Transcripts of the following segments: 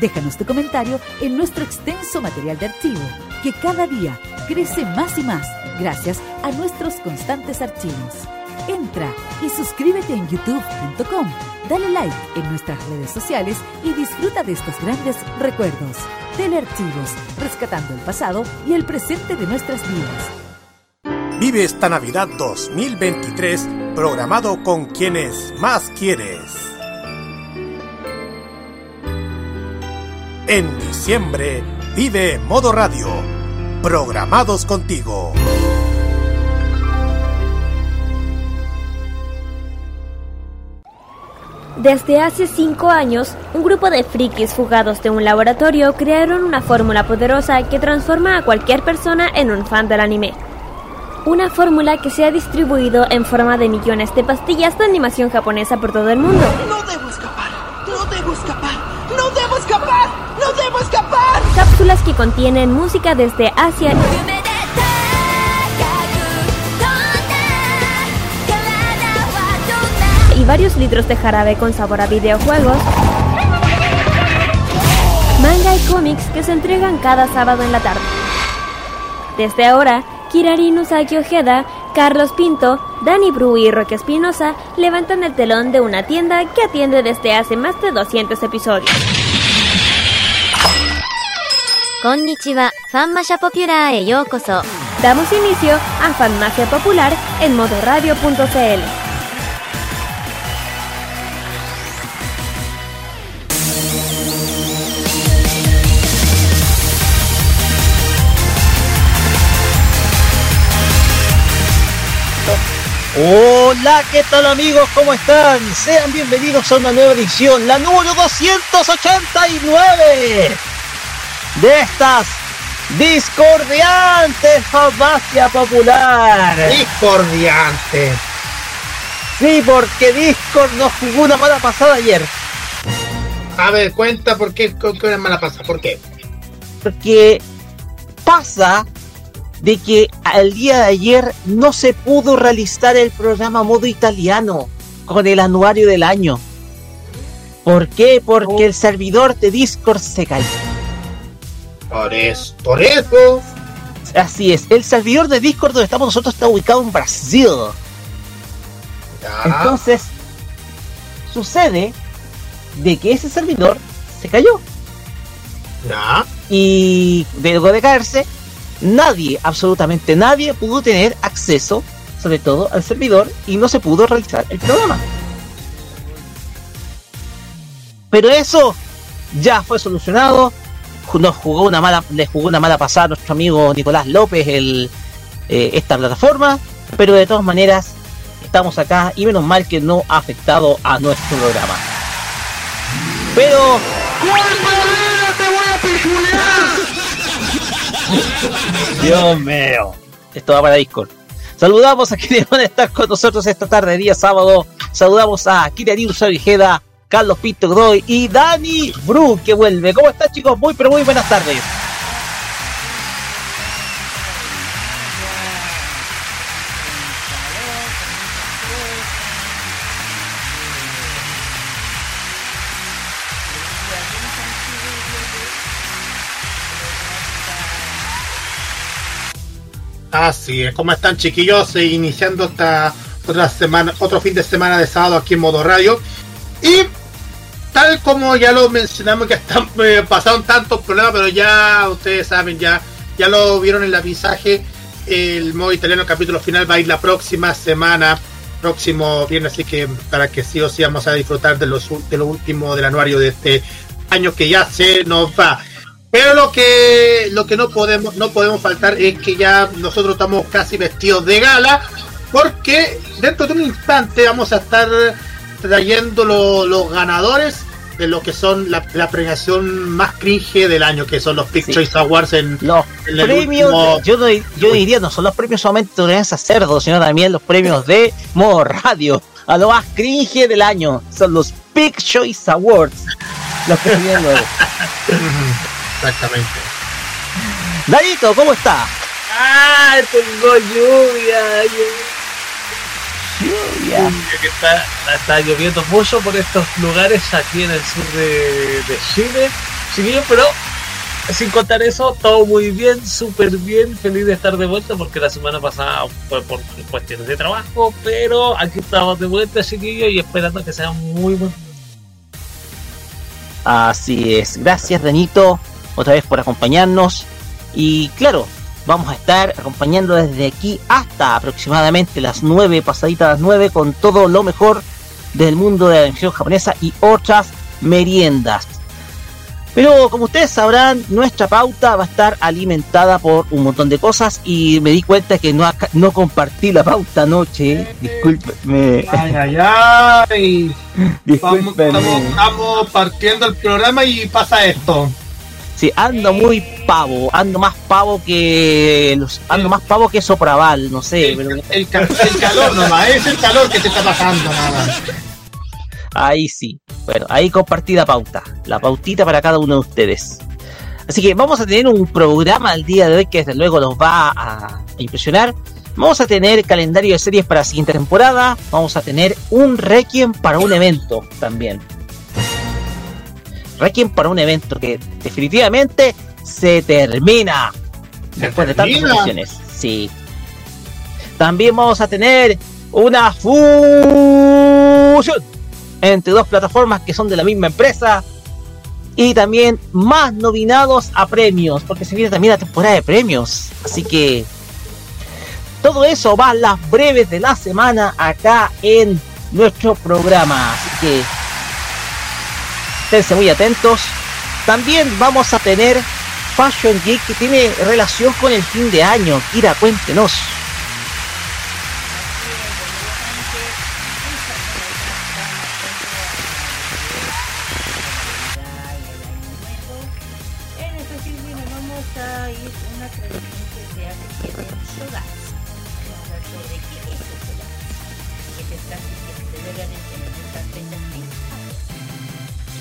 Déjanos tu comentario en nuestro extenso material de archivo, que cada día crece más y más gracias a nuestros constantes archivos. Entra y suscríbete en youtube.com, dale like en nuestras redes sociales y disfruta de estos grandes recuerdos. Telearchivos, rescatando el pasado y el presente de nuestras vidas. Vive esta Navidad 2023 programado con quienes más quieres. En diciembre, vive Modo Radio, programados contigo. Desde hace cinco años, un grupo de frikis fugados de un laboratorio crearon una fórmula poderosa que transforma a cualquier persona en un fan del anime. Una fórmula que se ha distribuido en forma de millones de pastillas de animación japonesa por todo el mundo. No debo escapar, no debo escapar, no debo escapar, debo escapar. Cápsulas que contienen música desde Asia y varios litros de jarabe con sabor a videojuegos. Manga y cómics que se entregan cada sábado en la tarde. Desde ahora, Kirari Usagi Ojeda, Carlos Pinto, Dani Bru y Roque Espinosa levantan el telón de una tienda que atiende desde hace más de 200 episodios. Konnichiwa, Fanmasha Popular e yokoso. Damos inicio a Fanmacia Popular en modoradio.cl. Hola, ¿qué tal amigos? ¿Cómo están? Sean bienvenidos a una nueva edición, la número 289 de estas discordiantes farmacia popular. Discordiante. Sí, porque Discord nos jugó una mala pasada ayer. A ver, cuenta por qué, con qué una mala pasada, ¿por qué? Porque pasa de que al día de ayer no se pudo realizar el programa modo italiano con el anuario del año. ¿Por qué? Porque el servidor de Discord se cayó. Por eso, por eso. Así es, el servidor de Discord donde estamos nosotros está ubicado en Brasil. Ya. Entonces, sucede de que ese servidor se cayó. Ya. Y luego de caerse, nadie, absolutamente nadie, pudo tener acceso, sobre todo al servidor, y no se pudo realizar el programa. Pero eso ya fue solucionado. Nos jugó una mala, le jugó una mala pasada a nuestro amigo Nicolás López el, eh, esta plataforma. Pero de todas maneras, estamos acá y menos mal que no ha afectado a nuestro programa. Pero Dios mío. Esto va para Discord. Saludamos a quienes van a estar con nosotros esta tarde, día sábado. Saludamos a Kirari Ojeda, Carlos Pinto Groy y Dani Bru, que vuelve. ¿Cómo están, chicos? Muy, pero muy buenas tardes. Así es, ¿cómo están chiquillos? Eh, Iniciando esta otra semana, otro fin de semana de sábado aquí en Modo Radio. Y tal como ya lo mencionamos, que están, eh, pasaron tantos problemas, pero ya ustedes saben, ya, ya lo vieron en el avisaje. El modo italiano capítulo final va a ir la próxima semana, próximo viernes, así que para que sí o sí vamos a disfrutar de, los, de lo último del anuario de este año que ya se nos va. Pero lo que lo que no podemos no podemos faltar es que ya nosotros estamos casi vestidos de gala porque dentro de un instante vamos a estar trayendo lo- los ganadores de lo que son la, la premiación más cringe del año, que son los Pick Sí. Choice Awards en, Los en el premios, último- yo, no, yo diría, no son los premios solamente de Lorenza Cerdo, sino también los premios de modo radio, a lo más cringe del año. Son los Big Choice Awards. Los que vienen luego. Exactamente. Darito, ¿cómo está? ¡Ah! Tengo lluvia. Lluvia. Que está, está lloviendo mucho por estos lugares aquí en el sur de, de Chile. Chiquillos, pero sin contar eso, todo muy bien, súper bien. Feliz de estar de vuelta porque la semana pasada fue por cuestiones de trabajo. Pero aquí estamos de vuelta, chiquillos, y esperando que sea muy buen Así es. Gracias, Danito, otra vez por acompañarnos. Y claro, vamos a estar acompañando desde aquí hasta aproximadamente las 9, pasaditas las 9, con todo lo mejor del mundo de la animación japonesa y otras meriendas. Pero como ustedes sabrán, nuestra pauta va a estar alimentada por un montón de cosas y me di cuenta que no, no compartí la pauta anoche. Discúlpenme. Ay, ay, ay. Vamos, Discúlpenme. estamos, estamos partiendo el programa y pasa esto. Sí, ando muy pavo, ando más pavo que los, ando más pavo que sopraval, no sé, El, pero el ca- el calor nomás, es el calor que te está pasando nada más. ahí sí. Bueno, ahí compartí la pauta, la pautita para cada uno de ustedes. Así que vamos a tener un programa el día de hoy que desde luego los va a impresionar. Vamos a tener calendario de series para la siguiente temporada. Vamos a tener un Requiem para un evento también. Requiem para un evento que definitivamente se termina. Después de tantas ocasiones. Sí. También vamos a tener una fusión entre dos plataformas que son de la misma empresa. Y también más nominados a premios, porque se viene también la temporada de premios. Así que todo eso va a las breves de la semana acá en nuestro programa. Así que esténse muy atentos. También vamos a tener Fashion Geek que tiene relación con el fin de año. Kira, cuéntenos.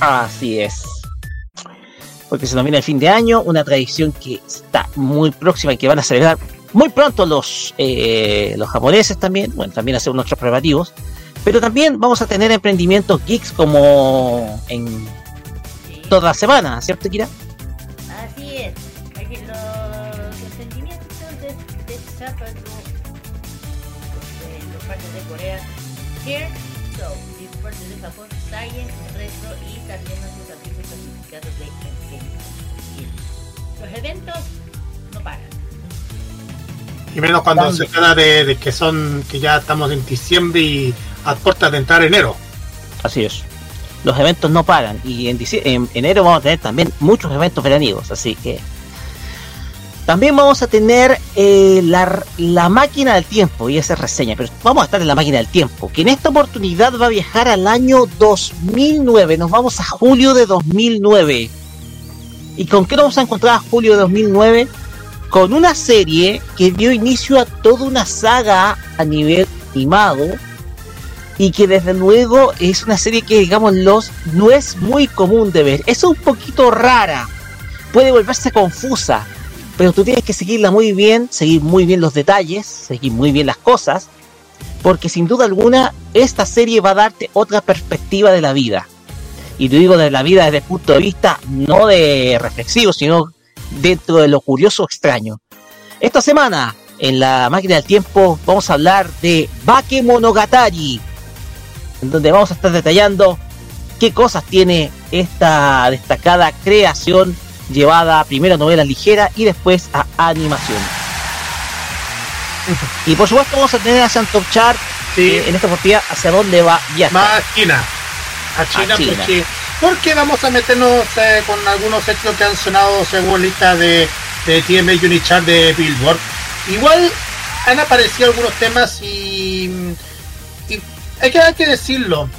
Así es. Porque se nos el fin de año, una tradición que está muy próxima y que van a celebrar muy pronto los, eh, los japoneses también, bueno, también hacer nuestros preparativos, pero también vamos a tener emprendimientos geeks como en toda la semana, ¿cierto, Kira? Eventos no paran. Y menos cuando se trata de, de que son que ya estamos en diciembre y a puertas de entrar enero. Así es. Los eventos no pagan y en enero vamos a tener también muchos eventos veraniegos, así que también vamos a tener eh, la, la máquina del tiempo y esa es reseña, pero vamos a estar en la máquina del tiempo, que en esta oportunidad va a viajar al año 2009, nos vamos a julio de 2009. ¿Y con qué nos vamos a encontrar a julio de 2009? Con una serie que dio inicio a toda una saga a nivel animado y que desde luego es una serie que digámoslo no es muy común de ver. Es un poquito rara. Puede volverse confusa pero tú tienes que seguirla muy bien seguir muy bien los detalles seguir muy bien las cosas porque sin duda alguna esta serie va a darte otra perspectiva de la vida y te digo de la vida desde el punto de vista no de reflexivo sino dentro de lo curioso o extraño esta semana en la máquina del tiempo vamos a hablar de Bakemonogatari en donde vamos a estar detallando qué cosas tiene esta destacada creación llevada primero a novelas ligeras y después a animación. Y por supuesto vamos a tener a Sí. eh, en esta oportunidad hacia dónde va viajar. Más a China. A. Porque, porque vamos a meternos eh, con algunos éxitos que han sonado según lista de, de TMA Unichart de Billboard. Igual han aparecido algunos temas y, y hay, que, hay que decirlo.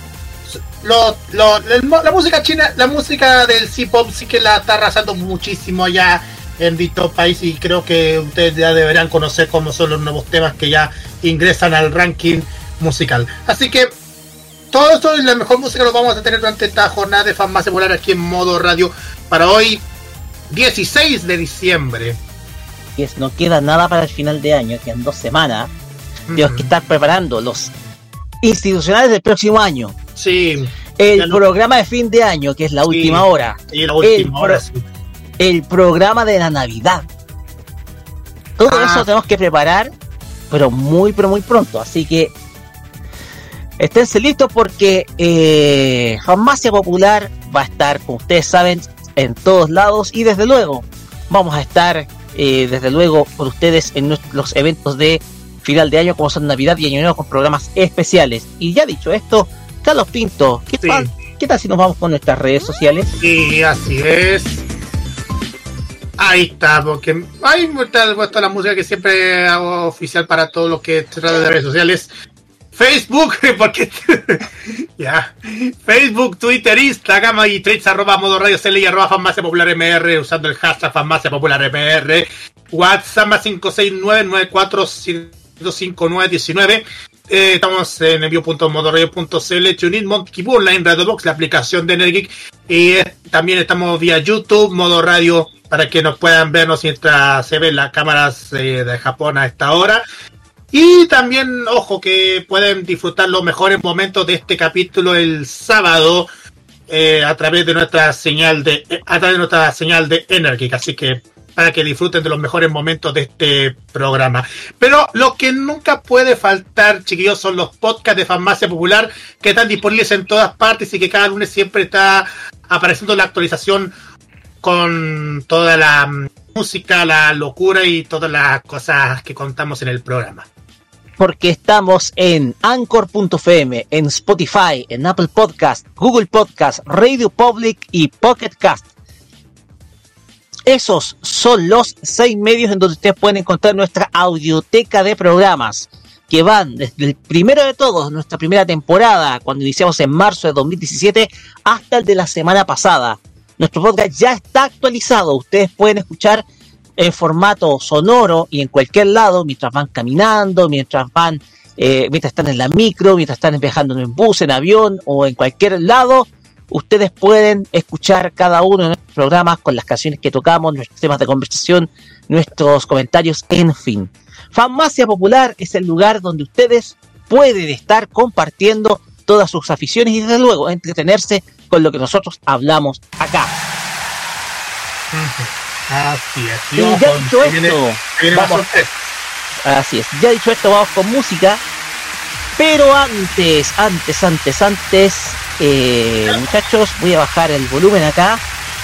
Lo- lo- la música china, la música del C-pop sí que la está arrasando muchísimo allá en dicho país y creo que ustedes ya deberán conocer cómo son los nuevos temas que ya ingresan al ranking musical. Así que todo esto y la mejor música lo vamos a tener durante esta jornada de fan más popular aquí en modo radio para hoy 16 de diciembre. Y es, no queda nada para el final de año, quedan dos semanas. Tenemos que estar preparando los institucionales del próximo año. Sí, El no- programa de fin de año, que es la Sí. última hora. y la última El hora pro- sí. El programa de la Navidad. Todo Ah. eso tenemos que preparar, pero muy, pero muy pronto. Así que esténse listos porque eh, Farmacia Popular va a estar, como ustedes saben, en todos lados. Y desde luego, vamos a estar, eh, desde luego, por ustedes en nuestros- los eventos de final de año, como son Navidad y Año Nuevo, con programas especiales. Y ya dicho esto, Carlos Pinto, ¿qué, Sí. tal, ¿qué tal si nos vamos con nuestras redes sociales? Y así es. Ahí está, porque ahí está puesto la música que siempre hago oficial para todo lo que se trata de redes sociales. Facebook, porque ya. Facebook, Twitter, Instagram y tweets arroba modo radio CL y arroba farmacia popular MR usando el hashtag farmacia popular MR. WhatsApp más 569-945919. Eh, estamos en envío.modoradio.cl, TuneIn, Monkey Online Radio Box, la aplicación de Energic. Y eh, también estamos vía YouTube, modo radio, para que nos puedan vernos mientras se ven las cámaras eh, de Japón a esta hora. Y también, ojo, que pueden disfrutar los mejores momentos de este capítulo el sábado eh, a través de nuestra señal de eh, a través de nuestra señal de Energic. Así que para que disfruten de los mejores momentos de este programa. Pero lo que nunca puede faltar, chiquillos, son los podcasts de Farmacia Popular que están disponibles en todas partes y que cada lunes siempre está apareciendo la actualización con toda la música, la locura y todas las cosas que contamos en el programa. Porque estamos en Anchor.fm, en Spotify, en Apple Podcast, Google Podcast, Radio Public y Pocket Cast. Esos son los seis medios en donde ustedes pueden encontrar nuestra audioteca de programas que van desde el primero de todos, nuestra primera temporada, cuando iniciamos en marzo de 2017, hasta el de la semana pasada. Nuestro podcast ya está actualizado. Ustedes pueden escuchar en formato sonoro y en cualquier lado mientras van caminando, mientras van, eh, mientras están en la micro, mientras están viajando en bus, en avión o en cualquier lado. Ustedes pueden escuchar cada uno de nuestros programas con las canciones que tocamos, nuestros temas de conversación, nuestros comentarios, en fin. Farmacia Popular es el lugar donde ustedes pueden estar compartiendo todas sus aficiones y desde luego entretenerse con lo que nosotros hablamos acá. Así es. Y ya dicho viene- esto, viene vamos-. Así es. Ya dicho esto, vamos con música. Pero antes, antes, antes, antes, eh, muchachos, voy a bajar el volumen acá.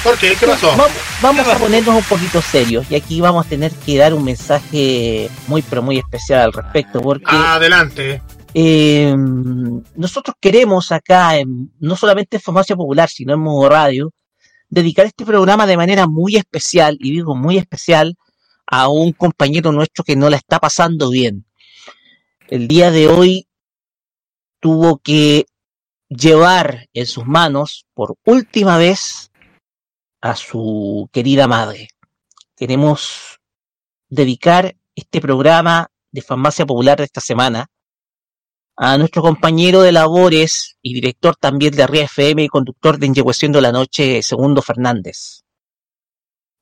¿Por qué? ¿Qué pasó? Vamos, vamos ¿Qué a ponernos un poquito serios y aquí vamos a tener que dar un mensaje muy, pero muy especial al respecto porque Adelante. eh, nosotros queremos acá, en, no solamente en Farmacia Popular, sino en Modo Radio, dedicar este programa de manera muy especial, y digo muy especial, a un compañero nuestro que no la está pasando bien. El día de hoy tuvo que llevar en sus manos por última vez a su querida madre. Queremos dedicar este programa de Farmacia Popular de esta semana a nuestro compañero de labores y director también de Ría FM y conductor de Enyehueciendo la Noche, Segundo Fernández,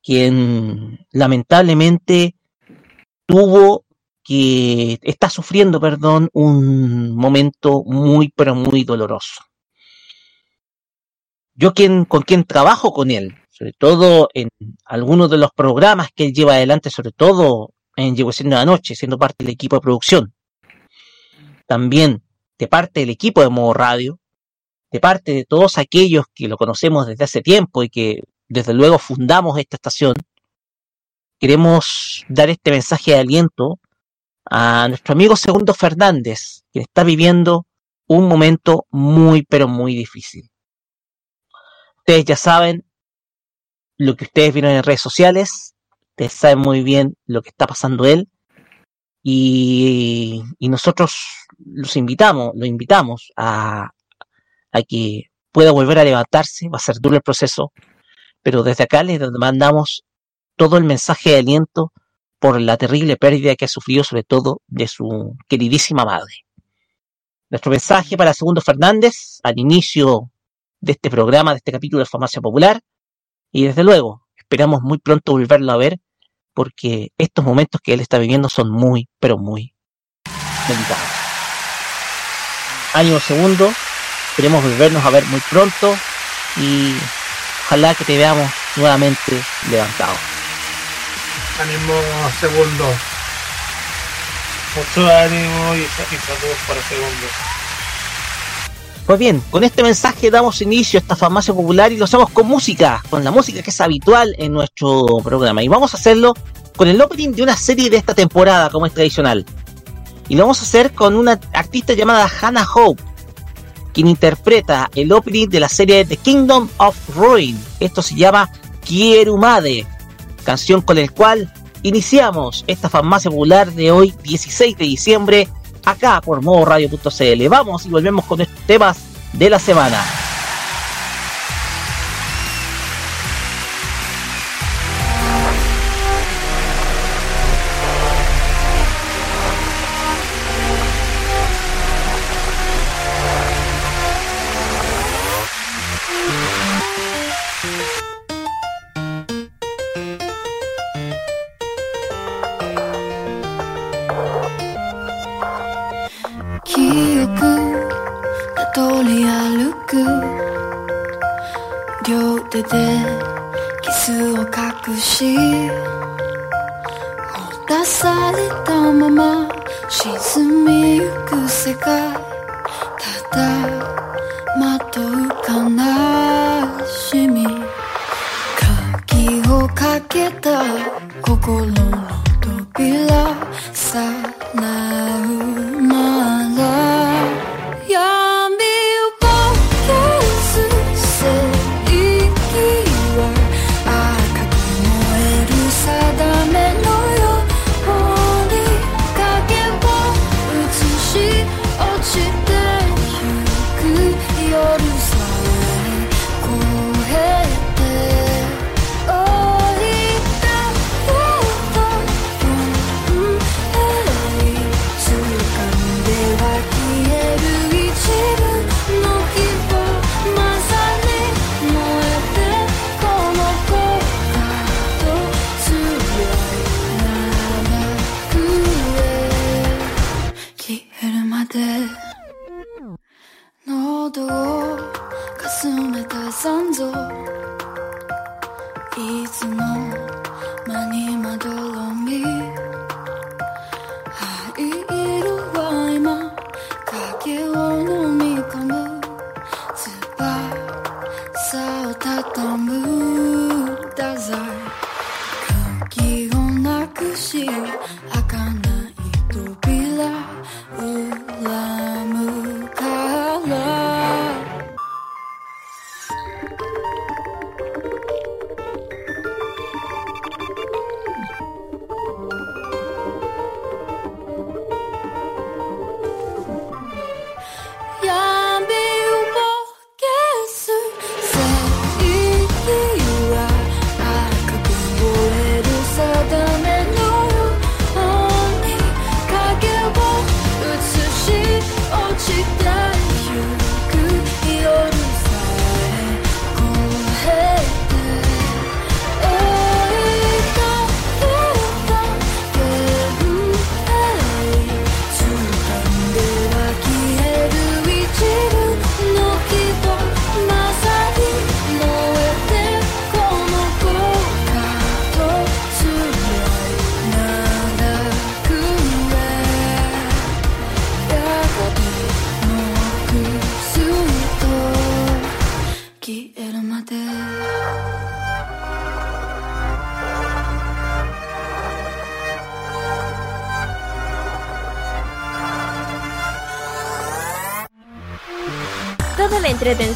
quien lamentablemente tuvo que, está sufriendo, perdón, un momento muy, pero muy doloroso. Yo quien, con quien trabajo con él, sobre todo en algunos de los programas que él lleva adelante, sobre todo en Enyehueciendo la Noche, siendo parte del equipo de producción, también de parte del equipo de Modo Radio, de parte de todos aquellos que lo conocemos desde hace tiempo y que desde luego fundamos esta estación, queremos dar este mensaje de aliento a nuestro amigo Segundo Fernández, que está viviendo un momento muy, pero muy difícil. Ustedes ya saben lo que ustedes vieron en redes sociales, ustedes saben muy bien lo que está pasando él, y, y nosotros los invitamos, lo invitamos a, que pueda volver a levantarse, va a ser duro el proceso, pero desde acá les mandamos todo el mensaje de aliento por la terrible pérdida que ha sufrido, sobre todo de su queridísima madre. Nuestro mensaje para Segundo Fernández al inicio de este programa, de este capítulo de Farmacia Popular, y desde luego esperamos muy pronto volverlo a ver, porque estos momentos que él está viviendo son muy, pero muy delicados. Ánimo Segundo, Esperemos volvernos a ver muy pronto y ojalá que te veamos nuevamente levantado. Ánimo segundo. Mucho ánimo y, y para segundo. Pues bien, con este mensaje damos inicio a esta farmacia popular y lo hacemos con música, con la música que es habitual en nuestro programa. Y vamos a hacerlo con el opening de una serie de esta temporada, como es tradicional. Y lo vamos a hacer con una artista llamada Hannah Hope, quien interpreta el opening de la serie The Kingdom of Ruin. Esto se llama Kierumade, canción con el cual iniciamos esta farmacia popular de hoy, 16 de diciembre, acá por modoradio.cl. Vamos y volvemos con estos temas de la semana.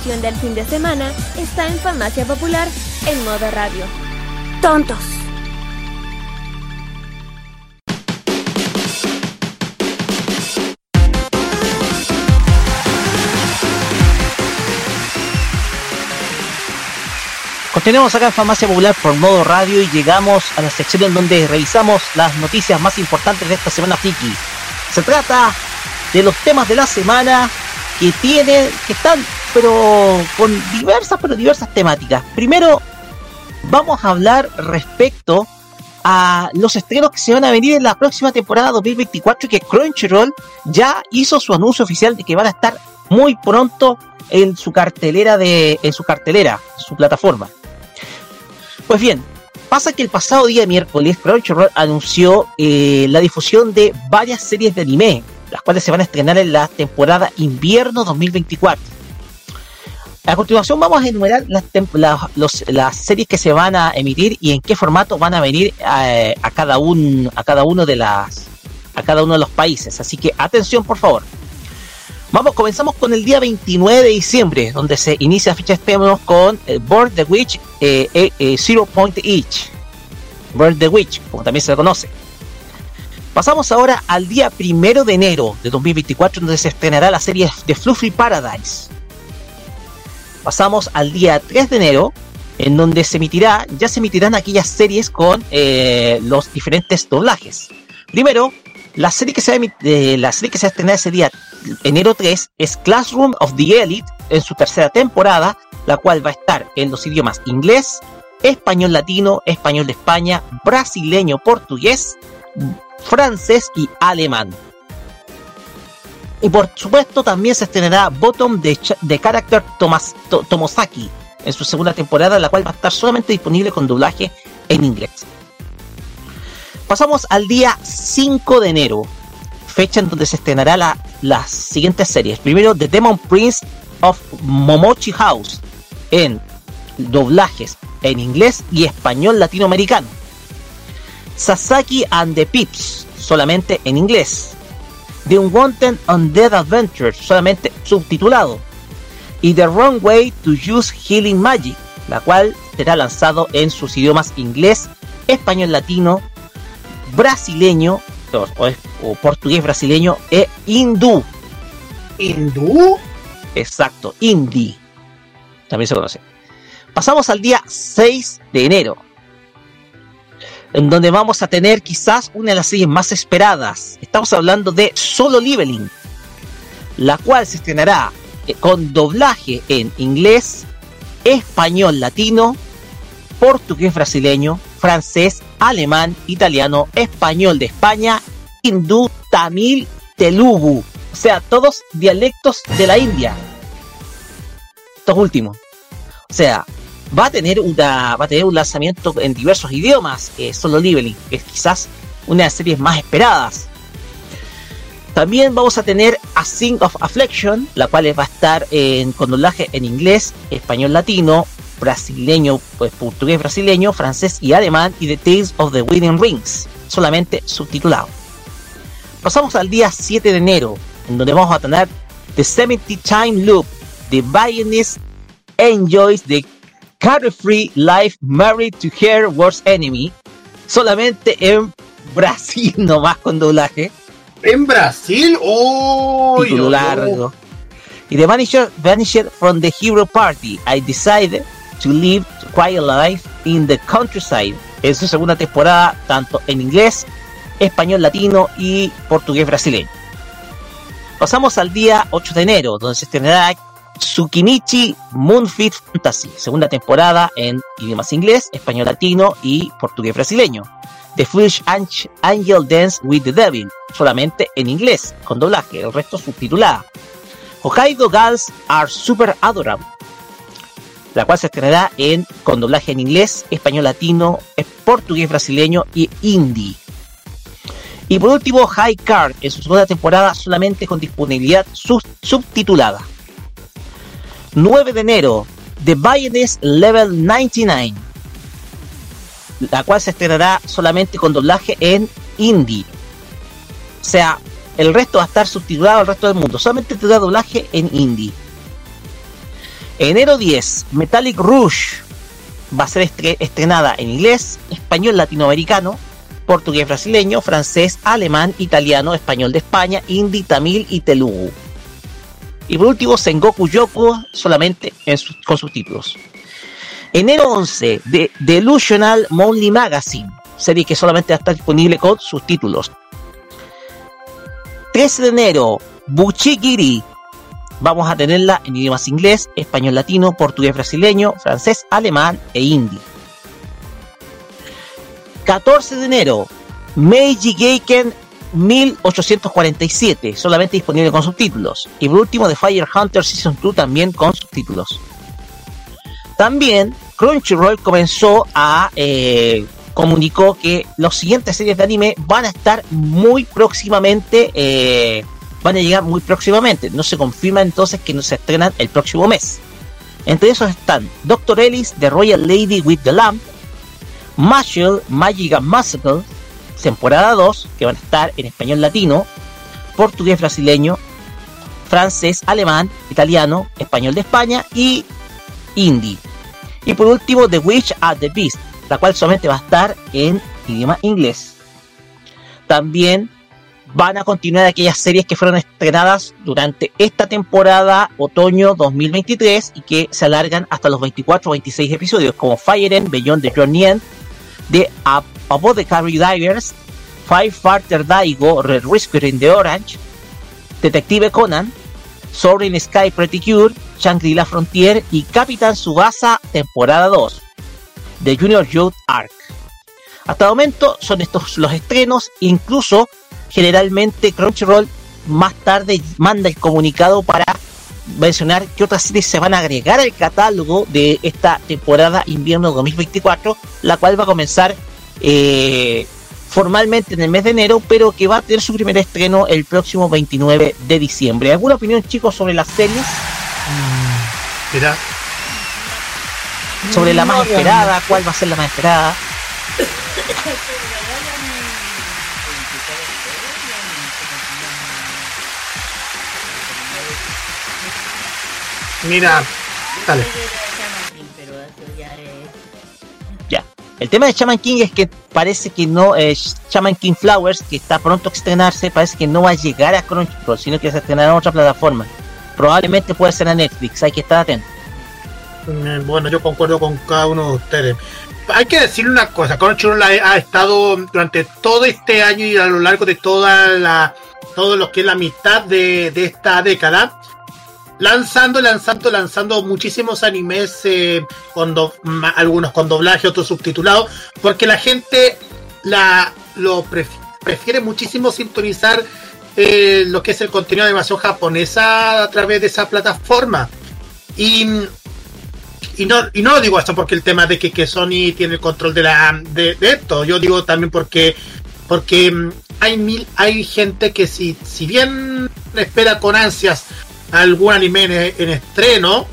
Del fin de semana está en Farmacia Popular en modo radio. ¡Tontos! Continuamos acá en Farmacia Popular por modo radio y llegamos a la sección en donde revisamos las noticias más importantes de esta semana Fiki. Se trata de los temas de la semana que tienen, que están, pero con diversas, pero diversas temáticas. Primero, vamos a hablar respecto a los estrenos que se van a venir en la próxima temporada 2024 que Crunchyroll ya hizo su anuncio oficial de que van a estar muy pronto en su cartelera de en su cartelera, su plataforma. Pues bien, pasa que el pasado día miércoles Crunchyroll anunció eh, la difusión de varias series de anime, las cuales se van a estrenar en la temporada invierno 2024. A continuación vamos a enumerar las, series que se van a emitir y en qué formato van a venir eh, a, cada uno de los países. Así que atención por favor. Vamos, comenzamos con el día 29 de diciembre, donde se inicia ficha de con eh, the Witch eh, eh, Zero Point Each. Bird the Witch, como también se le conoce. Pasamos ahora al día primero de enero de 2024, donde se estrenará la serie de Fluffy Paradise. Pasamos al día 3 de enero, en donde se emitirá, ya se emitirán aquellas series con los diferentes doblajes. Primero, la serie que se va a, la serie que se ese día enero 3 es Classroom of the Elite en su tercera temporada, la cual va a estar en los idiomas inglés, español latino, español de España, brasileño, portugués, francés y alemán. Y por supuesto también se estrenará Bottom de, de Character Tomosaki en su segunda temporada, la cual va a estar solamente disponible con doblaje en inglés. Pasamos al día 5 de enero, fecha en donde se estrenará la, las siguientes series. Primero, The Demon Prince of Momochi House en doblajes en inglés y español latinoamericano. Sasaki and the Pips, solamente en inglés. The Unwanted Undead Adventure, solamente subtitulado. Y The Wrong Way to Use Healing Magic, la cual será lanzado en sus idiomas inglés, español latino, brasileño o, portugués brasileño e hindú. ¿Hindú? Exacto, hindi. También se conoce. Pasamos al día 6 de enero, en donde vamos a tener quizás una de las series más esperadas. Estamos hablando de Solo Leveling, la cual se estrenará eh, con doblaje en inglés, español latino, portugués brasileño, francés, alemán, italiano, español de España, hindú, tamil, telugu. O sea, todos dialectos de la India. Estos últimos. O sea, va a tener una va a tener un lanzamiento en diversos idiomas, Solo Leveling, que es quizás una de las series más esperadas. También vamos a tener A Sing of Affliction, la cual va a estar en, con doblaje en inglés, español latino, brasileño, pues portugués brasileño, francés y alemán, y The Tales of the Winning Rings, solamente subtitulado. Pasamos al día 7 de enero, en donde vamos a tener The 70 Time Loop, The Violinists Enjoys the Carefree Life Married to Her Worst Enemy, solamente en Brasil nomás con doblaje. ¿En Brasil? ¡Oh! Título largo. Y The Vanisher, Vanisher from the Hero Party, I decided to Live Quiet Life in the Countryside en su segunda temporada, tanto en inglés, español latino y portugués brasileño. Pasamos al día 8 de enero, donde se estrenará Tsukimichi Moonfit Fantasy, segunda temporada en idiomas inglés, español latino y portugués brasileño. The Foolish Angel Dance with the Devil, solamente en inglés, con doblaje, el resto subtitulada. Hokkaido Girls Are Super Adorable, la cual se estrenará en, con doblaje en inglés, español latino, portugués brasileño y hindi. Y por último, High Card en su segunda temporada solamente con disponibilidad subtitulada. 9 de enero, The Bioness Level 99, la cual se estrenará solamente con doblaje en hindi. O sea, el resto va a estar subtitulado al resto del mundo, solamente tendrá doblaje en hindi. Enero 10, Metallic Rouge va a ser estre- estrenada en inglés, español latinoamericano, portugués brasileño, francés, alemán, italiano, español de España, hindi, tamil y telugu. Y por último, Sengoku Yoko solamente en sus- con subtítulos. Enero 11, The Delusional Monthly Magazine, serie que solamente va a estar disponible con sus títulos. 13 de enero, Buchigiri. Vamos a tenerla en idiomas inglés, español latino, portugués brasileño, francés, alemán e hindi. 14 de enero, Meiji Geiken 1847, solamente disponible con subtítulos. Y por último, The Fire Hunter Season 2 también con subtítulos. También Crunchyroll comenzó a eh, comunicó que las siguientes series de anime van a estar muy próximamente, eh, van a llegar muy próximamente. No se confirma entonces que no se estrenan el próximo mes. Entre esos están Doctor Ellis, The Royal Lady with the Lamp, Marshall, Magic and Massacre, temporada 2, que van a estar en español latino, portugués brasileño, francés, alemán, italiano, español de España y hindi. Y por último, The Witch at the Beast, la cual solamente va a estar en idioma inglés. También van a continuar aquellas series que fueron estrenadas durante esta temporada otoño 2023 y que se alargan hasta los 24 o 26 episodios, como Fire End, Beyond the Journey End, The Ap- Apothecary Divers, Firefighter Daigo, Red Whisker in the Orange, Detective Conan, Soaring Sky Pretty Cure, Shangri-La Frontier y Capitán Subasa temporada 2 de Junior Youth Arc. Hasta el momento son estos los estrenos, incluso generalmente Crunchyroll más tarde manda el comunicado para mencionar que otras series se van a agregar al catálogo de esta temporada invierno 2024, la cual va a comenzar eh, formalmente en el mes de enero, pero que va a tener su primer estreno el próximo 29 de diciembre. ¿Alguna opinión, chicos, sobre las series? Mira, Sobre la más esperada, ¿cuál va a ser la más esperada? mira, dale. Ya. El tema de Shaman King es que parece que no, eh, Shaman King Flowers, que está pronto a estrenarse, parece que no va a llegar a Crunchyroll, sino que se estrenará en otra plataforma. Probablemente puede ser a Netflix, hay que estar atento. Mm, Bueno, yo concuerdo con cada uno de ustedes. Hay que decir una cosa, Crunchyroll ha, ha estado durante todo este año y a lo largo de toda la todo lo que es la mitad de, de esta década lanzando, lanzando, lanzando muchísimos animes eh, con algunos con doblaje, otros subtitulados, porque la gente la lo pref- prefiere muchísimo sintonizar eh, lo que es el contenido de animación japonesa a través de esa plataforma. Y y no, y no digo esto porque el tema de que, que Sony tiene el control de, la, de esto. Yo digo también porque, porque mm, hay mil, hay gente que si, si bien espera con ansias algún anime en, en estreno,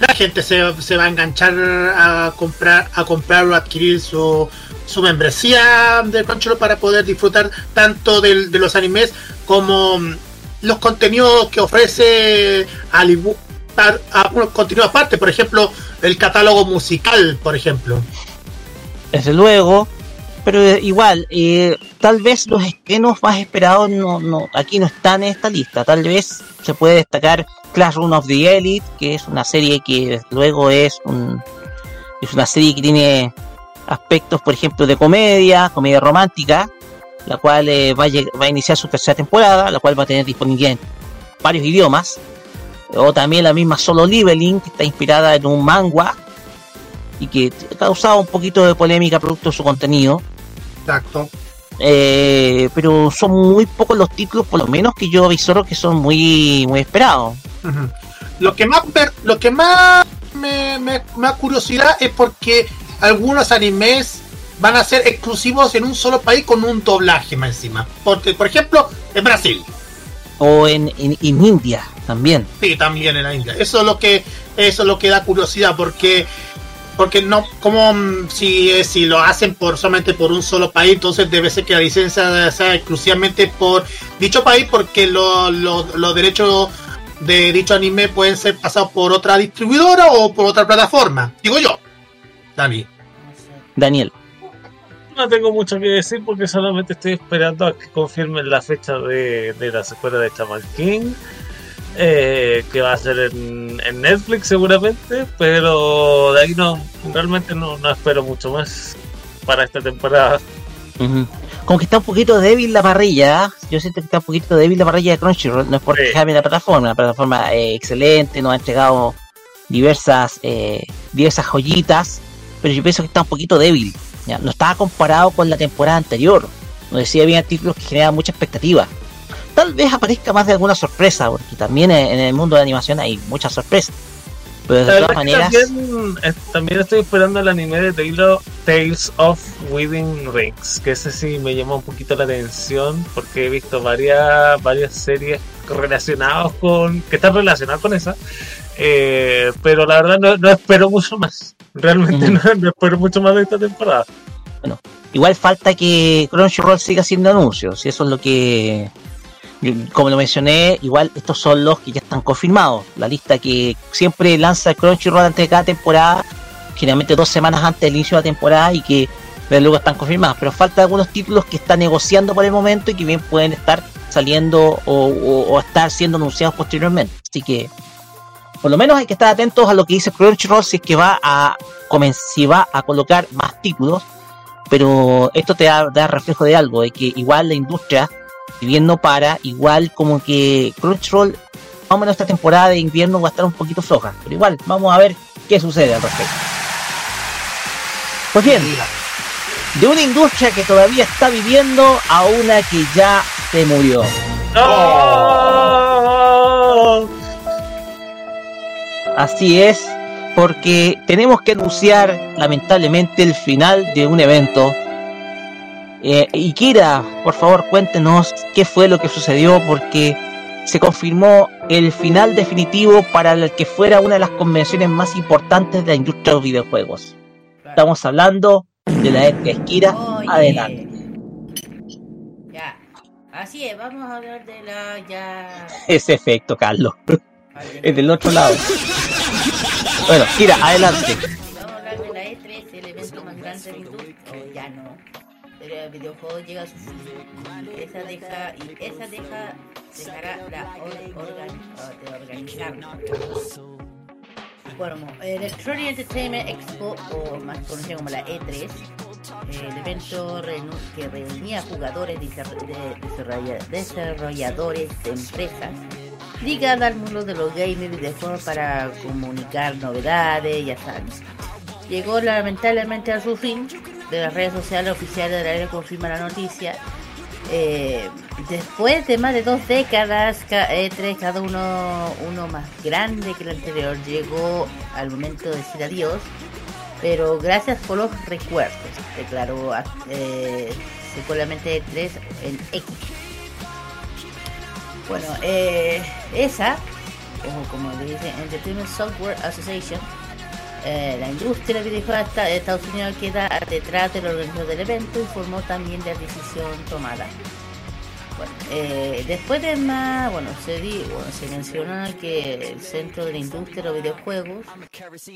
la gente se, se va a enganchar a comprar, a comprar o adquirir su, su membresía de Crunchyroll para poder disfrutar tanto del- de los animes como mm, los contenidos que ofrece Hollywood a, a- un contenido aparte, por ejemplo, el catálogo musical, por ejemplo. Desde luego, pero eh, igual, eh, tal vez los estrenos más esperados no, no, aquí no están en esta lista. Tal vez se puede destacar Classroom of the Elite, que es una serie que luego es un, es una serie que tiene aspectos, por ejemplo, de comedia, comedia romántica, la cual eh, va, a va a iniciar su tercera temporada, la cual va a tener disponibilidad en varios idiomas. O también la misma Solo Leveling, que está inspirada en un manga y que ha causado un poquito de polémica producto de su contenido. Exacto. Eh, pero son muy pocos los títulos, por lo menos que yo avisoro que son muy, muy esperados. Lo que más lo que más me, me- me da curiosidad es porque algunos animes van a ser exclusivos en un solo país con un doblaje más encima. Porque, por ejemplo, en Brasil. O en, en, en India también. Sí, también en la India. Eso es lo que eso es lo que da curiosidad porque porque no como mm, si eh, si lo hacen por solamente por un solo país, entonces debe ser que la licencia sea exclusivamente por dicho país porque lo- lo- los derechos de dicho anime pueden ser pasados por otra distribuidora o por otra plataforma. Digo yo. Dani. Daniel. No tengo mucho que decir porque solamente estoy esperando a que confirmen la fecha de, de la secuela de Chaman King. Eh, que va a ser en, en Netflix seguramente, pero de ahí no, realmente no, no espero mucho más para esta temporada. Como que está un poquito débil la parrilla. ¿ah? Yo siento que está un poquito débil la parrilla de Crunchyroll. No es por Sí. la plataforma. La plataforma es excelente, nos ha entregado diversas, eh, diversas joyitas. Pero yo pienso que está un poquito débil. ¿ya? No estaba comparado con la temporada anterior. Nos decía bien títulos que generan mucha expectativa. Tal vez aparezca más de alguna sorpresa, porque también en el mundo de animación hay muchas sorpresas. Pero de La todas maneras, También, también estoy esperando el anime de Taylor, Tales of Within Rings, que ese sí me llamó un poquito la atención porque he visto varias, varias series relacionadas con. que están relacionadas con esa. eh, pero la verdad no, no espero mucho más. Realmente no, no espero mucho más de esta temporada. igual falta que Crunchyroll siga haciendo anuncios. Y eso es lo que, como lo mencioné, igual estos son los que ya están confirmados. La lista que siempre lanza Crunchyroll antes de cada temporada, generalmente dos semanas antes del inicio de la temporada y que luego están confirmados. Pero falta algunos títulos que están negociando por el momento y que bien pueden estar saliendo o, estar siendo anunciados posteriormente. Así que por lo menos hay que estar atentos a lo que dice Crunchyroll si es que va a si va a colocar más títulos pero esto te da reflejo de algo, de que igual la industria, si bien no para, igual como que Crunchyroll, más o menos esta temporada de invierno va a estar un poquito floja, pero igual, vamos a ver qué sucede al respecto. Pues bien, de una industria que todavía está viviendo a una que ya se murió. ¡Oh! Así es, porque tenemos que anunciar lamentablemente el final de un evento. Eh, y Kira, por favor, cuéntenos qué fue lo que sucedió, porque se confirmó el final definitivo para el que fuera una de las convenciones más importantes de la industria de los videojuegos. Estamos hablando de la E3 Kira. Adelante. Ya. Así es, vamos a hablar de la ya. Ese efecto, Carlos. Es del otro lado. Bueno, Kira, adelante. Vamos a hablar de la E3, el evento más grande de industria. O ya no. Pero el videojuego llega a su fin. Esa deja. Y esa deja. Dejará la or- de organizar. Bueno, Electronic Entertainment Expo, o más conocido como la E3, eh, el evento que reunía jugadores de desarroll- de desarrolla- desarrolladores de empresas ligadas al mundo de los gamers y videojuegos para comunicar novedades, ya saben. Llegó lamentablemente a su fin, de las redes sociales oficiales de la área confirma la noticia. Eh, después de más de dos décadas, ca- E3, cada uno, uno más grande que el anterior, llegó al momento de decir adiós. Pero gracias por los recuerdos, declaró eh, secularmente E3 en X. Bueno, eh, esa, como le dicen Entertainment Software Association, eh, la industria de videojuegos de Estados Unidos queda detrás del organizador del evento, informó también de la decisión tomada. Eh, después de más, bueno, se, di, bueno, se menciona que el centro de la industria de los videojuegos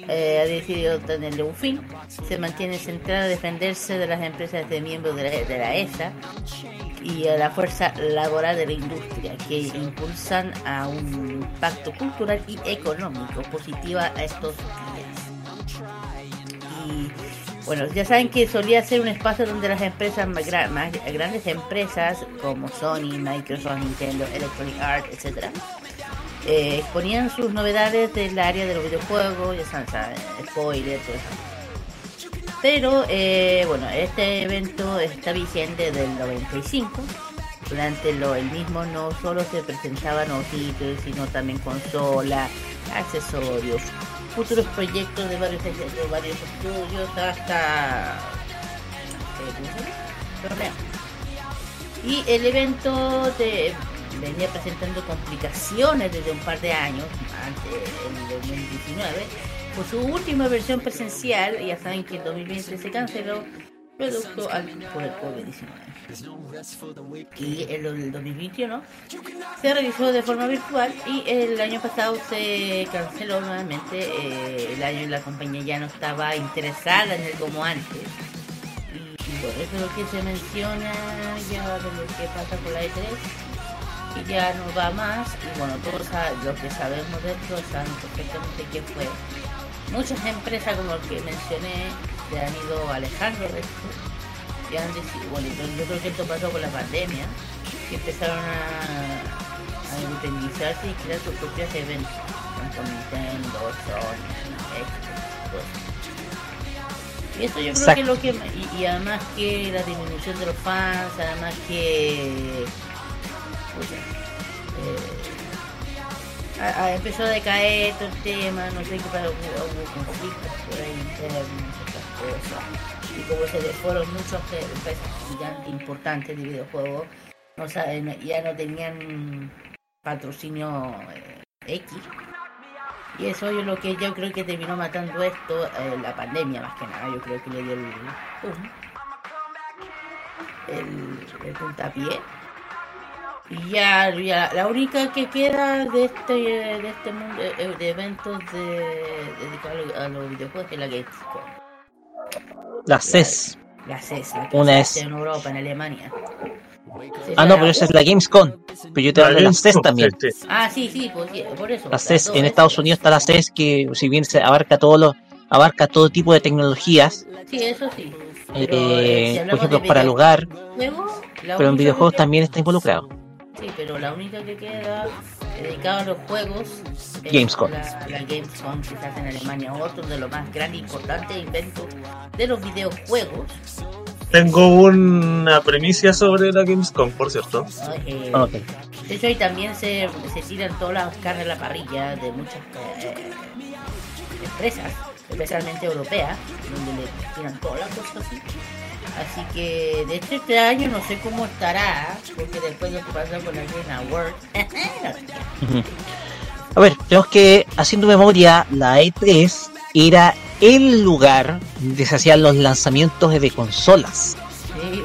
eh, ha decidido tenerle un fin. Se mantiene centrado en defenderse de las empresas de miembros de la, de ESA y a la fuerza laboral de la industria que impulsan a un impacto cultural y económico positiva a estos días. Y bueno, ya saben que solía ser un espacio donde las empresas más, gra- más grandes empresas como Sony, Microsoft, Nintendo, Electronic Arts, etcétera, eh, exponían sus novedades del área de los videojuegos, ya saben, saben, spoiler, todo eso. Pero eh, bueno, este evento está vigente desde el 95. Durante lo, el mismo no solo se presentaban títulos, sino también consolas, accesorios, futuros proyectos de varios, de varios estudios hasta eh, torneo. Y el evento te venía presentando complicaciones desde un par de años, antes en 2019, por su última versión presencial, ya saben que en 2020 se canceló, producto al, por el COVID-19. Y en el 2021 se realizó de forma virtual y el año pasado se canceló nuevamente. eh, el año la compañía ya no estaba interesada en él como antes. Y, y bueno, eso es lo que se menciona ya de lo que pasa con la E3 y ya no va más y bueno todos lo que sabemos de esto saben perfectamente qué fue muchas empresas como el que mencioné se han ido alejando de esto y han decidido bueno yo, creo que esto pasó con la pandemia que empezaron a, a independizarse y crear sus propios eventos tanto Nintendo, Sony, Xbox, y eso yo creo que es lo que y, y además que la disminución de los fans además que pucha, eh, a- a- empezó a decaer todo el tema, no sé qué pasó, hubo, hubo conflictos por ahí internos, Y como se fueron empresas gigantes importantes de videojuegos, ya no tenían patrocinio eh, X. Y eso es lo que yo creo que terminó matando esto, eh, la pandemia más que nada, yo creo que le dio el el, puntapié. Y ya, la única que queda de este de este mundo eh, de eventos de, a los videojuegos es la Gamescom. La CES. La CES, la que Una es- hace en Europa, en Alemania. Ah, no, pero esa es la Gamescom. Pero yo te hablo de la CES Gamescom, también. Ah, sí, sí, por eso. La las CES, dos, en. Estados Unidos está la CES que si bien se abarca todo lo, abarca todo tipo de tecnologías, Sí, eso sí. eh, Pero, eh, si por ejemplo para el hogar, pero en videojuegos también está involucrado. Sí, pero la única que queda dedicada a los juegos es Gamescom. La, la Gamescom que se hace en Alemania, otro de los más grandes e importantes inventos de los videojuegos. Tengo una premisa sobre la Gamescom, por cierto. Eh, Ok. De hecho, ahí también se, se tiran todas las carnes a la parrilla de muchas eh, empresas, especialmente europeas, donde le tiran todas las cosas así. Así que, de hecho, este año no sé cómo estará, porque después de lo que pasó con la Game Award. A ver, tenemos que, haciendo memoria, la E3 era el lugar donde se hacían los lanzamientos de consolas. sí,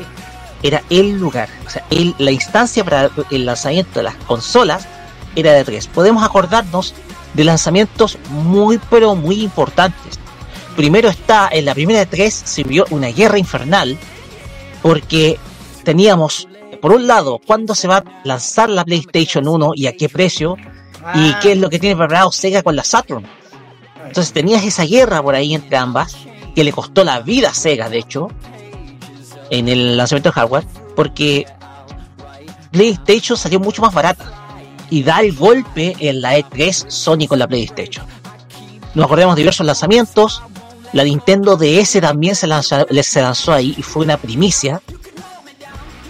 Era el lugar, o sea, el- la instancia para el lanzamiento de las consolas era de E3. Podemos acordarnos de lanzamientos muy, pero muy importantes. Primero está, en la primera E3 se vio una guerra infernal, porque teníamos, por un lado, cuándo se va a lanzar la PlayStation 1 y a qué precio, y Ah, qué es lo que tiene preparado Sega con la Saturn. Entonces tenías esa guerra por ahí entre ambas, que le costó la vida a Sega, de hecho, en el lanzamiento de hardware, porque PlayStation salió mucho más barata y da el golpe en la E3 Sony con la PlayStation. Nos acordamos de diversos lanzamientos, la Nintendo DS también se lanzó, se lanzó ahí y fue una primicia,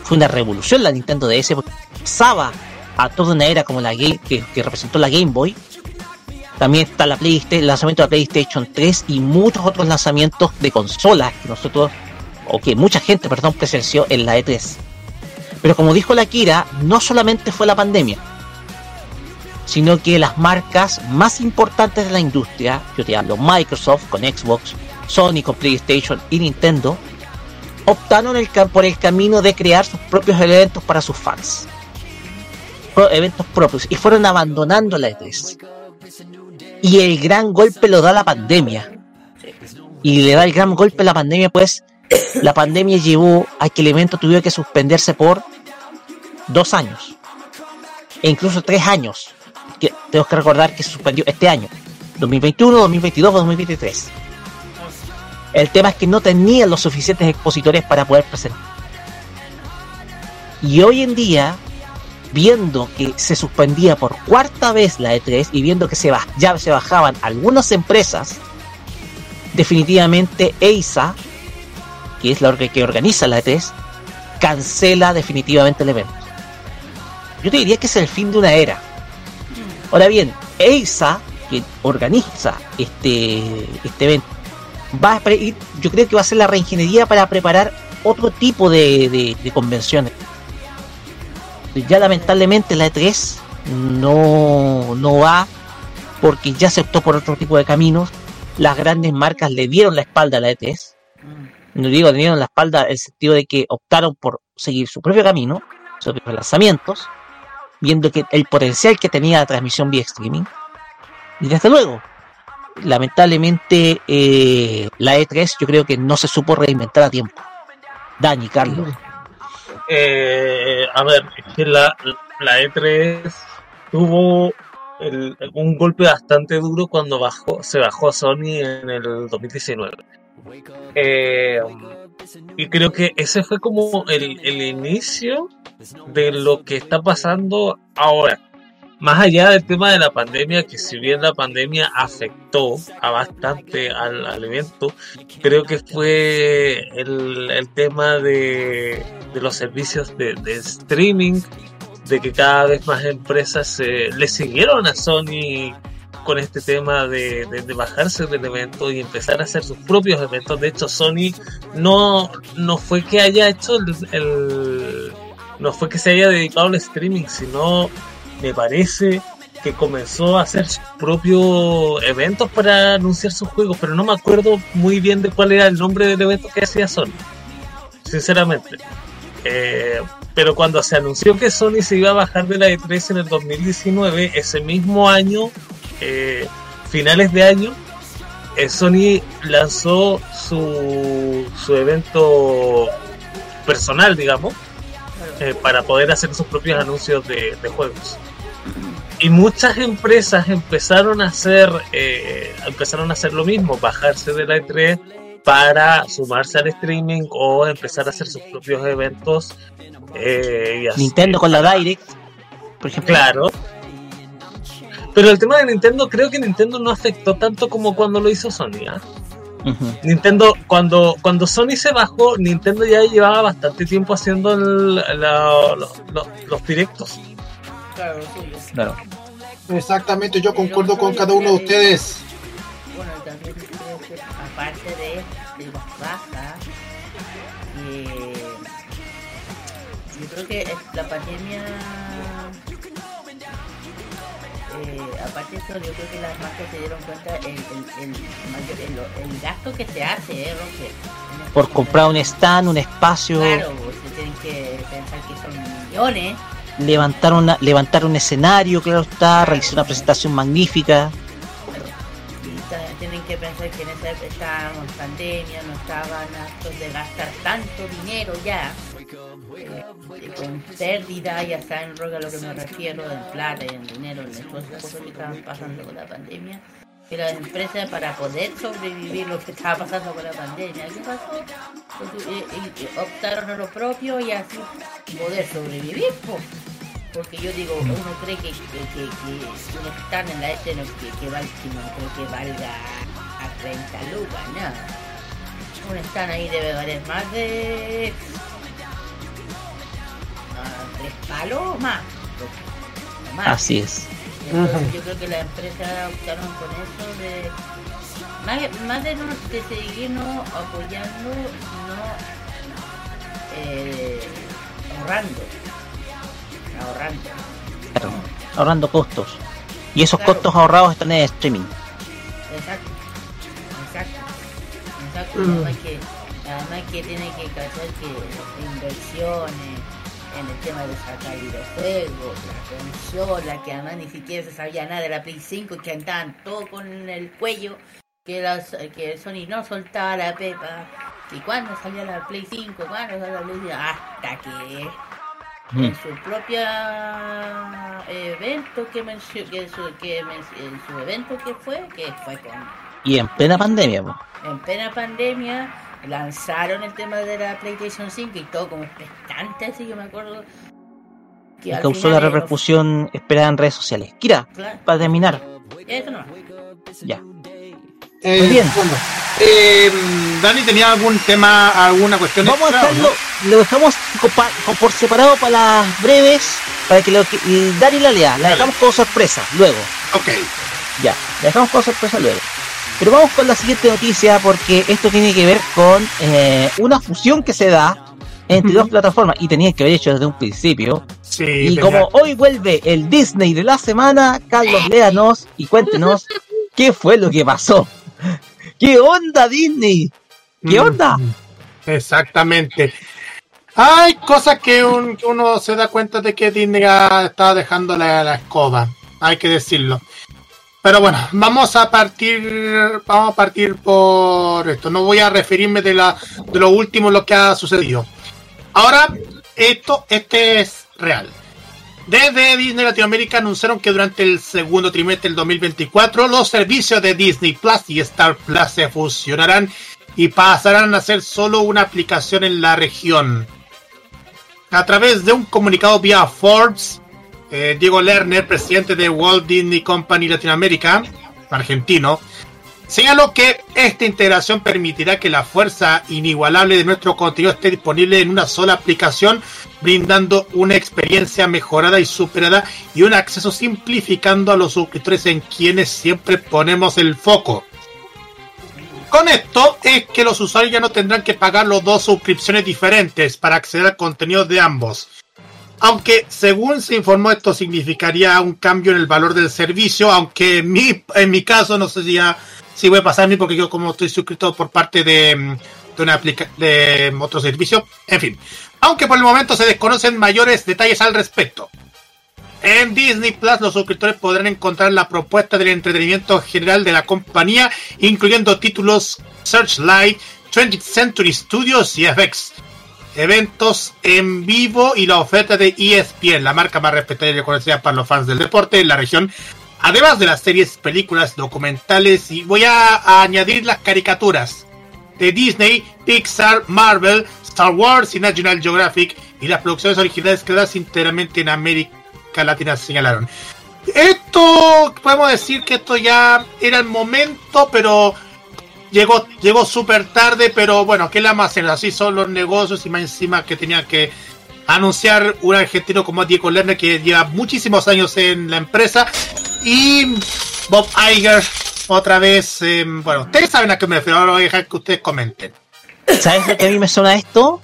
fue una revolución la Nintendo DS porque pasaba a toda una era como la game, que, representó la Game Boy. También está la PlayStation, el lanzamiento de la PlayStation 3 y muchos otros lanzamientos de consolas que nosotros, o que mucha gente, perdón, presenció en la E3. Pero como dijo la Kira, no solamente fue la pandemia, sino que las marcas más importantes de la industria, yo te hablo Microsoft con Xbox, Sony con PlayStation y Nintendo, optaron por el camino de crear sus propios eventos para sus fans. Eventos propios y fueron abandonando la E3. Y el gran golpe lo da la pandemia. Y le da el gran golpe a la pandemia, pues la pandemia llevó a que el evento tuviera que suspenderse por dos años. E incluso tres años. Tenemos que recordar que se suspendió este año. 2021, 2022 o 2023. El tema es que no tenían los suficientes expositores para poder presentar. Y hoy en día, viendo que se suspendía por cuarta vez la E3 y viendo que se ya se bajaban algunas empresas, definitivamente EISA, que es la orga- que organiza la E3, cancela definitivamente el evento. Yo te diría que es el fin de una era. Ahora bien, EISA, que organiza este, este evento, va a yo creo que va a ser la reingeniería para preparar otro tipo de, de- convenciones. Ya lamentablemente la E3 no, no va porque ya se optó por otro tipo de caminos. Las grandes marcas le dieron la espalda a la E3 no digo teniendo en la espalda el sentido de que optaron por seguir su propio camino, sus propios lanzamientos, viendo que el potencial que tenía la transmisión vía streaming. Y desde luego, lamentablemente eh, la E3 yo creo que no se supo reinventar a tiempo. Dani, Carlos. Eh, a ver, es que la, la E3 tuvo un golpe bastante duro cuando bajó, se bajó Sony en el 2019. Eh, y creo que ese fue como el, el inicio de lo que está pasando ahora. Más allá del tema de la pandemia, que si bien la pandemia afectó a bastante al, al evento, creo que fue el, el tema de, de los servicios de, de streaming, de que cada vez más empresas se, le siguieron a Sony con este tema de, de- bajarse del evento y empezar a hacer sus propios eventos. De hecho, Sony no, no fue que haya hecho el, el- no fue que se haya dedicado al streaming, sino me parece que comenzó a hacer sus propios eventos para anunciar sus juegos, pero no me acuerdo muy bien de cuál era el nombre del evento que hacía Sony, sinceramente. Eh, pero cuando se anunció que Sony se iba a bajar de la E3 en el 2019, ese mismo año, eh, finales de año, eh, Sony lanzó su, su evento personal, digamos, eh, para poder hacer sus propios anuncios de, de juegos. Y muchas empresas empezaron a hacer, eh, empezaron a hacer lo mismo, bajarse de la E3 para sumarse al streaming o empezar a hacer sus propios eventos. eh, y. Nintendo con la Direct, por ejemplo. Claro. Pero el tema de Nintendo, creo que Nintendo no afectó tanto como cuando lo hizo Sony. ¿ah? Ujú. Nintendo, cuando, cuando Sony se bajó, Nintendo ya llevaba bastante tiempo haciendo el- la- lo- lo- los directos. Claro. Exactamente, yo concuerdo con cada uno de ustedes. Bueno, también creo que aparte de, de las bajas, eh, yo creo que la pandemia, eh, aparte de eso, yo creo que las marcas se dieron cuenta el, el, gasto que se hace, ¿eh, Roger? Por comprar un stand, un espacio, Claro, ustedes tienen que pensar que son millones. levantar, una, levantar un escenario, claro está, realizar una presentación magnífica. Y tienen que pensar que en esa época estábamos pandemia, no estaban aptos de gastar tanto dinero ya. Eh, con pérdida, ya saben, Roga, a lo que me refiero, en plata y en dinero, en todas esas cosas que estaban pasando con la pandemia. Y las empresas, para poder sobrevivir lo que estaba pasando con la pandemia, ¿qué pasó? Pues, eh, eh, optaron a lo propio y así poder sobrevivir, po. Porque yo digo, uno cree que, que, que, stand en la este no, que, que, val- no creo que valga a 30 lucas, nada. Un stand ahí debe valer más de... tres palos más. o más. Así es. Entonces yo creo que las empresas optaron con eso de más, más de, no, de seguirnos apoyando, sino eh, ahorrando. Ahorrando. Claro, ahorrando costos. Y esos Claro. costos ahorrados están en el streaming. Exacto. Exacto. Exacto. Mm. Además que, además que tiene que cachar que inversiones en el tema de sacar videojuegos, la consola, que además ni siquiera se sabía nada de la Play 5 y que andaban todo con el cuello, que, las, que Sony no soltaba la pepa. ¿Y cuándo salía la Play 5? ¿Cuándo salía la Play 5? Hasta que Mm. en su propia evento que mencionó que, su, que men- en su evento que fue que fue con Y en plena pandemia, po. en plena pandemia lanzaron el tema de la PlayStation 5 y todo como expectante así que me acuerdo que causó la los- repercusión esperada en redes sociales. Kira, Claro. para terminar, eso no ya. Eh, Muy bien. bueno, eh, Dani, ¿tenía algún tema, alguna cuestión Vamos a extra, no? dejarlo, lo dejamos por separado para las breves, para que lo que y Dani la lea. La Dale. dejamos como sorpresa, luego. Ok. Ya, la dejamos como sorpresa luego. Pero vamos con la siguiente noticia porque esto tiene que ver con eh, una fusión que se da entre dos plataformas y tenía que haber hecho desde un principio. Sí, Y tenía- como hoy vuelve el Disney de la semana, Carlos, léanos y cuéntenos qué fue lo que pasó. ¿Qué onda Disney? ¿Qué Mm. onda? Exactamente. Hay cosas que, un- que uno se da cuenta de que Disney ha- está dejando la, la escoba, hay que decirlo. Pero bueno, vamos a partir, vamos a partir por esto. No voy a referirme de la de lo último lo que ha sucedido. Ahora, esto, este es real. Desde Disney Latinoamérica anunciaron que durante el segundo trimestre del 2024 los servicios de Disney Plus y Star Plus se fusionarán y pasarán a ser solo una aplicación en la región. A través de un comunicado vía Forbes, eh, Diego Lerner, presidente de Walt Disney Company Latinoamérica, argentino, señaló que esta integración permitirá que la fuerza inigualable de nuestro contenido esté disponible en una sola aplicación, brindando una experiencia mejorada y superada y un acceso simplificando a los suscriptores en quienes siempre ponemos el foco. Con esto es que los usuarios ya no tendrán que pagar los dos suscripciones diferentes para acceder al contenido de ambos. Aunque según se informó esto significaría un cambio en el valor del servicio, aunque en mi, en mi caso no sé si ya si voy a pasar a mí porque yo como estoy suscrito por parte de, mm, de una aplica de otro servicio, en fin. Aunque por el momento se desconocen mayores detalles al respecto. En Disney Plus los suscriptores podrán encontrar la propuesta del entretenimiento general de la compañía, incluyendo títulos Searchlight, 20th Century Studios y FX, eventos en vivo y la oferta de ESPN, la marca más respetada y reconocida para los fans del deporte en la región, además de las series, películas, documentales y voy a, añadir las caricaturas de Disney, Pixar, Marvel, Star Wars y National Geographic y las producciones originales creadas íntegramente en América Latina señalaron. Esto, podemos decir que esto ya era el momento, pero llegó llegó súper tarde, pero bueno, ¿qué le vamos a hacer? Así son los negocios y más encima que tenía que anunciar un argentino como Diego Lerner que lleva muchísimos años en la empresa y Bob Iger otra vez, eh, bueno, ustedes saben a qué me refiero, ahora voy a dejar que ustedes comenten. ¿Sabes lo que a mí me suena esto?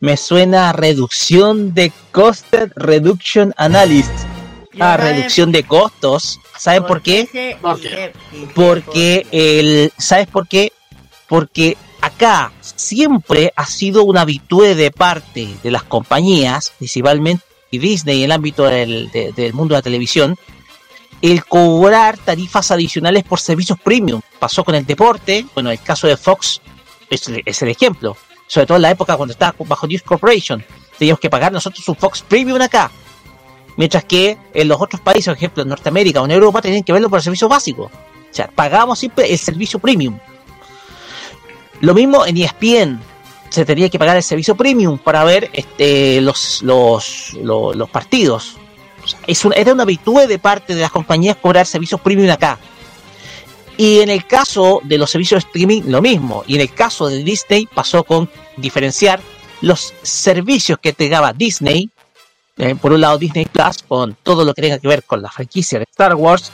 Me suena a reducción de Costed Reduction Analysis. Ah, reducción de costos. ¿Saben por qué? ¿Por qué? Porque el, ¿sabes por qué? Porque acá siempre ha sido una habitué de parte de las compañías, principalmente y Disney en el ámbito del, de- del mundo de la televisión, el cobrar tarifas adicionales por servicios premium. Pasó con el deporte, bueno, el caso de Fox es, el- es el ejemplo, sobre todo en la época cuando estaba bajo News Corporation, teníamos que pagar nosotros un Fox Premium acá. Mientras que en los otros países, por ejemplo en Norteamérica o en Europa, tenían que verlo por el servicio básico. O sea, pagamos siempre el servicio premium. Lo mismo en ESPN. Se tenía que pagar el servicio premium para ver este, los, los, los, partidos. O sea, es una, era una habitué de parte de las compañías cobrar servicios premium acá. Y en el caso de los servicios de streaming, lo mismo. Y en el caso de Disney, pasó con diferenciar los servicios que entregaba Disney. Eh, por un lado, Disney Plus, con todo lo que tenga que ver con la franquicia de Star Wars.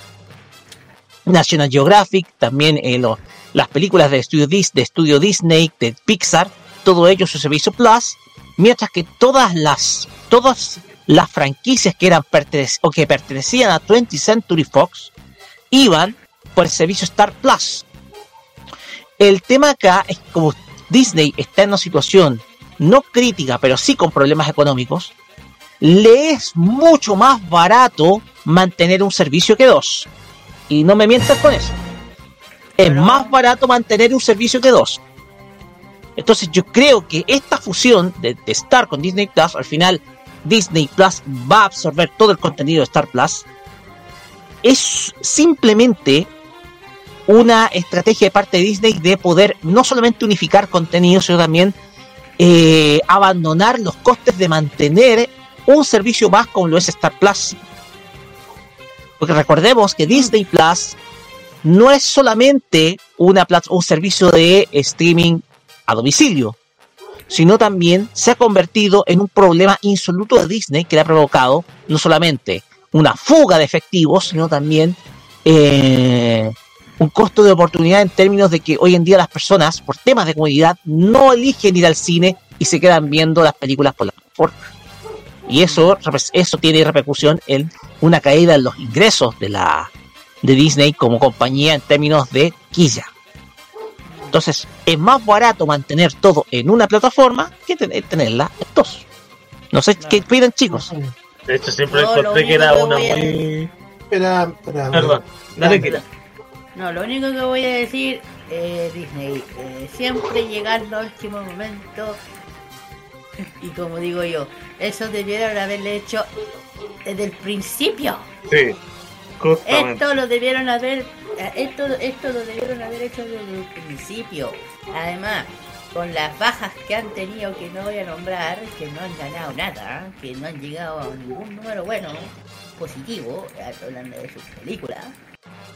National Geographic, también eh, lo- las películas de estudio, Dis- de estudio Disney, de Pixar, todo ello su servicio Plus, mientras que todas las todas las franquicias que eran o que pertenecían a 20th Century Fox iban por el servicio Star Plus. El tema acá es que como Disney está en una situación no crítica, pero sí con problemas económicos, le es mucho más barato mantener un servicio que dos. Y no me mientas con eso. Es más barato mantener un servicio que dos. Entonces yo creo que esta fusión de, de Star con Disney Plus, al final Disney Plus va a absorber todo el contenido de Star Plus, es simplemente una estrategia de parte de Disney de poder no solamente unificar contenido, sino también eh, abandonar los costes de mantener un servicio más como lo es Star Plus. Porque recordemos que Disney Plus no es solamente una un servicio de streaming a domicilio, sino también se ha convertido en un problema insoluto de Disney que le ha provocado no solamente una fuga de efectivos, sino también eh, un costo de oportunidad en términos de que hoy en día las personas, por temas de comodidad, no eligen ir al cine y se quedan viendo las películas por la plataforma. Y eso, eso tiene repercusión en una caída en los ingresos de la de Disney como compañía en términos de quilla. Entonces, es más barato mantener todo en una plataforma que ten- tenerla en dos. No sé qué opinan, chicos. De hecho, siempre No, encontré que era que una a- muy. Espera, espera. Perdón, dale que No, lo único que voy a decir, eh, Disney, eh, siempre llegando al último momento. Y como digo yo, eso debieron haberle hecho desde el principio. Sí, justamente. Esto lo debieron haber, esto, esto lo debieron haber hecho desde el principio. Además, con las bajas que han tenido, que no voy a nombrar, que no han ganado nada, que no han llegado a ningún número bueno, positivo, hablando de sus películas,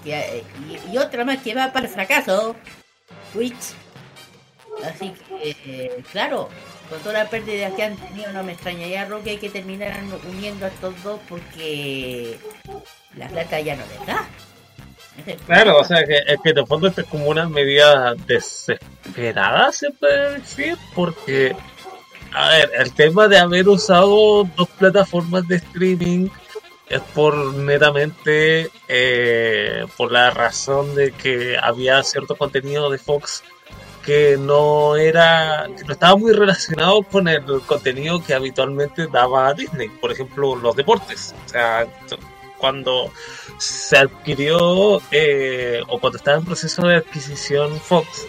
que, y, y otra más que va para el fracaso, Twitch. Así que, eh, claro, con toda la pérdida que han tenido, no me extrañaría, Roque, que terminaran uniendo a estos dos porque la plata ya no les da. Claro, o sea, que, es que de fondo esta es como una medida desesperada, se puede decir, porque, a ver, el tema de haber usado dos plataformas de streaming es por netamente eh, por la razón de que había cierto contenido de Fox que no era que no estaba muy relacionado con el contenido que habitualmente daba Disney por ejemplo los deportes. O sea cuando se adquirió eh, o cuando estaba en proceso de adquisición Fox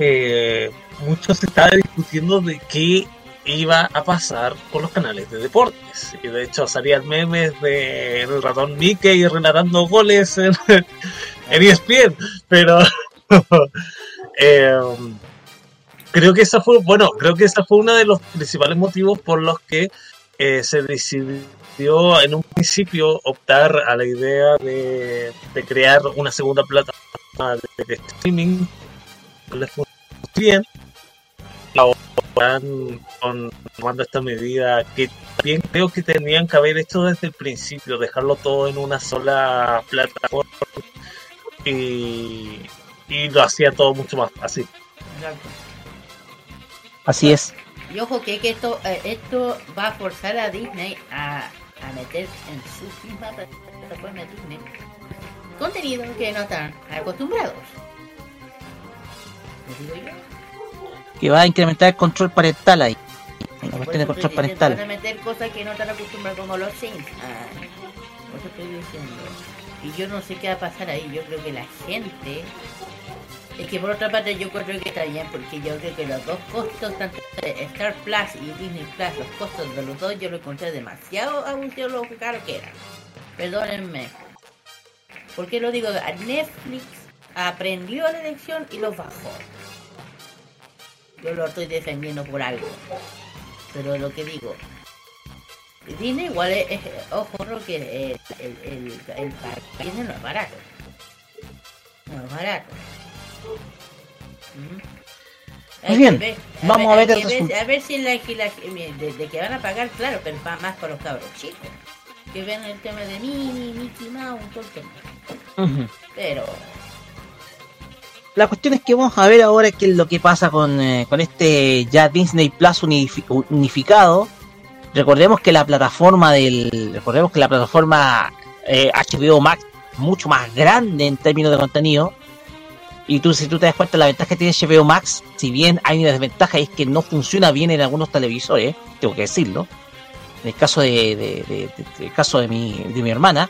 eh, mucho se estaba discutiendo de qué iba a pasar con los canales de deportes. Y de hecho salían memes de ratón Mickey relatando goles en, en ESPN pero eh, creo que esa fue bueno creo que esa fue uno de los principales motivos por los que eh, se decidió en un principio optar a la idea de, crear una segunda plataforma de, streaming. Les bien. Ahora con- tomando esta medida que también creo que tenían que haber hecho desde el principio dejarlo todo en una sola plataforma. Y, y lo hacía todo mucho más fácil Exacto. Así es. Y ojo que, que esto, eh, esto va a forzar a Disney a, a meter en su misma plataforma de Disney contenido que no están acostumbrados. ¿Les digo yo? Que va a incrementar el control parental ahí. La cuestión de control diciendo, Van a parental. meter cosas que no están acostumbrados como los Sims. Ah, por eso estoy diciendo. Y yo no sé qué va a pasar ahí. Yo creo que la gente. Es que por otra parte yo creo que está bien porque yo creo que los dos costos, tanto Star Plus y Disney Plus, los costos de los dos yo lo encontré demasiado abusivos lo caro que eran. Perdónenme. ¿Por qué lo digo? Netflix aprendió la lección y los bajó. Yo lo estoy defendiendo por algo. Pero lo que digo, Disney igual es, ojo no, que el, el, el, el paquete no es barato. No es barato. Muy bien, ver- vamos a ver hay el que resultado. a ver si la, que la- van a pagar, claro, pero más para los cabros chicos. Que ven el tema de Minnie, Mickey Mouse, todo el tema. Pero, La cuestión es que vamos a ver ahora qué es lo que pasa con, eh, con este ya Disney Plus unifi- unificado. Recordemos que la plataforma del. Recordemos que la plataforma eh, HBO Max es mucho más grande en términos de contenido. Y tú, si tú te das cuenta, la ventaja que tiene HBO Max, si bien hay una desventaja, es que no funciona bien en algunos televisores, tengo que decirlo. En el caso de, de- de- de- el caso de mi, de mi hermana,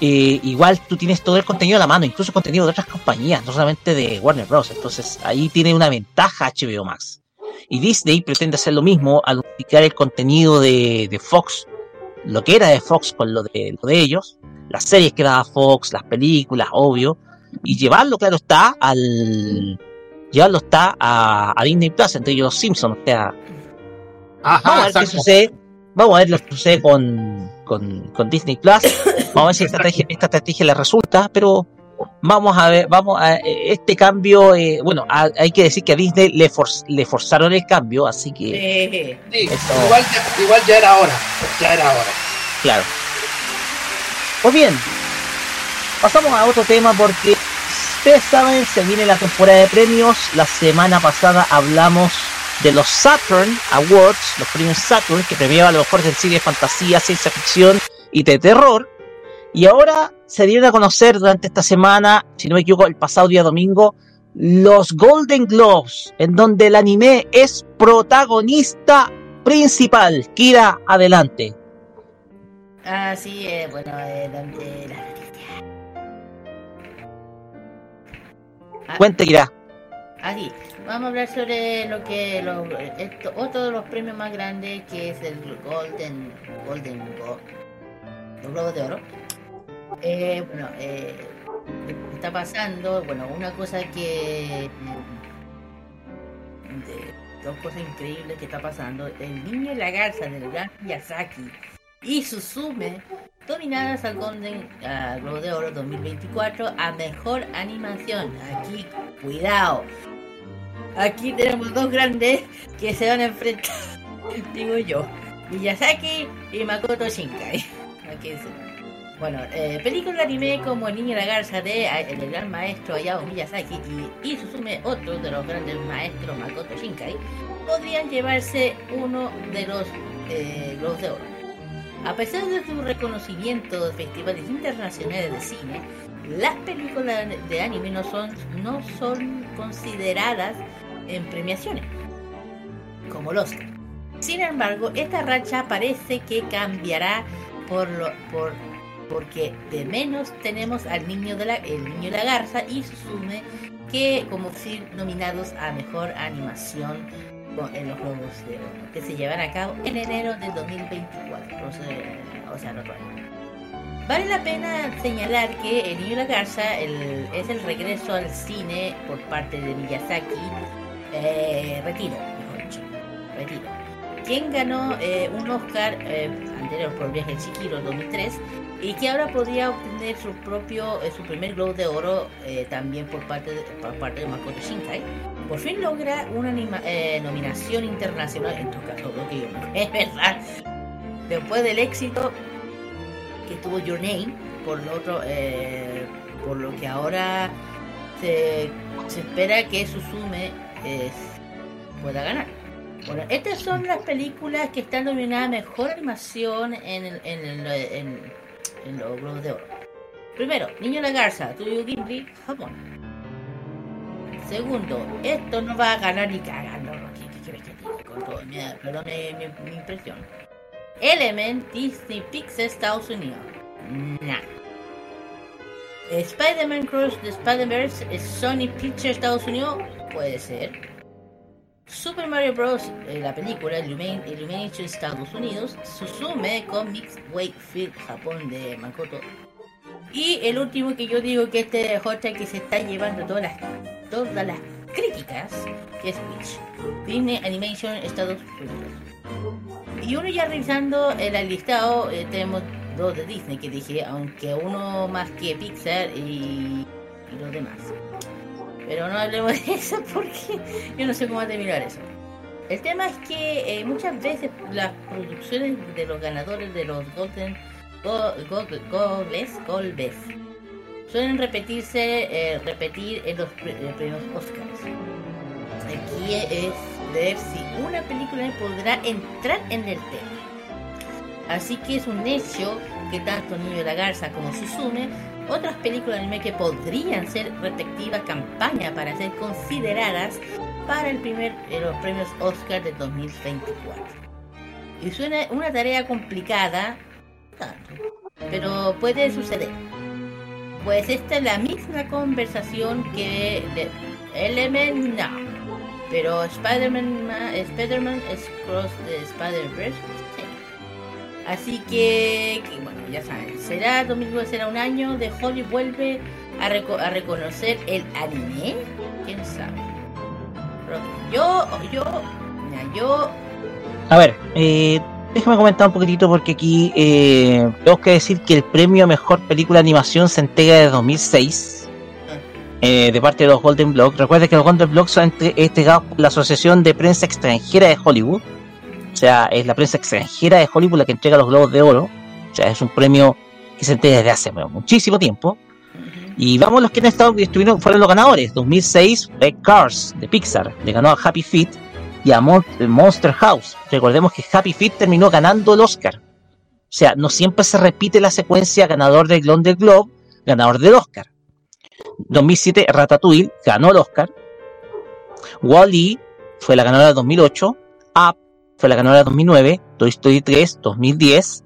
eh, igual tú tienes todo el contenido a la mano, incluso contenido de otras compañías, no solamente de Warner Bros. Entonces ahí tiene una ventaja HBO Max. Y Disney pretende hacer lo mismo al unificar el contenido de, de Fox, lo que era de Fox con lo de, lo de ellos, las series que daba Fox, las películas, obvio, y llevarlo, claro está, al. Llevarlo está a, a Disney Plus, entre ellos los Simpsons, o sea, Ajá, Vamos a ver qué exacto. sucede. Vamos a ver lo que sucede con, con, con Disney Plus. Vamos a ver si esta estrategia, esta estrategia le resulta, pero vamos a ver, vamos a eh, este cambio, eh, bueno, a- hay que decir que a Disney le, for- le forzaron el cambio, así que, Sí, igual, ya, igual ya era hora. Ya era hora. claro. Pues bien, pasamos a otro tema porque saben, se viene la temporada de premios. La semana pasada hablamos de los Saturn Awards, los premios Saturn, que premiaban a los mejores del cine de fantasía, ciencia ficción y de terror. Y ahora se dieron a conocer durante esta semana, si no me equivoco, el pasado día domingo, los Golden Globes, en donde el anime es protagonista principal. Kira, adelante. Ah, sí, eh, bueno, eh, eh, Cuente, Kira. Así, vamos a hablar sobre lo que lo- esto- otro de los premios más grandes que es el Golden Golden Go- el Globo de Oro. Eh, bueno, eh, está pasando, bueno, una cosa que de dos cosas increíbles que está pasando, el niño y la garza del gran Miyazaki y Suzume dominadas al Golden Globo de Oro 2024 a mejor animación. Aquí, cuidado. Aquí tenemos dos grandes que se van a enfrentar, digo yo, Miyazaki y Makoto Shinkai. Aquí Bueno, eh, películas de anime como El niño y la garza de eh, el gran maestro Hayao Miyazaki y, y Suzume, otro de los grandes maestros Makoto Shinkai, podrían llevarse uno de los eh, Globos de Oro. A pesar de su reconocimiento de festivales internacionales de cine, las películas de anime no son, no son consideradas en premiaciones, como Oscar. Sin embargo, esta racha parece que cambiará por, lo- por porque de menos tenemos al niño de la, el niño la garza y Suzume que como si nominados a mejor animación en los Globos de Oro, que se llevará a cabo en enero del 2024, o sea, o sea, el otro año. Vale la pena señalar que El Niño y la Garza el- es el regreso al cine por parte de Miyazaki, eh, retiro, mejor dicho, retiro, quien ganó eh, un Oscar eh, anterior por Viaje de en 2003 y que ahora podría obtener su propio, eh, su primer Globo de Oro eh, también por parte de, por parte de Makoto Shinkai. Por fin logra una anima- eh, nominación internacional, en tu caso creo que yo es verdad, después del éxito que tuvo Your Name, por lo otro, eh, por lo que ahora se, espera que Suzume eh, pueda ganar. Bueno, estas son las películas que están nominadas a mejor animación en, el, en, los Globos de Oro. Primero, Niño la Garza, Studio Ghibli, Japón. Segundo, esto no va a ganar ni cagando. ¿Qué, quieres que te? Con todo, perdón mi, mi- impresión. Element, Disney Pixar, Estados Unidos. Nah. Spider-Man Cross the Spider-Verse, Sony Pictures, Estados Unidos. Puede ser. Super Mario Bros. eh, la película Illumin- Illumination Estados Unidos, Suzume Comics Wakefield Japón de Makoto. Y el último que yo digo que este J que se está llevando todas las todas las críticas, que es Witch. Disney Animation Estados Unidos. Y uno ya revisando el listado, eh, tenemos dos de Disney que dije, aunque uno más que Pixar y, los demás. Pero no hablemos de eso porque yo no sé cómo terminar eso. El tema es que eh, muchas veces las producciones de los ganadores de los Golden Go, Go, Goles, Golbes suelen repetirse, eh, repetir en los eh, premios Oscars. Aquí es ver si una película podrá entrar en el tema. Así que es un hecho que tanto Niño de la Garza como Suzume, otras películas de anime que podrían ser respectiva campaña para ser consideradas para el primer eh, los premios Oscar de 2024. Y suena una tarea complicada, pero puede suceder. Pues esta es la misma conversación que de Element no. Pero Spider-Man ma- Spider-Man es Cross de Spider-Verse. sí. Así que, bueno, ya saben, será 2009 será un año de Hollywood vuelve a, reco- a reconocer el anime. ¿Quién sabe? Yo, yo, yo A ver, eh, déjame comentar un poquitito porque aquí eh, tengo que decir que el premio a mejor película de animación se entrega desde 2006 eh, de parte de los Golden Blocks. Recuerden que los Golden Blocks son entre- entregados por la Asociación de Prensa Extranjera de Hollywood. O sea, es la prensa extranjera de Hollywood la que entrega los Globos de Oro. O sea, es un premio que se entrega desde hace muchísimo tiempo. Y vamos los que han estado, estuvieron, fueron los ganadores. 2006 fue Cars de Pixar, le ganó a Happy Feet y a Mon- Monster House. Recordemos que Happy Feet terminó ganando el Oscar. O sea, no siempre se repite la secuencia ganador del Golden Globe, ganador del Oscar. 2007 Ratatouille ganó el Oscar. Wall-E fue la ganadora de 2008. Up fue la ganadora de 2009. Toy Story 3 2010.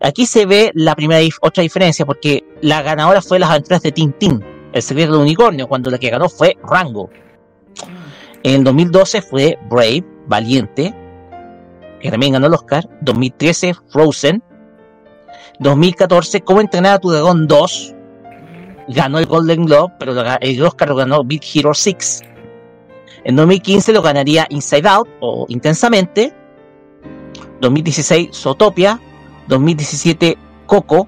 Aquí se ve la primera otra diferencia porque la ganadora fue las aventuras de Tintín, el secreto del unicornio, cuando la que ganó fue Rango. En el 2012 fue Brave, Valiente, que también ganó el Oscar. 2013 Frozen. 2014 Cómo entrenar a tu dragón 2. Ganó el Golden Globe, pero el Oscar lo ganó Big Hero 6. En 2015 lo ganaría Inside Out o Intensamente. 2016 Zootopia. 2017 Coco.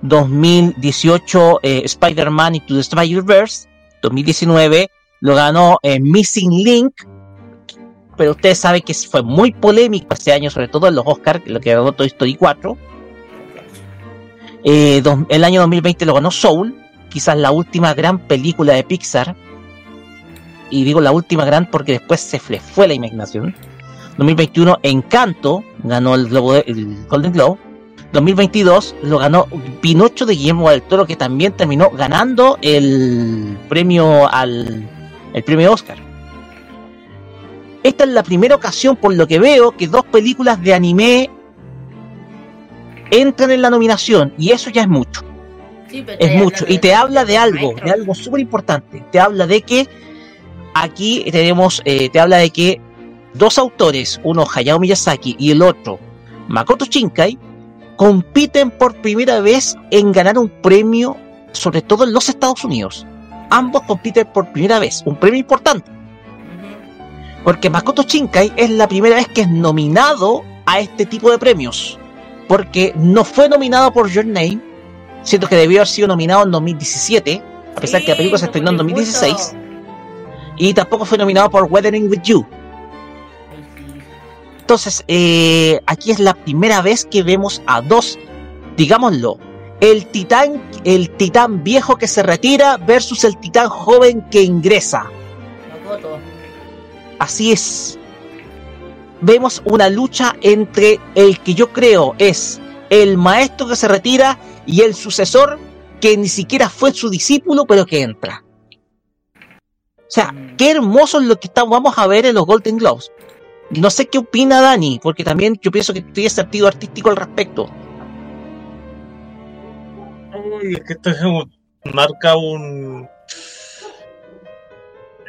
2018 eh, Spider-Man Into the Spider-Verse. 2019 lo ganó eh, Missing Link. Pero ustedes saben que fue muy polémico este año, sobre todo en los Oscars, lo que ganó Toy Story 4. Eh, el año 2020 lo ganó Soul, quizás la última gran película de Pixar. Y digo la última gran porque después se fue la imaginación. 2021 Encanto ganó el, el Golden Globe. 2022 lo ganó Pinocho de Guillermo del Toro que también terminó ganando el premio al el premio Oscar. Esta es la primera ocasión por lo que veo que dos películas de anime entran en la nominación y eso ya es mucho Sí, es mucho y te habla de algo, de algo súper importante. Te habla de que aquí tenemos, eh, te habla de que dos autores, uno Hayao Miyazaki y el otro Makoto Shinkai, compiten por primera vez en ganar un premio, sobre todo en los Estados Unidos. Ambos compiten por primera vez, un premio importante. Porque Makoto Shinkai es la primera vez que es nominado a este tipo de premios. Porque no fue nominado por Your Name, siento que debió haber sido nominado en 2017, a pesar Sí, que la película se estrenó en fue 2016, justo. y tampoco fue nominado por Weathering with You. Entonces, eh, aquí es la primera vez que vemos a dos, digámoslo, el titán, el titán viejo que se retira versus el titán joven que ingresa. Así es. Vemos una lucha entre el que yo creo es el maestro que se retira y el sucesor que ni siquiera fue su discípulo, pero que entra. O sea, qué hermoso es lo que estamos, vamos a ver en los Golden Globes. No sé qué opina Dani, porque también yo pienso que tiene sentido artístico al respecto. Uy, es que esto es un- marca un.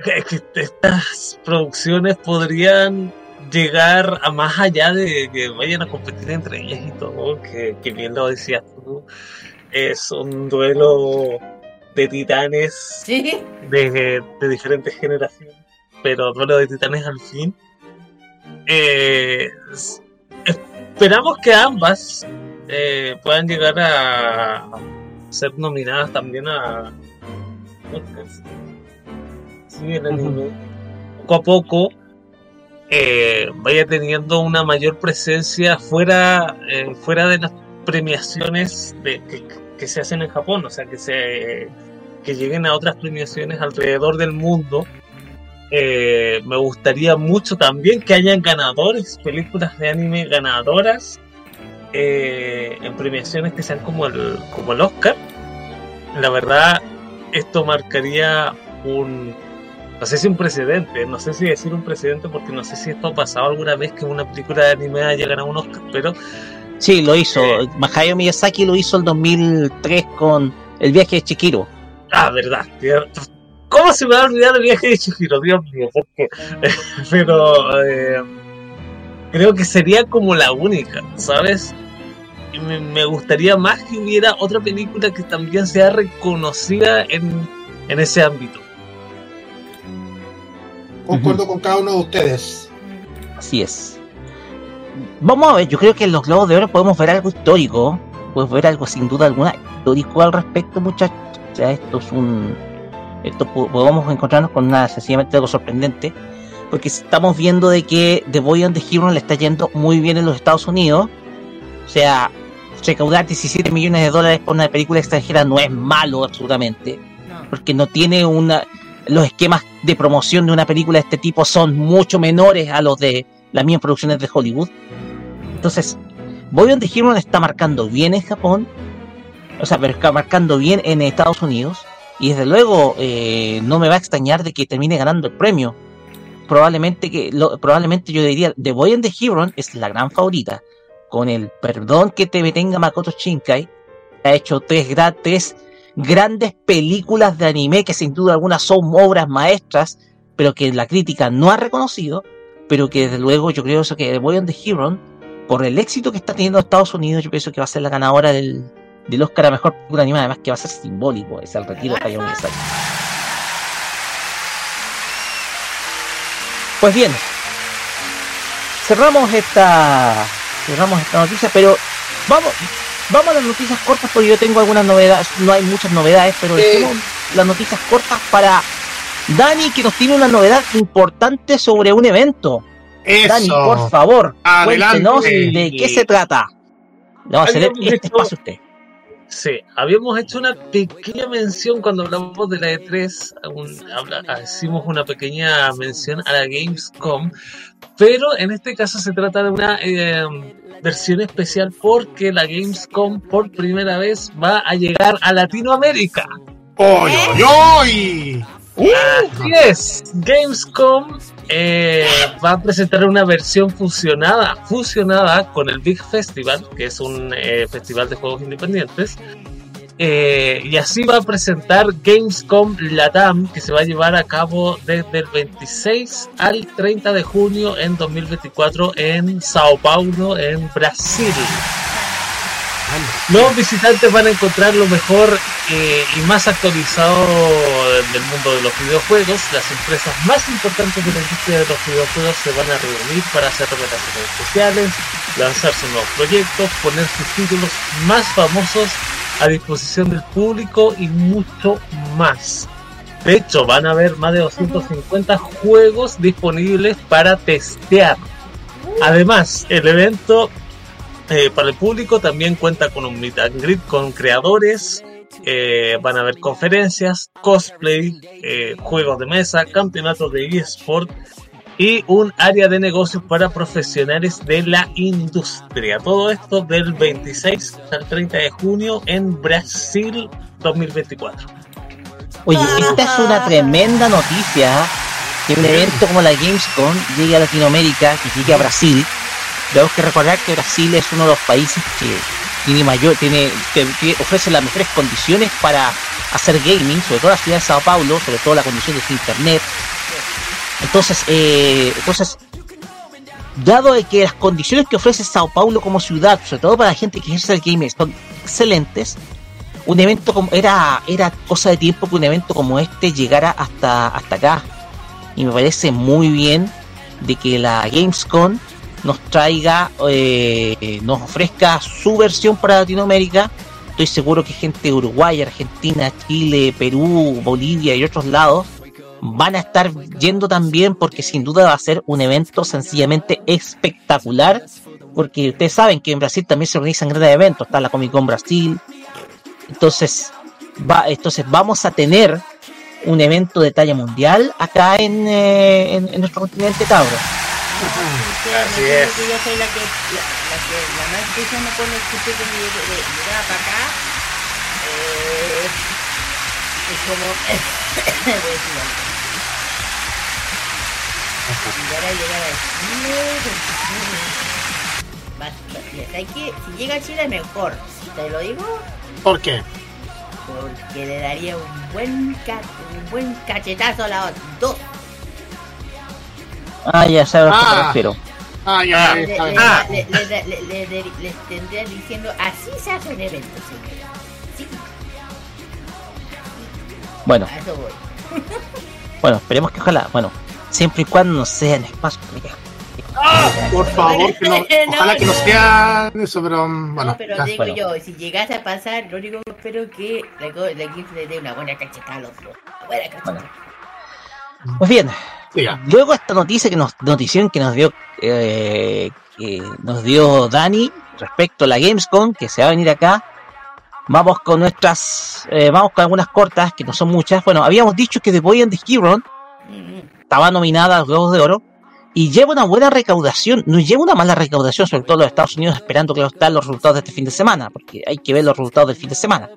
Es que estas producciones podrían llegar a más allá de que vayan a competir entre ellas y todo, que, que bien lo decías tú. Es un duelo de titanes Sí, de, de diferentes generaciones, pero duelo de titanes al fin. Eh, esperamos que ambas eh, puedan llegar a ser nominadas también a Oscars. Sí, el anime poco a poco eh, vaya teniendo una mayor presencia fuera, eh, fuera de las premiaciones de, que, que se hacen en Japón, o sea, que se que lleguen a otras premiaciones alrededor del mundo. Eh, me gustaría mucho también que hayan ganadores, películas de anime ganadoras eh, en premiaciones que sean como el, como el Oscar. La verdad, esto marcaría un, no sé si un precedente, no sé si decir un precedente porque no sé si esto ha pasado alguna vez que una película de anime haya ganado un Oscar, pero Sí, lo hizo. Eh. Hayao Miyazaki lo hizo el 2003 con El viaje de Chihiro. Ah, verdad. ¿Cómo se me va a olvidar el viaje de Chihiro? Dios mío, ¿por qué? Pero eh, creo que sería como la única, ¿sabes? Me, me gustaría más que hubiera otra película que también sea reconocida en, en ese ámbito. Concuerdo con cada uno de ustedes. Así es. Vamos a ver, yo creo que en los Globos de Oro podemos ver algo histórico. Podemos ver algo sin duda alguna histórico al respecto, muchachos. O sea, esto es un. Esto po- podemos encontrarnos con nada, sencillamente algo sorprendente. Porque estamos viendo de que The Boy and the Hero le está yendo muy bien en los Estados Unidos. O sea, recaudar 17 millones de dólares por una película extranjera no es malo absolutamente. no. porque no tiene una los esquemas de promoción de una película de este tipo son mucho menores a los de las mismas producciones de Hollywood. Entonces, Boy on the Hero está marcando bien en Japón, o sea, pero está marcando bien en Estados Unidos, Y desde luego eh, no me va a extrañar de que termine ganando el premio. Probablemente que lo, probablemente yo diría The Boy and the Hero es la gran favorita. Con el perdón que te tenga Makoto Shinkai, ha hecho tres, gra- tres grandes películas de anime que sin duda algunas son obras maestras, pero que la crítica no ha reconocido, pero que desde luego yo creo eso que The Boy and the Hero, por el éxito que está teniendo Estados Unidos, yo pienso que va a ser la ganadora del, del Oscar a Mejor Película Animada, además que va a ser simbólico, es el retiro de Hayao Miyazaki. Pues bien, cerramos esta cerramos esta noticia, pero vamos vamos a las noticias cortas porque yo tengo algunas novedades, no hay muchas novedades, pero dejemos las noticias cortas para Dani que nos tiene una novedad importante sobre un evento. Eso. Dani, por favor, Adelante. cuéntenos de qué se trata. Le vamos a ceder Habíamos este hecho- espacio a usted. Sí, habíamos hecho una pequeña mención cuando hablamos de la E3, un- habla- hicimos una pequeña mención a la Gamescom, pero en este caso se trata de una eh, versión especial porque la Gamescom por primera vez va a llegar a Latinoamérica. ¡Oy, oy, oy! Así es, Gamescom eh, va a presentar una versión fusionada, fusionada con el Big Festival, que es un eh, festival de juegos independientes. Eh, y así va a presentar Gamescom Latam, que se va a llevar a cabo desde el 26 al 30 de junio en 2024 en Sao Paulo, en Brasil. Los visitantes van a encontrar lo mejor eh, y más actualizado del mundo de los videojuegos. Las empresas más importantes de la industria de los videojuegos se van a reunir para hacer revelaciones especiales, lanzar sus nuevos proyectos, poner sus títulos más famosos a disposición del público y mucho más. De hecho, van a haber más de 250 juegos disponibles para testear. Además, el evento eh, para el público también cuenta con un meet and greet con creadores. eh, van a haber conferencias, cosplay, eh, juegos de mesa, campeonatos de eSport y un área de negocios para profesionales de la industria. Todo esto del 26 al 30 de junio en Brasil 2024. Oye, esta es una tremenda noticia que un evento como la Gamescom llegue a Latinoamérica, que llegue a Brasil. Tenemos que recordar que Brasil es uno de los países que tiene mayor, tiene, que, que ofrece las mejores condiciones para hacer gaming, sobre todo la ciudad de Sao Paulo, sobre todo la condición de su internet. Entonces, eh, entonces, dado de que las condiciones que ofrece Sao Paulo como ciudad, sobre todo para la gente que ejerce el gaming, son excelentes, un evento como era era cosa de tiempo que un evento como este llegara hasta hasta acá. Y me parece muy bien de que la Gamescom nos traiga eh, nos ofrezca su versión para Latinoamérica. Estoy seguro que gente de Uruguay Argentina Chile Perú Bolivia y otros lados van a estar yendo también porque sin duda va a ser un evento sencillamente espectacular porque ustedes saben que en Brasil también se organizan grandes eventos está la Comic Con Brasil entonces, va, entonces vamos a tener un evento de talla mundial acá en, eh, en, en nuestro continente, cabros. Así es. Que yo soy la que, la, que más diciendo con el que usted de, de, de llegar para acá. Eh, es como. voy a decir algo. Llegar a llegar a Chile. Va- va- mira, ¿sabes qué? Si llega a Chile, mejor. Te lo digo ¿Por qué? porque le daría un buen, ca- un buen cachetazo a la otra. Dos. Ah, ya sabes a lo que me Ah. refiero. Ah, ya. Ah. le- le- le- le- le- le- les tendría diciendo así se hace un evento, señora. Sí, Bueno, a eso voy. bueno, esperemos que ojalá, bueno, siempre y cuando no sea en espacio. ya. Por favor, que no, ojalá que no sea eso, pero mm, bueno. no, pero ya. digo bueno. yo, si llegase a pasar, lo único que espero que la, GIF le dé una buena cachetada al otro. Una buena cachetada. Bueno. Pues bien, luego esta noticia que nos, notición que nos dio, eh, que nos dio Dani respecto a la Gamescom, que se va a venir acá. Vamos con nuestras, eh, vamos con algunas cortas, que no son muchas. Bueno, habíamos dicho que The Boy and the Hero. Estaba nominada a los Globos de Oro y lleva una buena recaudación, no lleva una mala recaudación, sobre todo los Estados Unidos, esperando que estén los resultados de este fin de semana, porque hay que ver los resultados del fin de semana.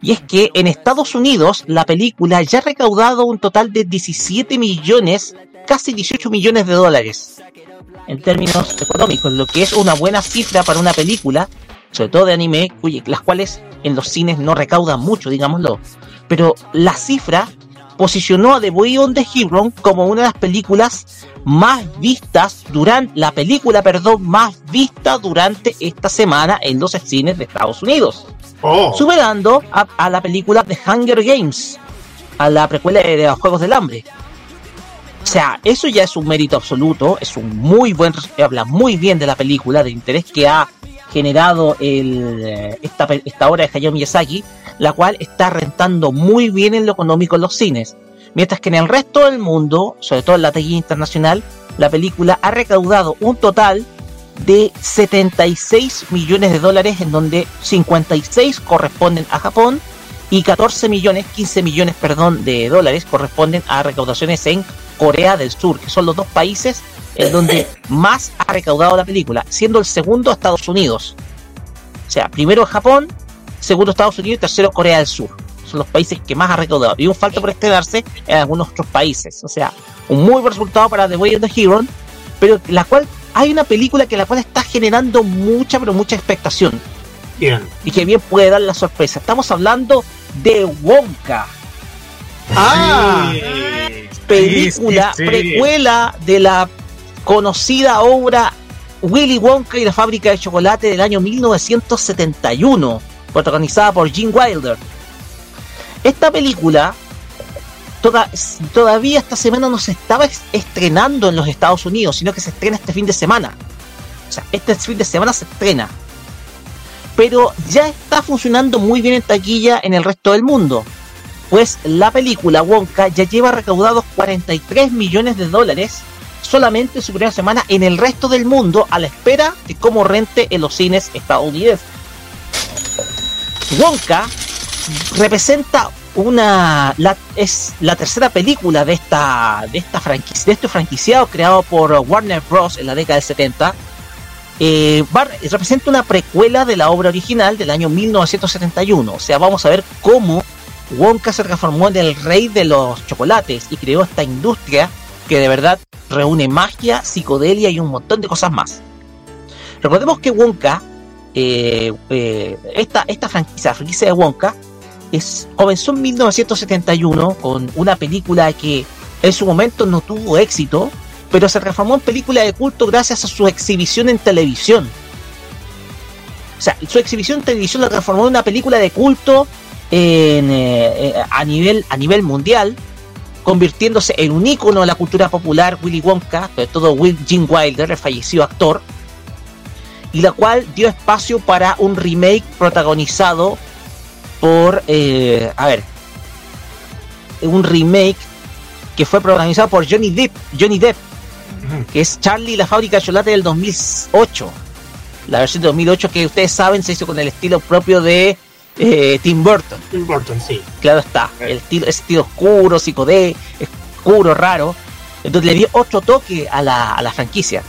Y es que en Estados Unidos la película ya ha recaudado un total de 17 millones, casi 18 millones de dólares en términos económicos, lo que es una buena cifra para una película, sobre todo de anime, las cuales en los cines no recaudan mucho, digámoslo. Pero la cifra posicionó a The Boy on the Hero como una de las películas más vistas durante la película, perdón, más vista durante esta semana en los cines de Estados Unidos, Oh, superando a, a la película The Hunger Games, a la precuela de, de los Juegos del Hambre. O sea, eso ya es un mérito absoluto, es un muy buen, habla muy bien de la película, del interés que ha generado el, eh, esta, esta obra de Hayao Miyazaki, la cual está rentando muy bien en lo económico en los cines. Mientras que en el resto del mundo, sobre todo en la taquilla internacional, la película ha recaudado un total de 76 millones de dólares, en donde 56 corresponden a Japón y 14 millones, 15 millones, perdón, de dólares corresponden a recaudaciones en Corea del Sur, que son los dos países en donde más ha recaudado la película, siendo el segundo Estados Unidos. O sea, primero Japón, segundo Estados Unidos y tercero Corea del Sur. Son los países que más ha recaudado. Y un falta por estrenarse en algunos otros países. O sea, un muy buen resultado para The Way of the Hero, pero la cual hay una película que la cual está generando mucha, pero mucha expectación. bien. Y que bien puede dar la sorpresa. Estamos hablando de Wonka. Ah, película sí. precuela de la conocida obra Willy Wonka y la fábrica de chocolate del año 1971, protagonizada por Gene Wilder. Esta película toda- todavía esta semana no se estaba estrenando en los Estados Unidos, sino que se estrena este fin de semana. O sea, este fin de semana se estrena. Pero ya está funcionando muy bien en taquilla en el resto del mundo pues la película Wonka ya lleva recaudados 43 millones de dólares solamente en su primera semana en el resto del mundo a la espera de cómo rente en los cines estadounidenses. Wonka representa una la, es la tercera película de esta de esta franquicia de este franquiciado creado por Warner Bros. en la década del 70 eh, representa una precuela de la obra original del año 1971 o sea vamos a ver cómo Wonka se transformó en el rey de los chocolates y creó esta industria que de verdad reúne magia, psicodelia y un montón de cosas más. Recordemos que Wonka, eh, eh, esta, esta franquicia, la franquicia de Wonka, es, comenzó en 1971 con una película que en su momento no tuvo éxito, pero se transformó en película de culto gracias a su exhibición en televisión. O sea, su exhibición en televisión la transformó en una película de culto eh, a, nivel, a nivel mundial, convirtiéndose en un ícono de la cultura popular, Willy Wonka, sobre todo Will Gene Wilder, el fallecido actor, y la cual dio espacio para un remake protagonizado por, eh, a ver, un remake que fue protagonizado por Johnny Depp, Johnny Depp, que es Charlie y la fábrica de chocolate del 2008. La versión de 2008 que ustedes saben se hizo con el estilo propio de eh, Tim Burton. Tim Burton, sí. Claro está, el estilo, ese estilo oscuro, psicodé, oscuro, raro. Entonces le dio otro toque a la, a la franquicia.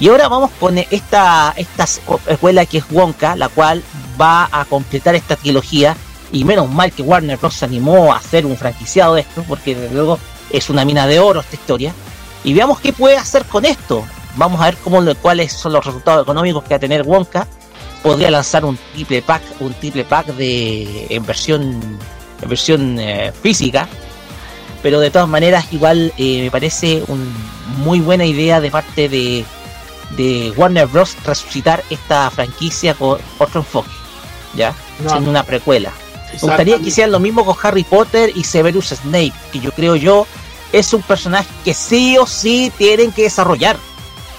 Y ahora vamos con esta, esta escuela que es Wonka, la cual va a completar esta trilogía. Y menos mal que Warner Bros. se animó a hacer un franquiciado de esto, porque desde luego es una mina de oro esta historia. Y veamos qué puede hacer con esto. Vamos a ver cómo, cuáles son los resultados económicos que va a tener Wonka. Podría lanzar un triple pack, un triple pack de en versión, en versión eh, física. Pero de todas maneras, igual eh, me parece una muy buena idea de parte de, de Warner Bros. resucitar esta franquicia con otro enfoque. ¿Ya? No. Siendo una precuela. Me gustaría que hicieran lo mismo con Harry Potter y Severus Snape, que yo creo yo es un personaje que sí o sí tienen que desarrollar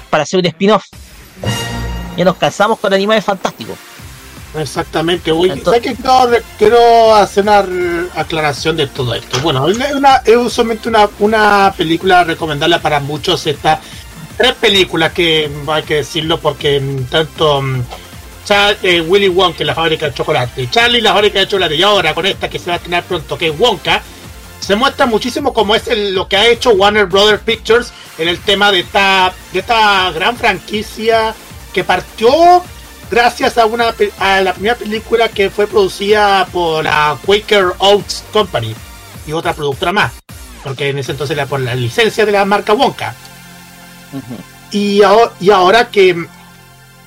para hacer un spin-off. Ya nos cansamos con animales fantásticos. Exactamente, oye, Entonces- ¿sabes qué? quiero, quiero hacer una aclaración de todo esto. Bueno, es una, es usualmente una, una película recomendable para muchos. Estas tres películas que hay que decirlo porque mm, tanto mm, Char- eh, Willy Wonka, la fábrica de chocolate, Charlie, la fábrica de chocolate, y ahora con esta que se va a estrenar pronto, que es Wonka, se muestra muchísimo como es el- lo que ha hecho Warner Brothers Pictures en el tema de esta, de esta gran franquicia que partió gracias a una a la primera película que fue producida por la Quaker Oats Company y otra productora más, porque en ese entonces era por la licencia de la marca Wonka. Y ahora, y ahora que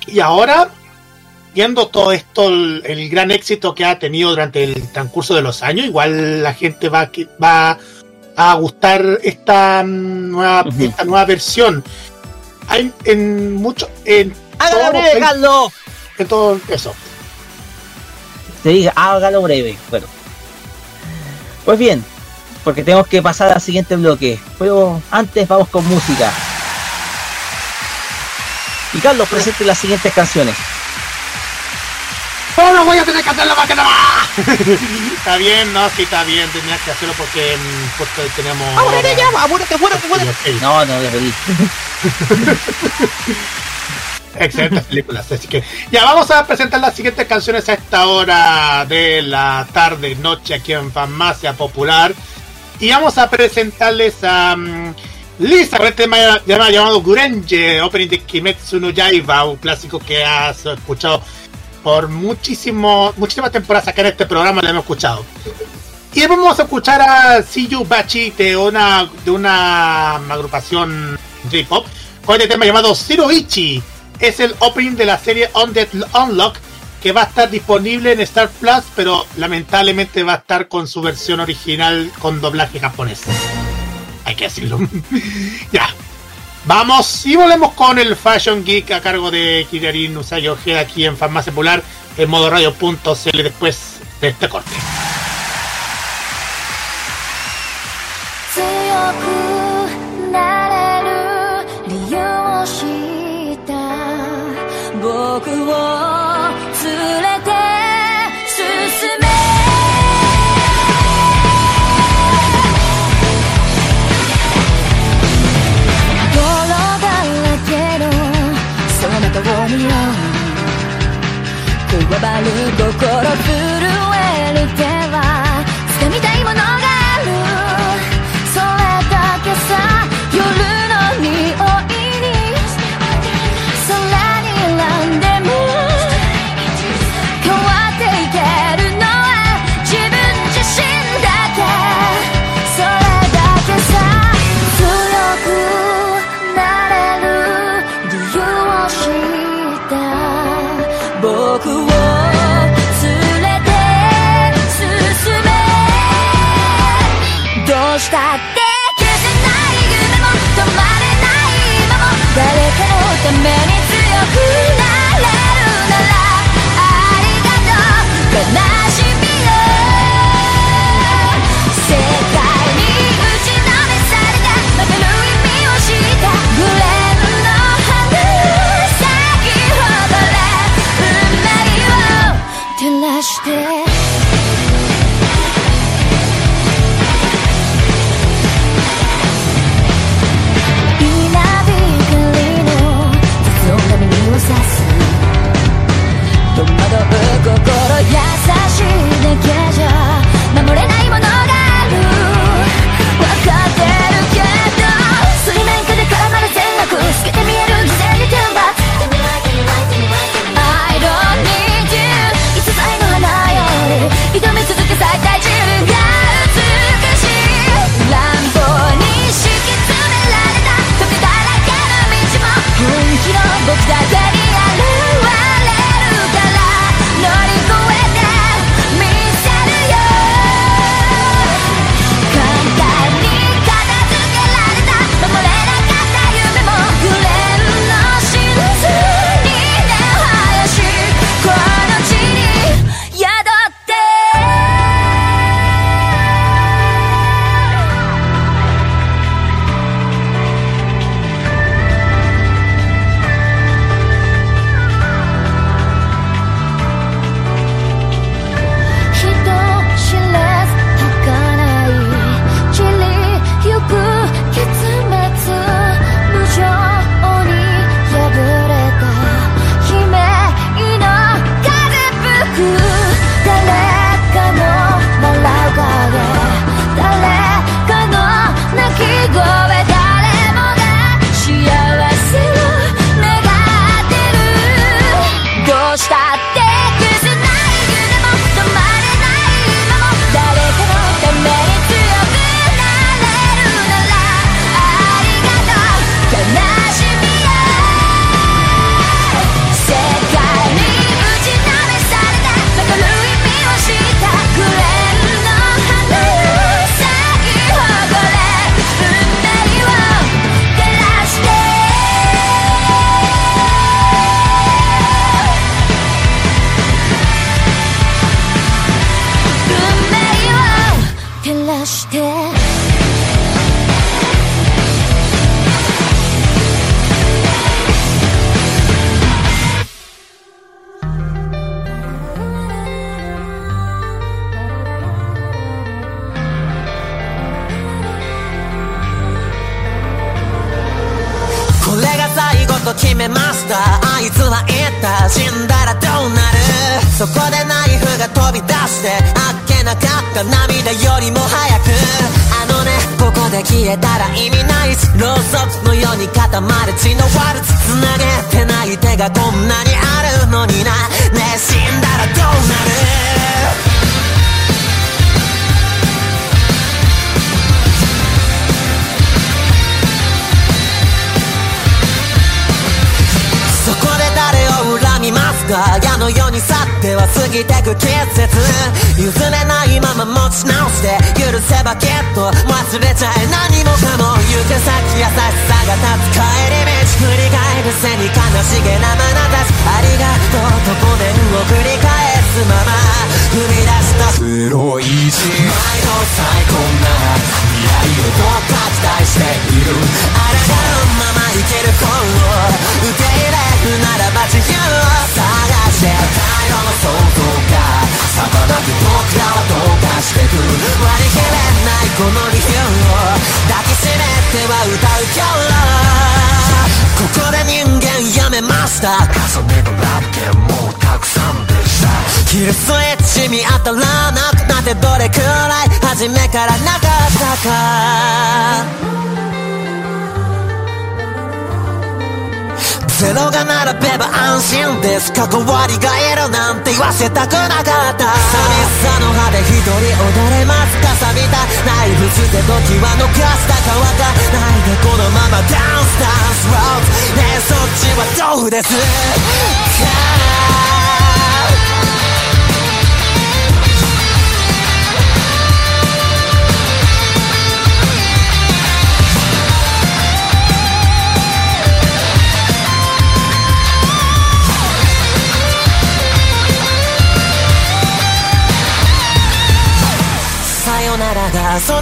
y ahora viendo todo esto el, el gran éxito que ha tenido durante el transcurso de los años, igual la gente va va a gustar esta mm, nueva esta nueva versión. Hay en mucho en ¡Hágalo todo- breve, Carlos! en todo eso. Te dije, hágalo breve. Bueno. Pues bien, porque tenemos que pasar al siguiente bloque. Pero antes vamos con música. Y Carlos presente las siguientes canciones. ¡Oh, no voy a tener que hacerlo más que nada! está bien, no, sí, está bien, tenías que hacerlo porque, porque tenemos. ¡Apúrate ya! ¡Apúrate, apúrate, apúrate! No, no, ya pedí. Excelentes películas, así que ya vamos a presentar las siguientes canciones a esta hora de la tarde, noche aquí en Farmacia Popular. Y vamos a presentarles a mm, Lisa con el tema llamado, Gurenge, opening de Kimetsu no Yaiba, un clásico que has escuchado por muchísimo, muchísimas temporadas acá en este programa, lo hemos escuchado. Y vamos a escuchar a Siyu Bachi de una, de una agrupación J-pop con este tema llamado Zero Ichi. Es el opening de la serie Undead Unlock que va a estar disponible en Star Plus, pero lamentablemente va a estar con su versión original con doblaje japonés. Hay que decirlo. ya. Vamos y volvemos con el Fashion Geek a cargo de Kirarin Usagi Ojeda aquí en Farmacia Popular en modo radio.cl después de este corte. 僕を連れて進め。泥だらけのその通りをくわる心震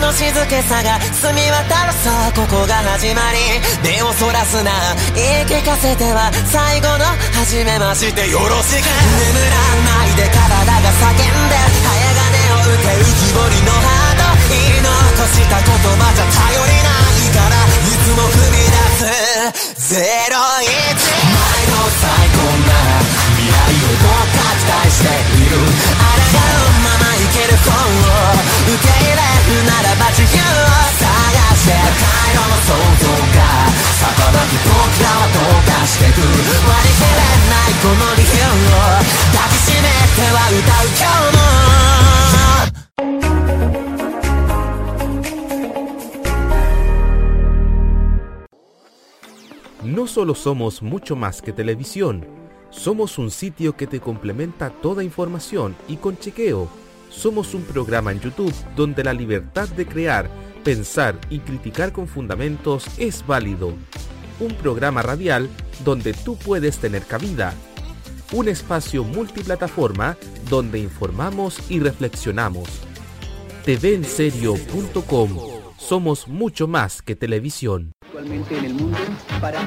の静けさが澄み渡る。さここが始まり目をそらすな言い聞かせては最後の初めましてよろしく眠らないで体が叫んで早金を打て浮き彫りのハート言い残した言葉じゃ頼りないからいつも踏み出すゼロイチ前の最高な未来をどうか期待している。あらままいける方を受け入れるならば自由を探して回路の想像がさばなく僕らはどうかしてく割り切れないこの理由を抱きしめては歌う今日もNo solo somos mucho más que televisión, somos un sitio que te complementa toda información y con chequeo. Somos un programa en YouTube donde la libertad de crear, pensar y criticar con fundamentos es válido. Un programa radial donde tú puedes tener cabida. Un espacio multiplataforma donde informamos y reflexionamos. TVenserio.com Somos mucho más que televisión. actualmente en el mundo para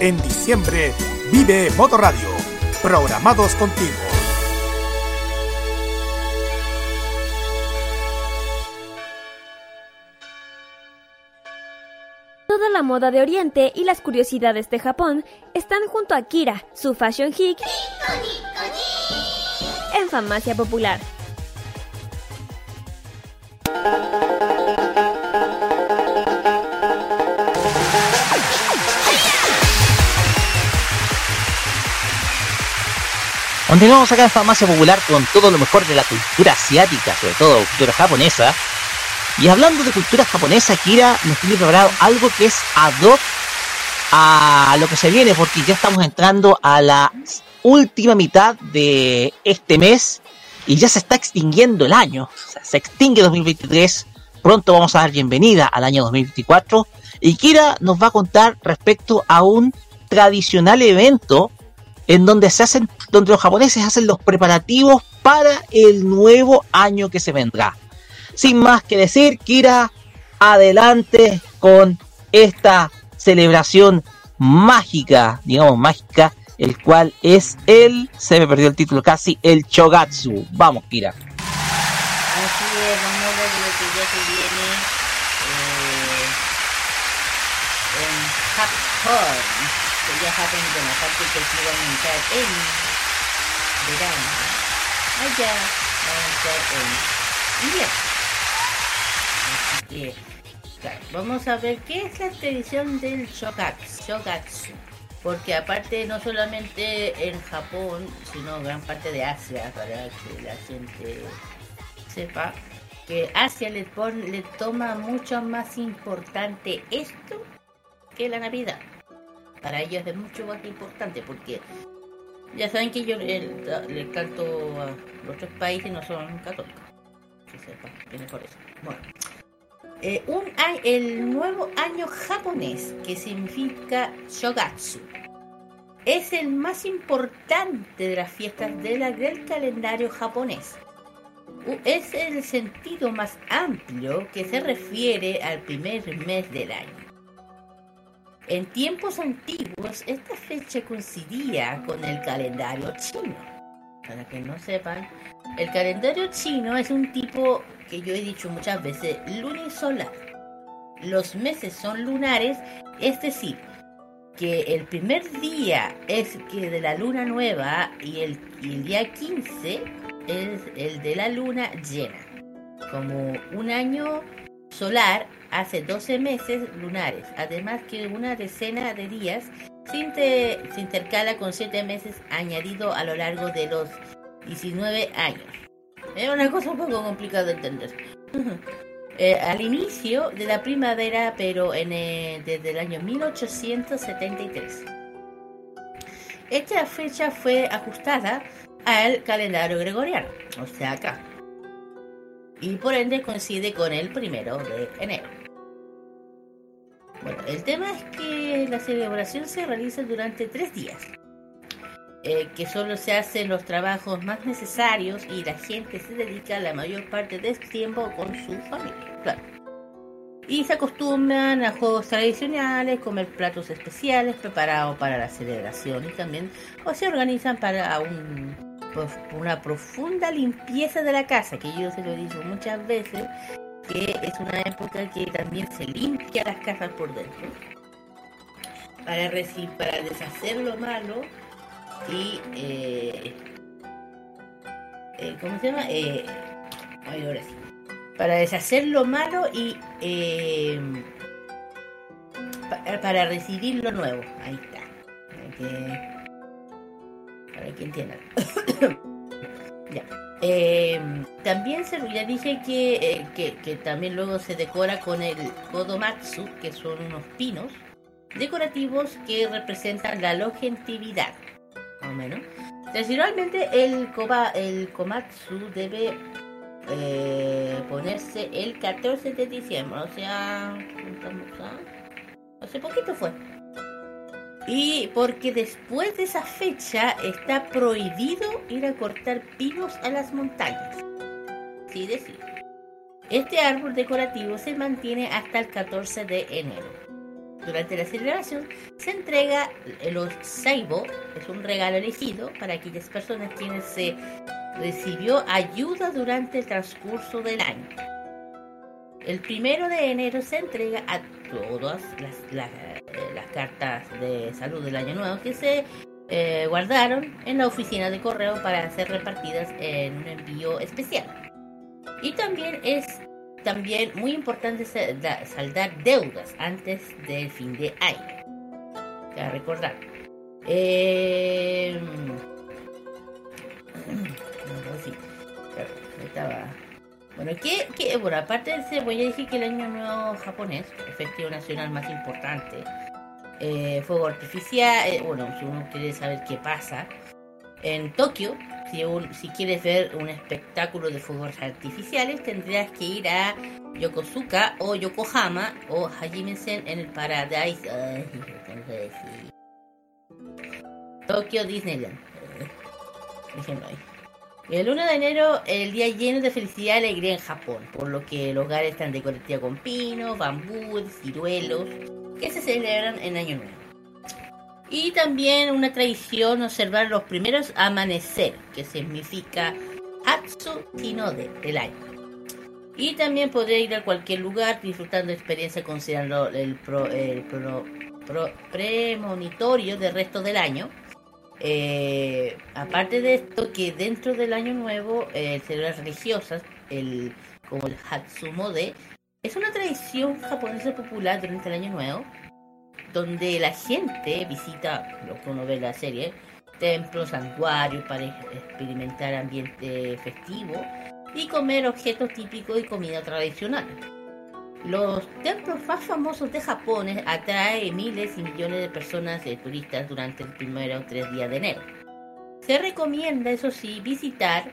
En diciembre, vive Modo Radio, programados contigo. Toda la moda de Oriente y las curiosidades de Japón están junto a Kira, su fashion geek, en Farmacia Popular. Continuamos acá en Farmacia Popular con todo lo mejor de la cultura asiática, sobre todo cultura japonesa. Y hablando de cultura japonesa, Kira nos tiene preparado algo que es ad hoc a lo que se viene, porque ya estamos entrando a la última mitad de este mes y ya se está extinguiendo el año. Se extingue 2023. Pronto vamos a dar bienvenida al año 2024. Y Kira nos va a contar respecto a un tradicional evento en donde se hacen, donde los japoneses hacen los preparativos para el nuevo año que se vendrá. Sin más que decir, Kira, adelante con esta celebración mágica, digamos mágica, el cual es el, se me perdió el título casi, el Chogatsu. Vamos, Kira. Así es, lo que eh. Que ya Japón, bueno, aparte que aquí va a entrar en verano. Allá va a entrar en invierno. Así que, vamos a ver qué es la tradición del Shogatsu. Shogatsu. Porque aparte no solamente en Japón, sino gran parte de Asia, para que la gente sepa que Asia le, pon- le toma mucho más importante esto que la Navidad. Para ellos es mucho más importante porque ya saben que yo le, canto a los otros países no son católicos. Bueno. Eh, el nuevo año japonés que significa Shogatsu es el más importante de las fiestas del calendario japonés. Es el sentido más amplio que se refiere al primer mes del año. En tiempos antiguos, esta fecha coincidía con el calendario chino. Para que no sepan, el calendario chino es un tipo que yo he dicho muchas veces, lunisolar. Los meses son lunares, es decir, que el primer día es que de la luna nueva y el, y el día 15 es el de la luna llena. Como un año solar hace 12 meses lunares, además que una decena de días se, inter- se intercala con 7 meses añadido a lo largo de los 19 años. Es una cosa un poco complicada de entender. Eh, al inicio de la primavera, pero en, eh, desde el año 1873. Esta fecha fue ajustada al calendario gregoriano, o sea, acá. Y por ende coincide con el primero de enero. Bueno, el tema es que la celebración se realiza durante tres días. eh, que solo se hacen los trabajos más necesarios y la gente se dedica la mayor parte del tiempo con su familia, claro. Y se acostumbran a juegos tradicionales, comer platos especiales preparados para la celebración y también o se organizan para un, una profunda limpieza de la casa, que yo se lo he dicho muchas veces, que es una época que también se limpia las casas por dentro para, reci- para deshacer lo malo y eh, eh, ¿cómo se llama? Eh, ahora. Para deshacer lo malo y pa- para recibir lo nuevo. Ahí está. Para que entiendan. ya. Eh, también se, ya dije que, eh, que, que también luego se decora con el Kodomatsu, que son unos pinos decorativos que representan la longevidad más o menos. Tradicionalmente el, koba, el komatsu debe eh, ponerse el 14 de diciembre, o sea, estamos a- hace poquito fue. Y porque después de esa fecha está prohibido ir a cortar pinos a las montañas. Sí, decir. Este árbol decorativo se mantiene hasta el 14 de enero. Durante la celebración se entrega los saibo, es un regalo elegido para aquellas personas quienes se recibió ayuda durante el transcurso del año. El primero de enero se entrega a todas las, eh, cartas de salud del año nuevo que se eh, guardaron en la oficina de correo para ser repartidas en un envío especial. Y también es también muy importante sa- da- saldar deudas antes del fin de año. Para recordar. Eh, estaba. Bueno, ¿qué, qué? bueno, aparte de ese, voy a decir que el año nuevo japonés, el festivo nacional más importante, eh, fuego artificial, eh, bueno, si uno quiere saber qué pasa, en Tokio, si, quieres ver un espectáculo de fuegos artificiales, tendrías que ir a Yokosuka o Yokohama o Hajime-sen en el Paradise. Ay, tengo que decir. Tokio Disneyland. Eh, déjenlo ahí. El 1 de enero, el día lleno de felicidad y alegría en Japón, por lo que los hogares están decorativos con pinos, bambúes, ciruelos, que se celebran en Año Nuevo. Y también una tradición observar los primeros amanecer, que significa Hatsu Tinode del año. Y también podría ir a cualquier lugar disfrutando experiencia considerando el, pro- el pro- pro- premonitorio del resto del año. Eh, aparte de esto, que dentro del año nuevo, eh, celebrar religiosas, el, como el Hatsumode, es una tradición japonesa popular durante el año nuevo, donde la gente visita, lo que uno ve en la serie, templos, santuarios para experimentar ambiente festivo y comer objetos típicos y comida tradicional. Los templos más famosos de Japón atraen miles y millones de personas de turistas durante el primero o tres días de enero. Se recomienda, eso sí, visitar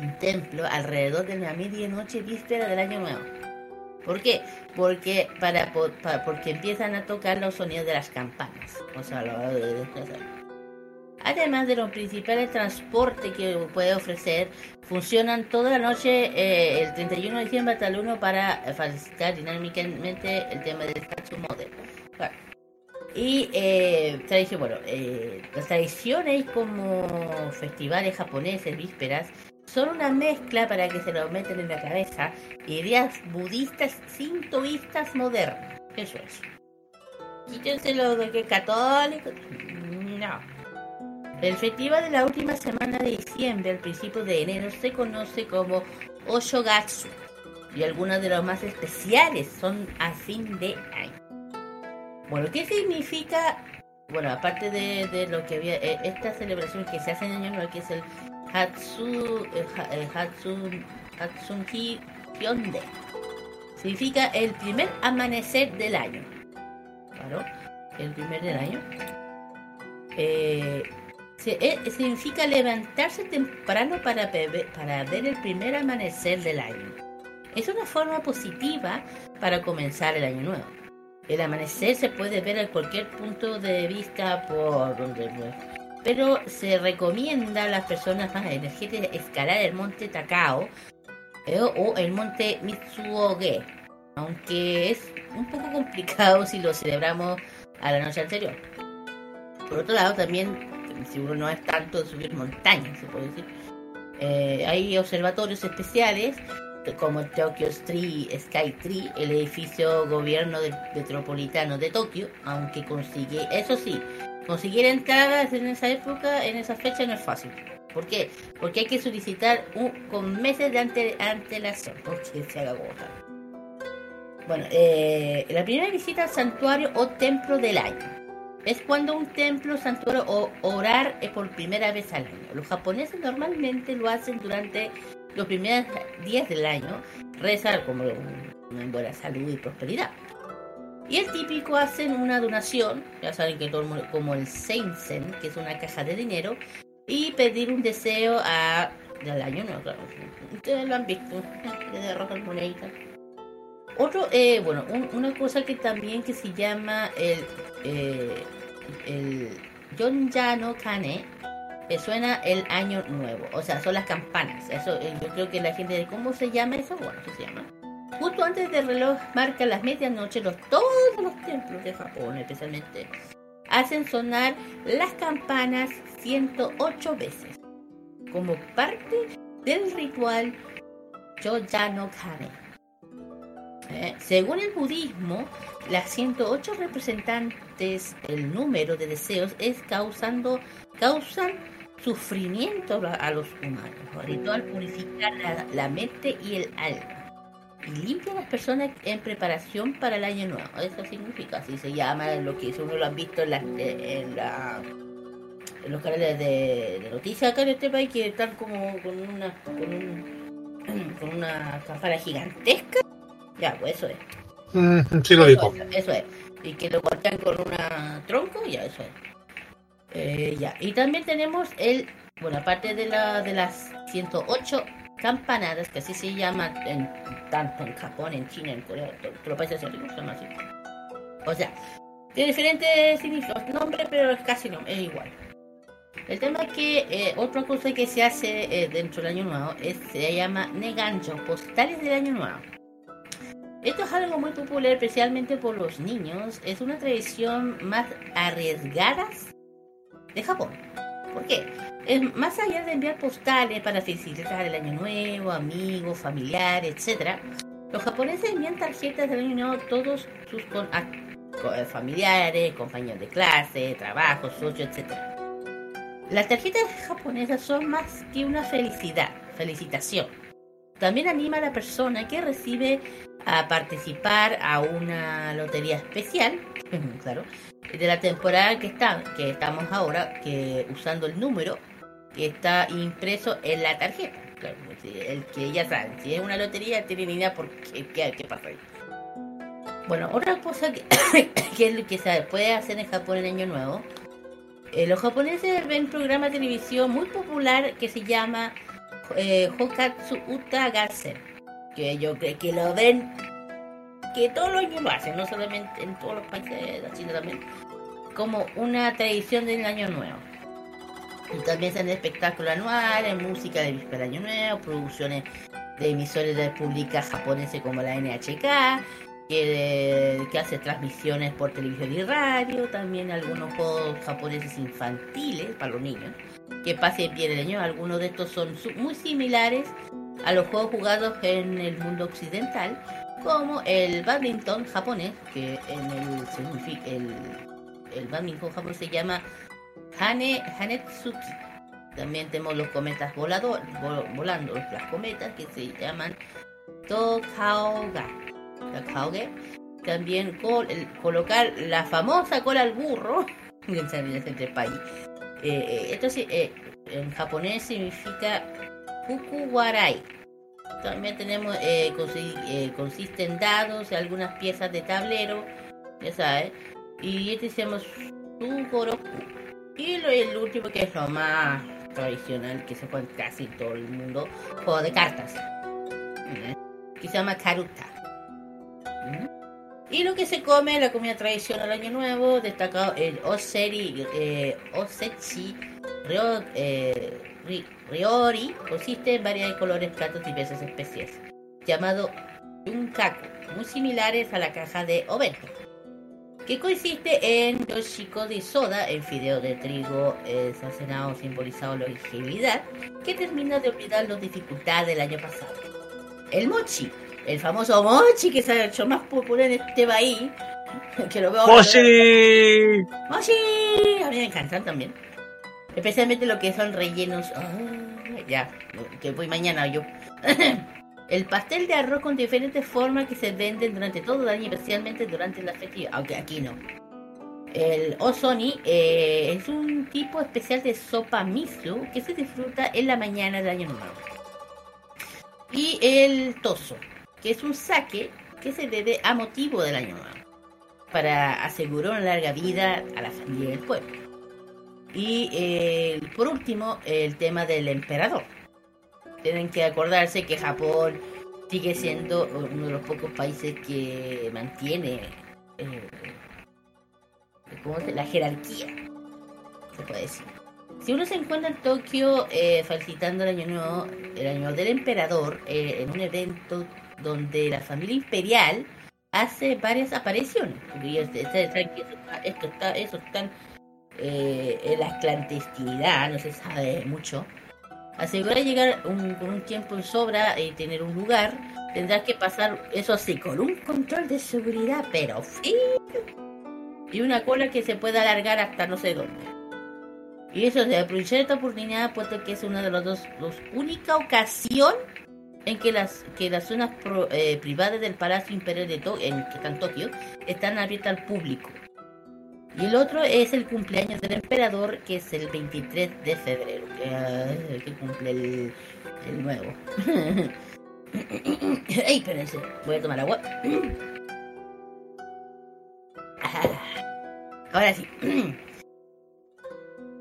un templo alrededor de la medianoche víspera del año nuevo. ¿Por qué? Porque, para, po- pa- porque empiezan a tocar los sonidos de las campanas. O sea, lo- Además de los principales transportes que puede ofrecer, funcionan toda la noche eh, el 31 de diciembre hasta el 1 para facilitar dinámicamente el tema del Hatsumode. Bueno. Y eh, tradición, bueno, eh, las tradiciones como festivales japoneses, vísperas, son una mezcla para que se lo meten en la cabeza ideas budistas sintoístas modernas. Eso es. Quítense lo de que católico. No. El festival de la última semana de diciembre al principio de enero se conoce como Oshogatsu y algunos de los más especiales son a fin de año. Bueno, ¿qué significa? Bueno, aparte de, de lo que había, eh, esta celebración que se hace en Año Nuevo, que es el Hatsu, eh, ha- Hatsu, Hatsunki Hyonde, significa el primer amanecer del año. Claro, el primer del año. Eh, se- eh, significa levantarse temprano para, bebe- para ver el primer amanecer del año. Es una forma positiva para comenzar el año nuevo. El amanecer se puede ver a cualquier punto de vista por donde pero se recomienda a las personas más energéticas escalar el monte Takao eh, o el monte Mitsuoge, aunque es un poco complicado si lo celebramos a la noche anterior. Por otro lado, también, si uno no es tanto de subir montañas, se puede decir, eh, hay observatorios especiales como el Tokyo Street, Sky Tree, el edificio gobierno del metropolitano de Tokio, aunque consigue, eso sí, conseguir entradas en esa época, en esa fecha no es fácil. ¿Por qué? Porque hay que solicitar un, con meses de ante, antelación, porque se agota. Bueno, eh, la primera visita al santuario o templo del año. Es cuando un templo, santuario o orar es por primera vez al año. Los japoneses normalmente lo hacen durante los primeros días del año, rezar como una buena salud y prosperidad. Y el típico hacen una donación, ya saben que todo como el Seinsen, que es una caja de dinero, y pedir un deseo a del año nuevo. Ustedes lo han visto, que derrotan moneditas. Otro, eh, bueno, un- una cosa que también que se llama el, eh, el no Kane, que suena el año nuevo, o sea, son las campanas. Eh, yo creo que la gente cómo se llama eso, bueno, se llama. Justo antes del reloj marca las medianoche, los, todos los templos de Japón, especialmente, hacen sonar las campanas 108 veces, como parte del ritual Yoja no Kane. Eh, según el budismo, las 108 representantes, el número de deseos es causando, causan sufrimiento a los humanos. El ritual purifica la, la mente y el alma y limpia a las personas en preparación para el año nuevo. Eso significa, así se llama lo que uno lo han visto en, las- eh, en la en los canales de, de noticias acá en este país que están como con una con un con una campana gigantesca. Ya, pues eso es. Mm, sí lo dijo. Eso es. Y que lo golpean con una tronco, ya, eso es. Eh, ya. Y también tenemos el, bueno, aparte de, la, de las 108 campanadas, que así se llaman en, tanto en Japón, en China, en Corea, todos los países asiáticos llaman así. O sea, tiene diferentes significados, nombre, pero es casi no, es igual. El tema es que eh, otra cosa que se hace eh, dentro del año nuevo es, se llama negancho, postales del año nuevo. Esto es algo muy popular, especialmente por los niños. Es una tradición más arriesgada de Japón. ¿Por qué? Es más allá de enviar postales para felicitar el año nuevo, amigos, familiares, etc. Los japoneses envían tarjetas del año nuevo a todos sus con- a- co- eh, familiares, compañeros de clase, trabajo, socios, etc. Las tarjetas japonesas son más que una felicidad, felicitación. También anima a la persona que recibe a participar a una lotería especial, claro, de la temporada que está, que estamos ahora, que usando el número que está impreso en la tarjeta. Claro, el que ya saben, si es una lotería, tienen idea por qué, qué, qué pasa ahí. Bueno, otra cosa que, que es lo que se puede hacer en Japón en Año Nuevo, eh, los japoneses ven un programa de televisión muy popular que se llama eh, Hokatsu Uta Gassen, que yo creo que lo ven, que todos los años lo hacen, no solamente en todos los países de China también, como una tradición del Año Nuevo. Y también se hacen espectáculos anuales, música de víspera Año Nuevo, producciones de emisores de públicas japoneses como la NHK, que, que hace transmisiones por televisión y radio, también algunos juegos japoneses infantiles para los niños, que pase bien el año. Algunos de estos son muy similares a los juegos jugados en el mundo occidental, como el badminton japonés, que en el, el, el badminton japonés se llama Hane, Hanetsuki. También tenemos los cometas volador, vo- volando, las cometas que se llaman Tokaoga. Tokaoge. También col- colocar la famosa cola al burro en este país. Eh, eh, esto sí, eh, en japonés significa Fukuwarai. También tenemos, eh, eh, consiste en dados algunas piezas de tablero, ya sabes. Y este se llama Sugoroku. Y lo, el último que es lo más tradicional que se juega casi todo el mundo, juego de cartas. ¿eh? Que se llama Karuta. ¿Mm? Y lo que se come, la comida tradicional año nuevo, destacado el oseri, eh, osechi, ryo- eh, ryori, consiste en variedad de colores, platos y diversas especies, llamado yunkaku, muy similares a la caja de oveja, que consiste en yoshiko de soda, en fideo de trigo eh, sacenado simbolizado la longevidad, que termina de olvidar las dificultades del año pasado. El mochi, el famoso mochi que se ha hecho más popular en este país, que lo veo ¡Mochi! ¡Mochi! A mí me encantan también. Especialmente lo que son rellenos. Ah, ya, que voy mañana yo. el pastel de arroz con diferentes formas que se venden durante todo el año, especialmente durante la festiva. Aunque aquí no. El osoni eh, es un tipo especial de sopa miso que se disfruta en la mañana del año nuevo. Y el toso, que es un sake que se bebe a motivo del año nuevo para asegurar una larga vida a la familia del pueblo. Y eh, por último, el tema del emperador. Tienen que acordarse que Japón sigue siendo uno de los pocos países que mantiene eh, ¿cómo se- la jerarquía, se puede decir. Si uno se encuentra en Tokio eh, felicitando el año nuevo, el año del emperador, eh, en un evento donde la familia imperial hace varias apariciones. Porque eso está, eso está eh, la clandestinidad, no se sabe mucho. Asegurar llegar un- con un tiempo en sobra y tener un lugar, tendrás que pasar, eso sí, con un control de seguridad, pero frío. Y una cola que se puede alargar hasta no sé dónde. Y eso de aprovechar esta oportunidad, puesto que es una de las dos, dos única ocasión en que las que las zonas pro- eh, privadas del Palacio Imperial de Tokio, en que está en Tokio, están abiertas al público. Y el otro es el cumpleaños del emperador, que es el 23 de febrero, que, que cumple el, nuevo. Ay, espérense, voy a tomar agua. Ah, Ahora sí.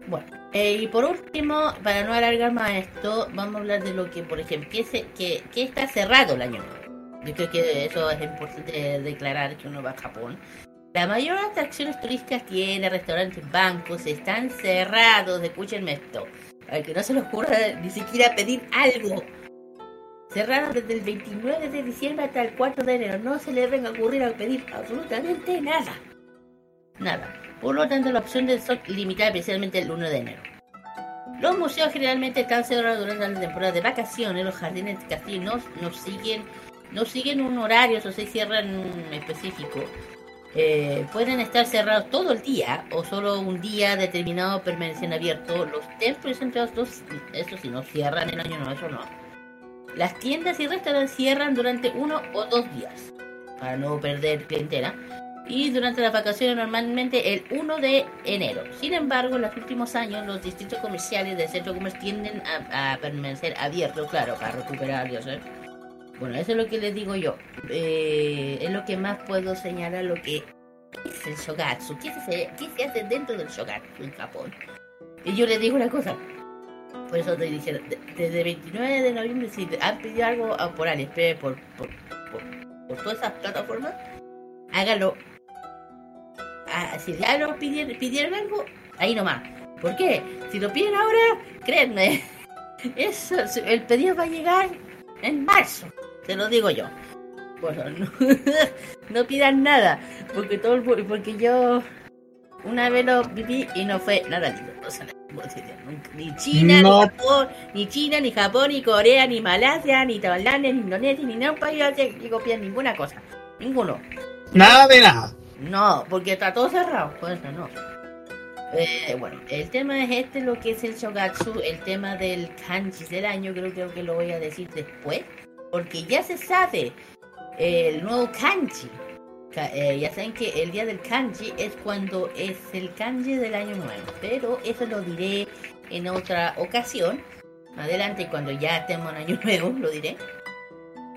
Bueno, eh, y por último, para no alargar más esto, vamos a hablar de lo que, por ejemplo, que, que está cerrado el año nuevo. Yo creo que eso es importante declarar que uno va a Japón. La mayor atracciones turísticas tiene restaurantes, bancos, están cerrados. Escúchenme esto. Para que no se les ocurra ni siquiera pedir algo. Cerraron desde el 29 de diciembre hasta el 4 de enero. No se les venga a ocurrir a pedir absolutamente nada. Nada. Por lo tanto, la opción de son limitada especialmente el 1 de enero. Los museos generalmente están cerrados durante la temporada de vacaciones. Los jardines de castillo no, siguen, no siguen un horario, o se cierran específico. Eh, pueden estar cerrados todo el día o solo un día determinado permanecen abiertos. Los templos y centros, eso sí, no cierran el año nuevo, eso no. Las tiendas y restaurantes cierran durante uno o dos días para no perder clientela. Y durante las vacaciones normalmente el 1 de enero. Sin embargo, en los últimos años los distritos comerciales del centro comercial tienden a, a permanecer abiertos, claro, para recuperar, yo sé. Bueno, eso es lo que les digo yo. Eh, es lo que más puedo señalar lo que es el shogatsu. ¿Qué se, qué se hace dentro del shogatsu en Japón? Y yo les digo una cosa. Por eso estoy diciendo, de- desde el 29 de noviembre, si han pedido algo a por AliExpress, por, por, por, por todas esas plataformas, hágalo. Ah, si ya lo pidieron, pidieron algo, ahí nomás. ¿Por qué? Si lo piden ahora, créanme, eso, el pedido va a llegar en marzo. Te lo digo yo. Bueno, no, no pidan nada, porque todo el porque yo una vez lo viví y no fue nada lindo. O sea, ni China, No. ni Japón, ni China, ni Japón, ni Corea, ni Malasia, ni Tailandia, ni Indonesia, ni ningún país que copian ninguna cosa. Ninguno. Nada de nada. No, porque está todo cerrado, por eso no. Eh, bueno, el tema es este, lo que es el shogatsu, el tema del kanji del año, creo, creo que lo voy a decir después, porque ya se sabe el nuevo kanji. Ka- eh, ya saben que el día del kanji es cuando es el kanji del año nuevo, pero eso lo diré en otra ocasión. Adelante, cuando ya estemos en año nuevo, lo diré.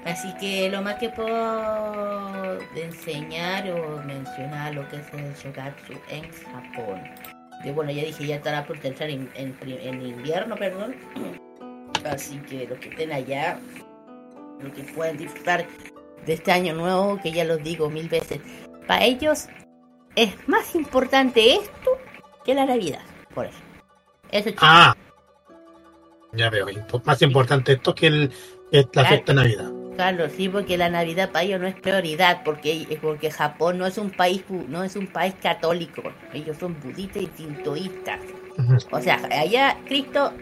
Así que lo más que puedo enseñar o mencionar lo que es el shogatsu en Japón. Que bueno, ya dije, ya estará por entrar en, en invierno, perdón. Así que los que estén allá, que puedan disfrutar de este año nuevo, que ya los digo mil veces, para ellos es más importante esto que la Navidad. Por eso. Eso es Ah, ya veo. Más importante esto que el, la Claro. fiesta de Navidad. Claro, sí, porque la Navidad para ellos no es prioridad, porque porque Japón no es un país no es un país católico, ellos son budistas y sintoístas. O sea, allá Cristo,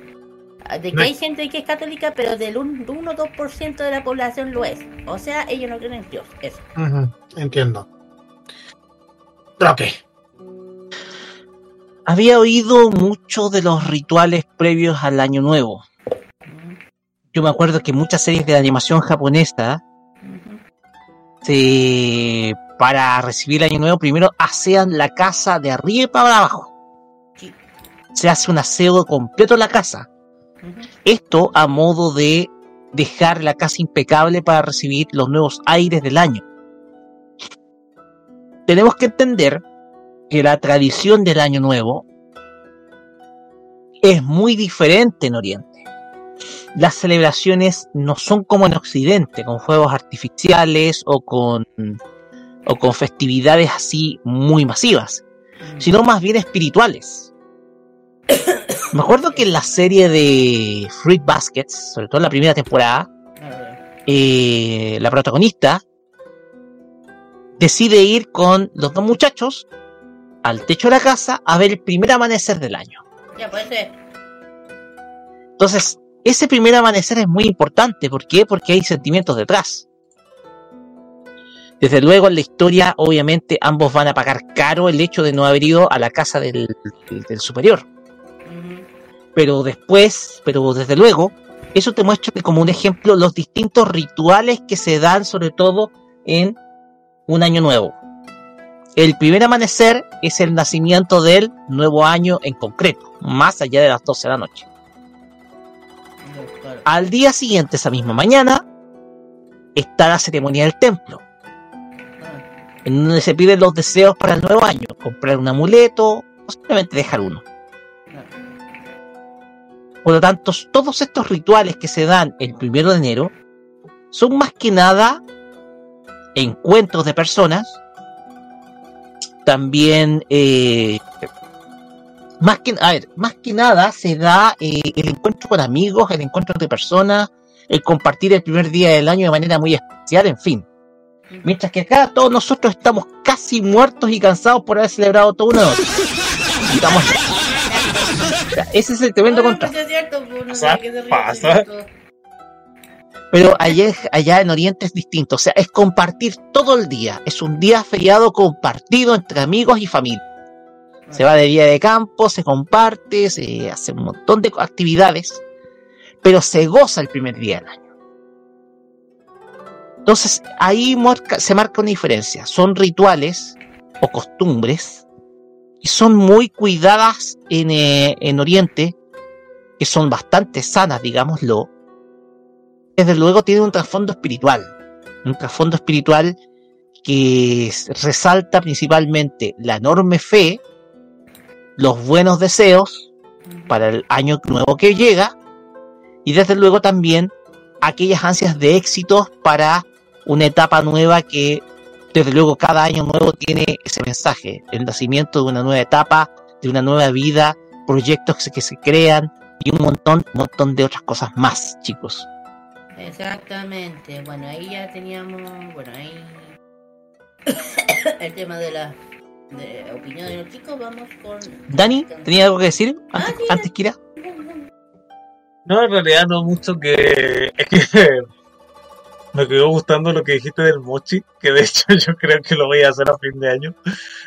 de que No hay es- gente que es católica, pero del 1 o 2% de la población lo es. O sea, ellos no creen en Dios. Eso. Entiendo. Roque. Había oído mucho de los rituales previos al Año Nuevo. Yo me acuerdo que muchas series de animación japonesa se, para recibir el Año Nuevo primero asean la casa de arriba para abajo. Se hace un aseo completo en la casa. Esto a modo de dejar la casa impecable para recibir los nuevos aires del año. Tenemos que entender que la tradición del Año Nuevo es muy diferente en Oriente. Las celebraciones no son como en Occidente, con fuegos artificiales o con, o con festividades así muy masivas, sino más bien espirituales. Me acuerdo que en la serie de Fruit Baskets, sobre todo en la primera temporada, eh, la protagonista decide ir con los dos muchachos al techo de la casa a ver el primer amanecer del año. Ya puede ser. Entonces, ese primer amanecer es muy importante. ¿Por qué? Porque hay sentimientos detrás. Desde luego, en la historia, obviamente, ambos van a pagar caro el hecho de no haber ido a la casa del, del superior. Pero después, pero desde luego, eso te muestra como un ejemplo los distintos rituales que se dan, sobre todo en un año nuevo. El primer amanecer es el nacimiento del nuevo año en concreto, más allá de las 12 de la noche. Al día siguiente, esa misma mañana, está la ceremonia del templo, en donde se piden los deseos para el nuevo año, comprar un amuleto o simplemente dejar uno. Por lo tanto, todos estos rituales que se dan el primero de enero son más que nada encuentros de personas, también eh, más que a ver, más que nada se da eh, el encuentro con amigos, el encuentro de personas, el compartir el primer día del año de manera muy especial, en fin. Mientras que acá todos nosotros estamos casi muertos y cansados por haber celebrado todo una noche. Digamos, o sea, ese es el tremendo contraste. Pasa. Pero allá, allá en Oriente es distinto, o sea, es compartir todo el día. Es un día feriado compartido entre amigos y familia. Se va de día de campo, se comparte, se hace un montón de actividades, pero se goza el primer día del año. Entonces ahí marca- se marca una diferencia. Son rituales o costumbres y son muy cuidadas en, eh, en Oriente, que son bastante sanas, digámoslo. Desde luego tiene un trasfondo espiritual, un trasfondo espiritual que resalta principalmente la enorme fe, los buenos deseos para el año nuevo que llega y desde luego también aquellas ansias de éxitos para una etapa nueva que desde luego cada año nuevo tiene ese mensaje, el nacimiento de una nueva etapa, de una nueva vida, proyectos que se, que se crean y un montón, montón de otras cosas más, chicos. Exactamente. Bueno, ahí ya teníamos. Bueno, ahí. el tema de la de opinión de los chicos. Vamos con. Dani, ¿tenía algo que decir antes, antes que ir a- No, en realidad no mucho que. Es que me quedó gustando lo que dijiste del mochi, que de hecho yo creo que lo voy a hacer a fin de año,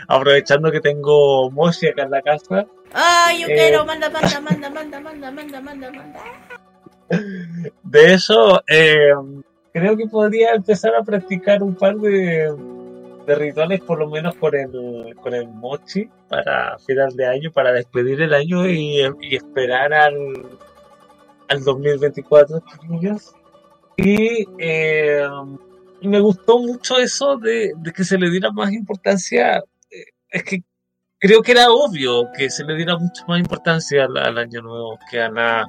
aprovechando que tengo mochi acá en la casa. ¡Ay, yo Eh. quiero! Manda, manda, manda, manda, manda, manda, manda, manda. De eso, eh, creo que podría empezar a practicar un par de, de rituales, por lo menos con el, con el mochi, para final de año, para despedir el año y, y esperar al, al 2024, chiquillos. Y eh, y me gustó mucho eso de, de que se le diera más importancia. eh, Es que creo que era obvio que se le diera mucho más importancia al, al año nuevo que a la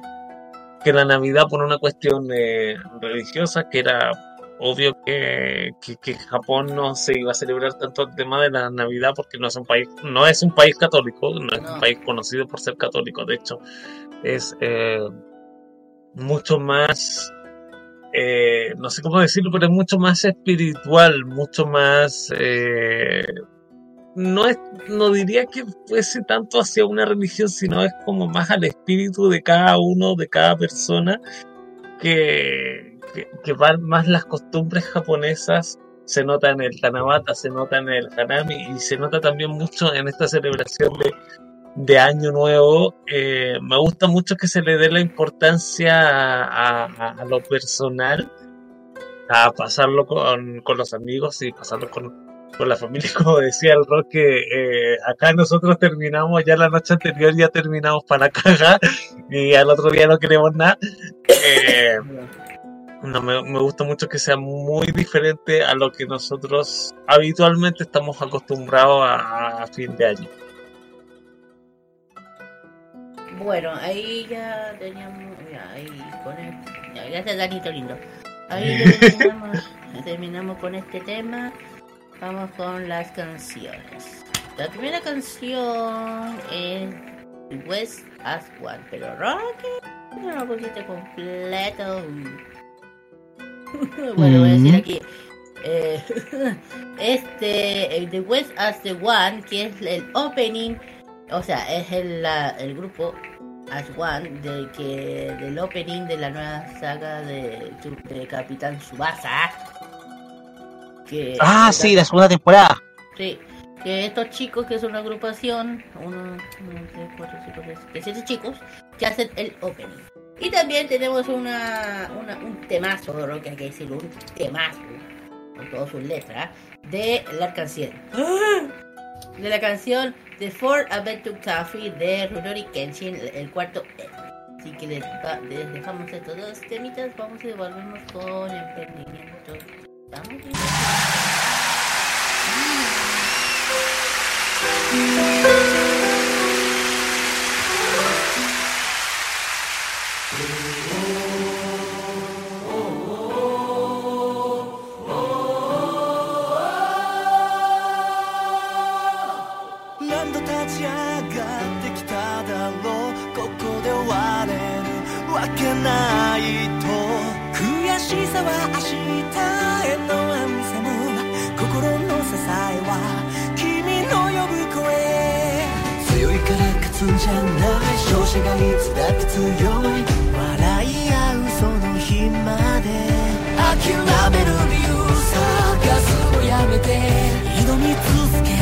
que la Navidad por una cuestión eh, religiosa, que era obvio que, que, que Japón no se iba a celebrar tanto el tema de la Navidad porque no es un país, no es un país católico, no es un país conocido por ser católico, de hecho, es eh, mucho más eh, no sé cómo decirlo, pero es mucho más espiritual, mucho más eh, no no diría que fuese tanto hacia una religión, sino es como más al espíritu de cada uno, de cada persona, que, que, que van más las costumbres japonesas, se nota en el Tanabata, se nota en el Hanami y se nota también mucho en esta celebración de, de Año Nuevo. Eh, me gusta mucho que se le dé la importancia a, lo personal, a pasarlo con, con los amigos y pasarlo con, con la familia, como decía el rock, que eh, acá nosotros terminamos ya la noche anterior, ya terminamos para cagar y al otro día no queremos nada. Eh, no, me, me gusta mucho que sea muy diferente a lo que nosotros habitualmente estamos acostumbrados a, a fin de año. Bueno, ahí ya teníamos. Ya, ahí con el. Ya, gracias, Danito lindo. Ahí terminamos, terminamos con este tema. Vamos con las canciones. La primera canción es West as One, pero Rocky no lo pusiste completo. bueno, voy a decir Mm. aquí. eh, este, The West as the One, que es el opening, o sea, es el, la- el grupo As One de que del opening de la nueva saga de, de Capitán Subasa. Que Ah, sí, la segunda temporada. Sí, que estos chicos, que es una agrupación, uno, uno, tres, cuatro, cinco, seis, siete, siete chicos, que hacen el opening. Y también tenemos una, una- un temazo, creo que hay que decirlo, un temazo, con todas sus letras, de la canción de la canción The Four Adventure Coffee de Rurouni Kenshin, el cuarto e. Así que les, dejamos estos dos temitas, vamos y volvemos con emprendimiento. Vamos. は明日へのアンセ心の支えは君の呼ぶ声強いから勝つんじゃない勝者がいつだって強い笑い合うその日まで諦める理由探すのやめて挑み続け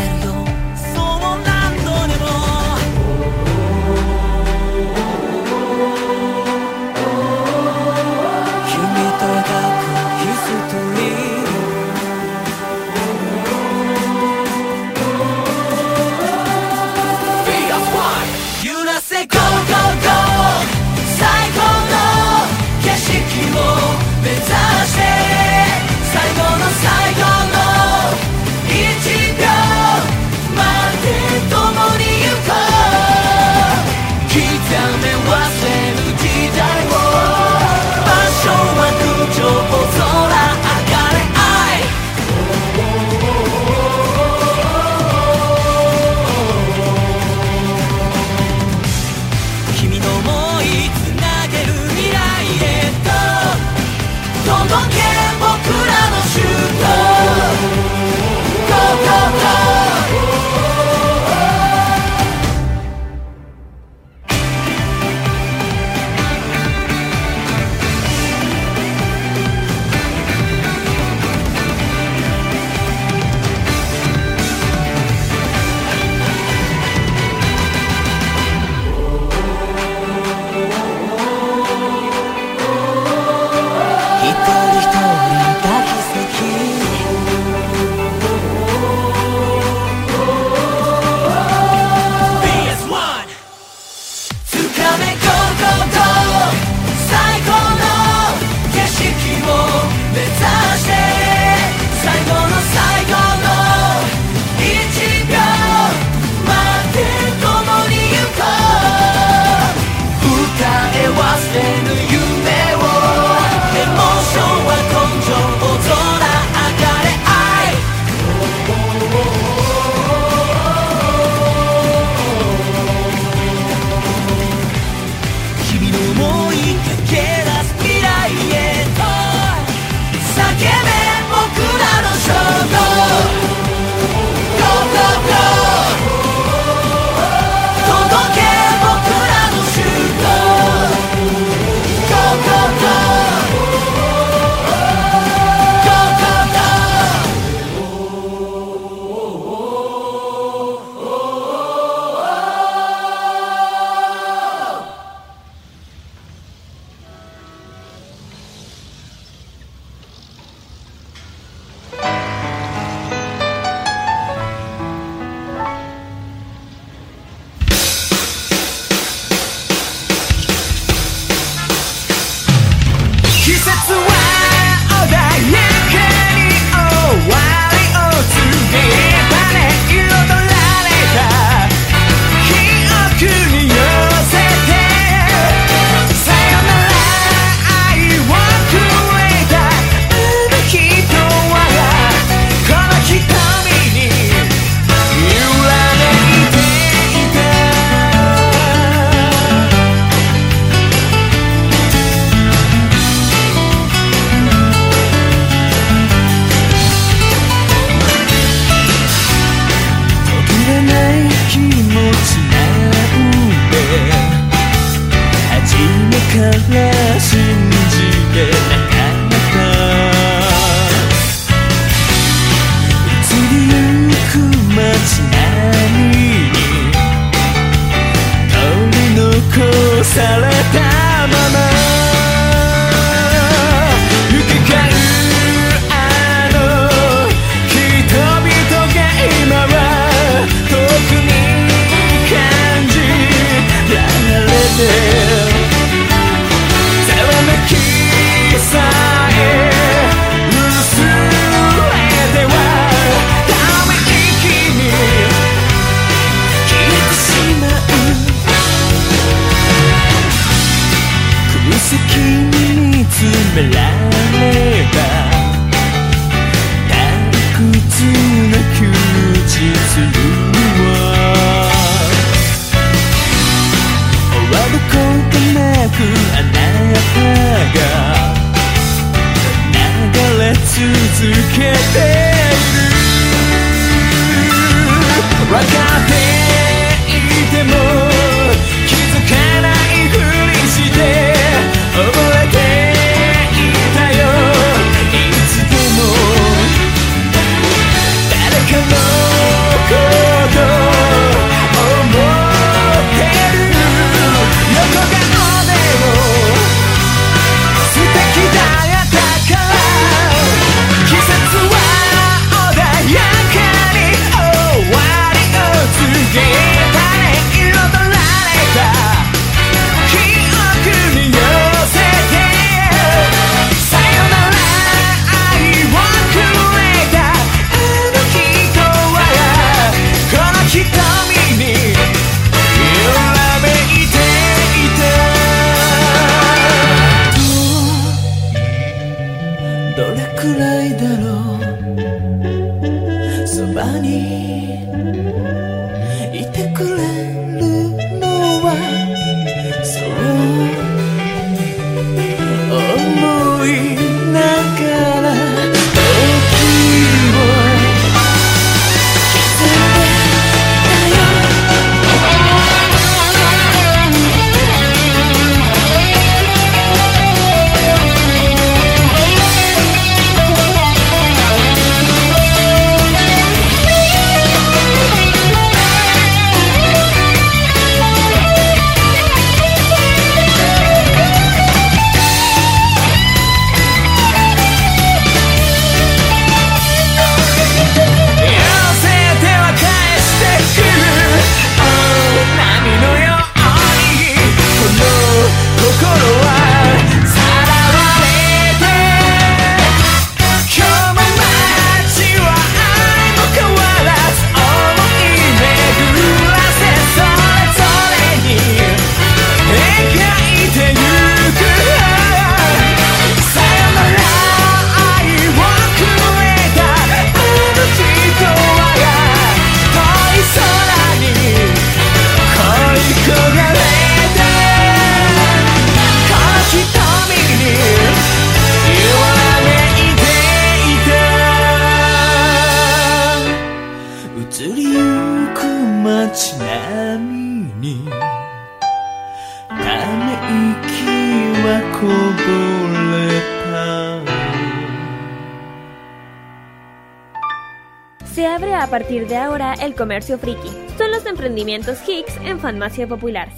comercio friki. Son los emprendimientos Hicks en farmacia popular. Oh,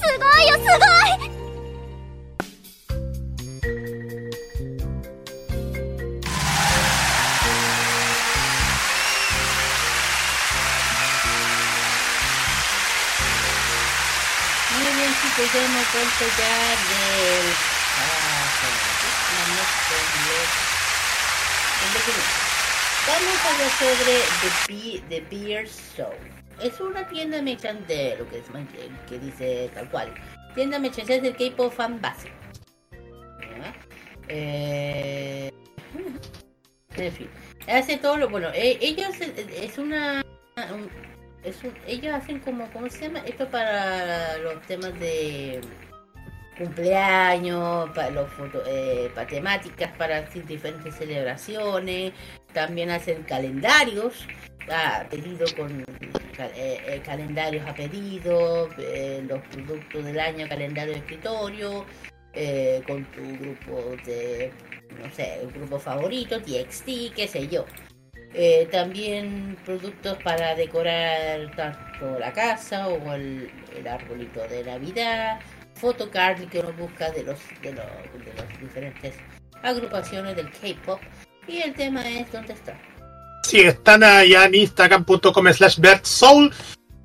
Muy bien chicos, ya hemos vuelto ya del trabajo. Vamos a hablar sobre The The Beer Show. Es una tienda mechante, lo que, dice tal cual. Tienda mechante del K-pop fan base. Eh... En fin, hace todo lo bueno. eh, ellos eh, es una. un- es un- ellos hacen como, ¿cómo se llama? Esto para los temas de cumpleaños, para los foto, eh, para temáticas, para diferentes celebraciones. También hacen calendarios a pedido con eh, eh, calendarios a pedido, eh, los productos del año, calendario de escritorio, con tu grupo de, no sé, el grupo favorito, TXT, qué sé yo. También productos para decorar tanto la casa o el, el arbolito de Navidad, photocard que uno busca de los de los, de las diferentes agrupaciones del K-pop. Y el tema es dónde está. Si están allá en instagram.com slash Soul,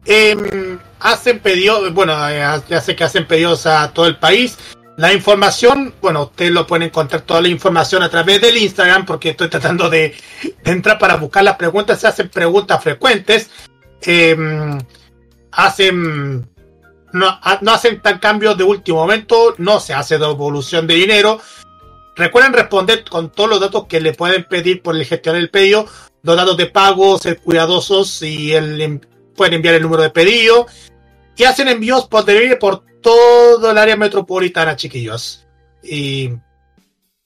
em, hacen pedidos, bueno, eh, ya sé que hacen pedidos a todo el país. La información, bueno, ustedes lo pueden encontrar toda la información a través del Instagram, porque estoy tratando de, de entrar para buscar las preguntas. Se hacen preguntas frecuentes. Em, hacen no, ha- no hacen tan cambios de último momento, no se hace devolución de dinero. Recuerden responder con todos los datos que le pueden pedir por el gestionar el pedido, los datos de pago, ser cuidadosos y el, pueden enviar el número de pedido. Y hacen envíos por delivery por todo el área metropolitana, chiquillos. Y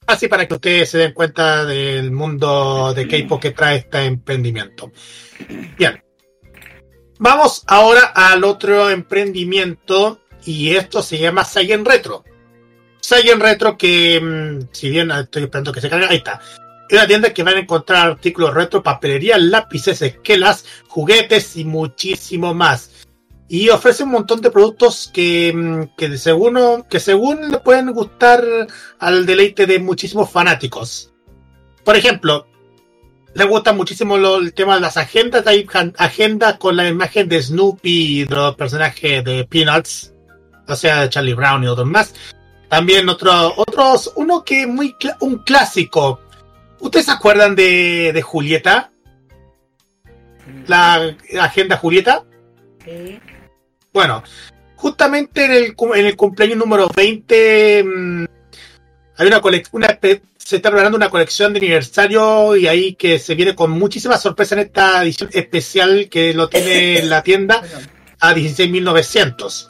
así para que ustedes se den cuenta del mundo de K-pop que trae este emprendimiento. Bien. Vamos ahora al otro emprendimiento y esto se llama Saiyan Retro. Saiyan Retro que, mm, si bien estoy esperando que se cargue, ahí está. Es una tienda que van a encontrar artículos retro, papelería, lápices, esquelas, juguetes y muchísimo más. Y ofrece un montón de productos que, mm, que, según, que según le pueden gustar al deleite de muchísimos fanáticos. Por ejemplo, le gusta muchísimo el tema de las agendas. Hay agendas con la imagen de Snoopy y de los personajes de Peanuts, o sea, de Charlie Brown y otros más. También otro, otros, uno que es muy un clásico. ¿Ustedes se acuerdan de, de Julieta? La agenda Julieta. Sí. Bueno, justamente en el, en el cumpleaños número 20 mm, hay una colección, se está preparando una colección de aniversario y ahí que se viene con muchísimas sorpresas en esta edición especial que lo tiene en la tienda a 16.900.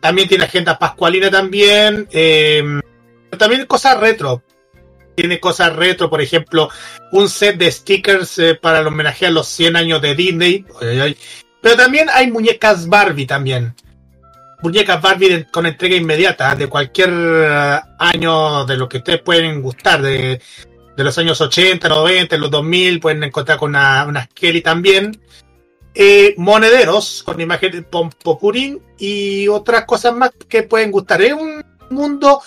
También tiene agenda pascualina también. eh, también cosas retro. Tiene cosas retro, por ejemplo, un set de stickers eh, para el homenaje a los 100 años de Disney. Pero también hay muñecas Barbie también. Muñecas Barbie con entrega inmediata de cualquier eh, año de lo que ustedes pueden gustar. De, los años 80, 90, los 2000 pueden encontrar con una, unas Kelly también. Eh, monederos con imagen de Pompopurín y otras cosas más que pueden gustar. Es un mundo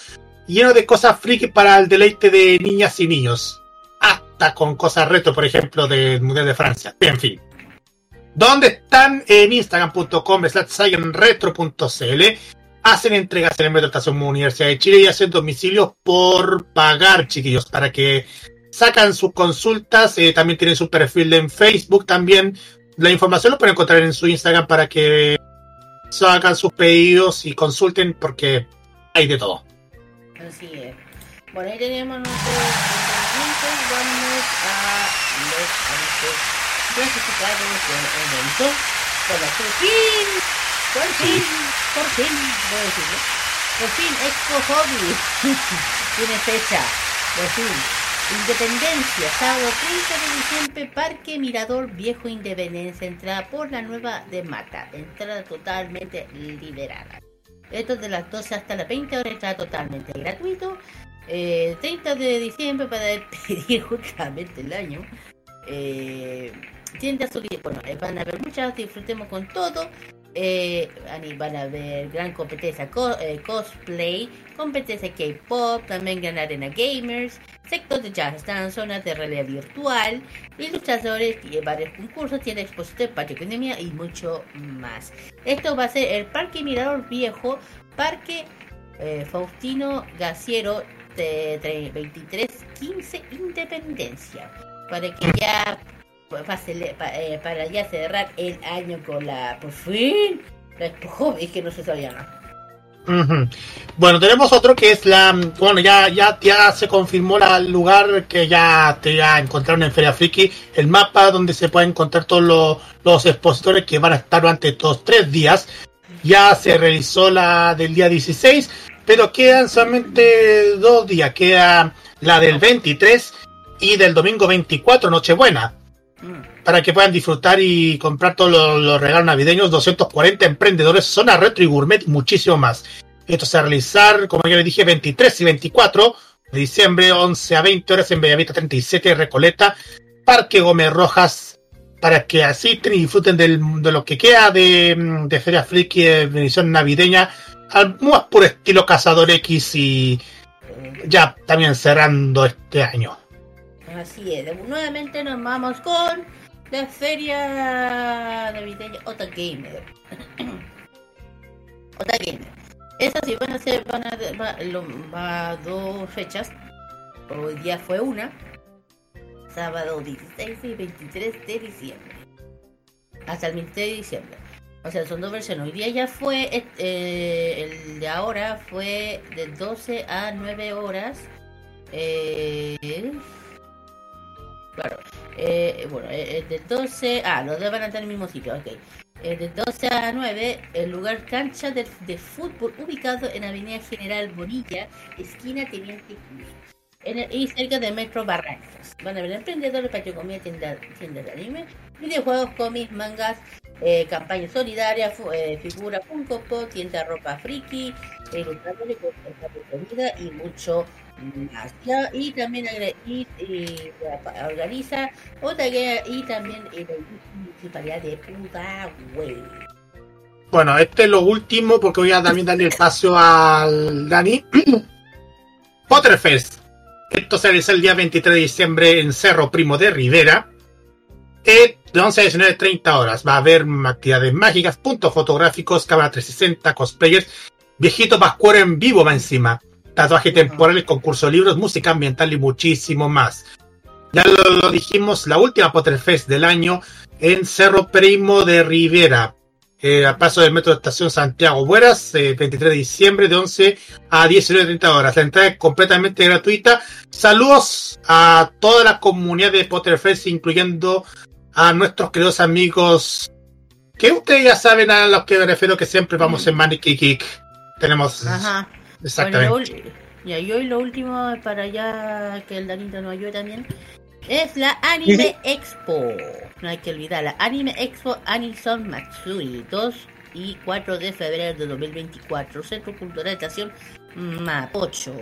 lleno de cosas friki para el deleite de niñas y niños. Hasta con cosas retro, por ejemplo, del Mundial de Francia. En fin. ¿Dónde están? En instagram.com slash Hacen entregas en el Metro Estación Universidad de Chile y hacen domicilios por pagar, chiquillos, para que sacan sus consultas. eh, también tienen su perfil en Facebook también. La información lo pueden encontrar en su Instagram para que sacan sus pedidos y consulten porque hay de todo. Así es. Bueno, ahí tenemos nuestros emprendimientos. Vamos a los anuncios clasificados del evento. Bueno, por fin, por fin, por fin, voy a decirlo. Por fin, Expo Hobby tiene fecha. Por fin. Independencia, sábado 30 de diciembre, Parque Mirador Viejo Independencia, entrada por la nueva de Mata, entrada totalmente liberada. Esto de las 12 hasta las 20 horas está totalmente gratuito. Eh, 30 de diciembre para despedir justamente el año. Eh, tiendas soli- bueno, eh, van a haber muchas, disfrutemos con todo. Eh, van a haber gran competencia co- eh, cosplay, competencia K-pop, también gran arena gamers, sector de jazz dance, zonas de realidad virtual, ilustradores, y varios concursos, tienda expositor, patio economía y mucho más. Esto va a ser el Parque Mirador Viejo, Parque eh, Faustino Gaciero de 2315 Independencia, para que ya pues, eh, para ya cerrar el año con la por fin la Expo Hobby, es que no se sabía nada. Ujú. Bueno, tenemos otro que es la. Bueno, ya, ya, ya se confirmó el lugar que ya te ya encontraron en Feria Friki, el mapa donde se pueden encontrar todos los, los expositores que van a estar durante estos tres días. Ya se realizó la del día 16, pero quedan solamente dos días. Queda la del 23 y del domingo 24, Nochebuena para que puedan disfrutar y comprar todos los, los regalos navideños, 240 emprendedores, zona retro y gourmet, muchísimo más. Esto se va a realizar, como ya les dije, 23 y 24 de diciembre, 11 a 20 horas en Bellavista 37, Recoleta, Parque Gómez Rojas, para que asisten y disfruten del- de lo que queda de, mm, de Feria Friki de edición navideña, al más puro estilo Cazador X y ya también cerrando este año. Así es, nuevamente nos vamos con la feria navideña Ota Gamer. Ota Gamer. Esas sí van a ser, van a, va, va dos fechas. Hoy día fue una. Sábado 16 y 23 de diciembre. Hasta el 23 de diciembre. O sea, son dos versiones. Hoy día ya fue, eh, el de ahora fue de 12 a 9 horas. Eh, Claro. Eh, bueno, eh, eh, de 12. Ah, los dos van a estar en el mismo sitio, ok. Eh, de 12 a 9, el lugar cancha de, fútbol ubicado en Avenida General Bonilla, esquina Teniente. En el- y cerca de Metro Barrancas. Van a haber emprendedores, patio comida, tienda, tiendas de anime, videojuegos, cómics, mangas, eh, campaña solidaria, fu- eh, figura Funko Pop, tienda ropa friki, ilustradores, de comida y mucho Y también y, y, organiza otra guía y también la municipalidad de Pudahuel. Bueno, este es lo último porque voy a también darle el espacio al Dani. Potterfest. Esto se realiza el día 23 de diciembre en Cerro Primo de Rivera. Eh, de 11 a 19, 30 horas. Va a haber actividades mágicas, puntos fotográficos, cámara 360, cosplayers, viejito pascuero en vivo va encima. Tatuaje temporal, concurso de libros, música ambiental y muchísimo más. Ya lo, lo dijimos, la última Potterfest del año en Cerro Primo de Rivera. Eh, a paso del metro de estación Santiago Bueras, eh, 23 de diciembre de 11 a 19.30 horas. La entrada es completamente gratuita. Saludos a toda la comunidad de Potterfest, incluyendo a nuestros queridos amigos que ustedes ya saben a los que me refiero que siempre vamos en Manic Geek. Tenemos Ajá. Exactamente. Bueno, lo ul- y ahí hoy lo último para allá que el Danito nos ayude también es la Anime Expo. No hay que olvidar la Anime Expo Anison Matsuri 2 y 4 de febrero de 2024. Centro Cultural de Estación Mapocho.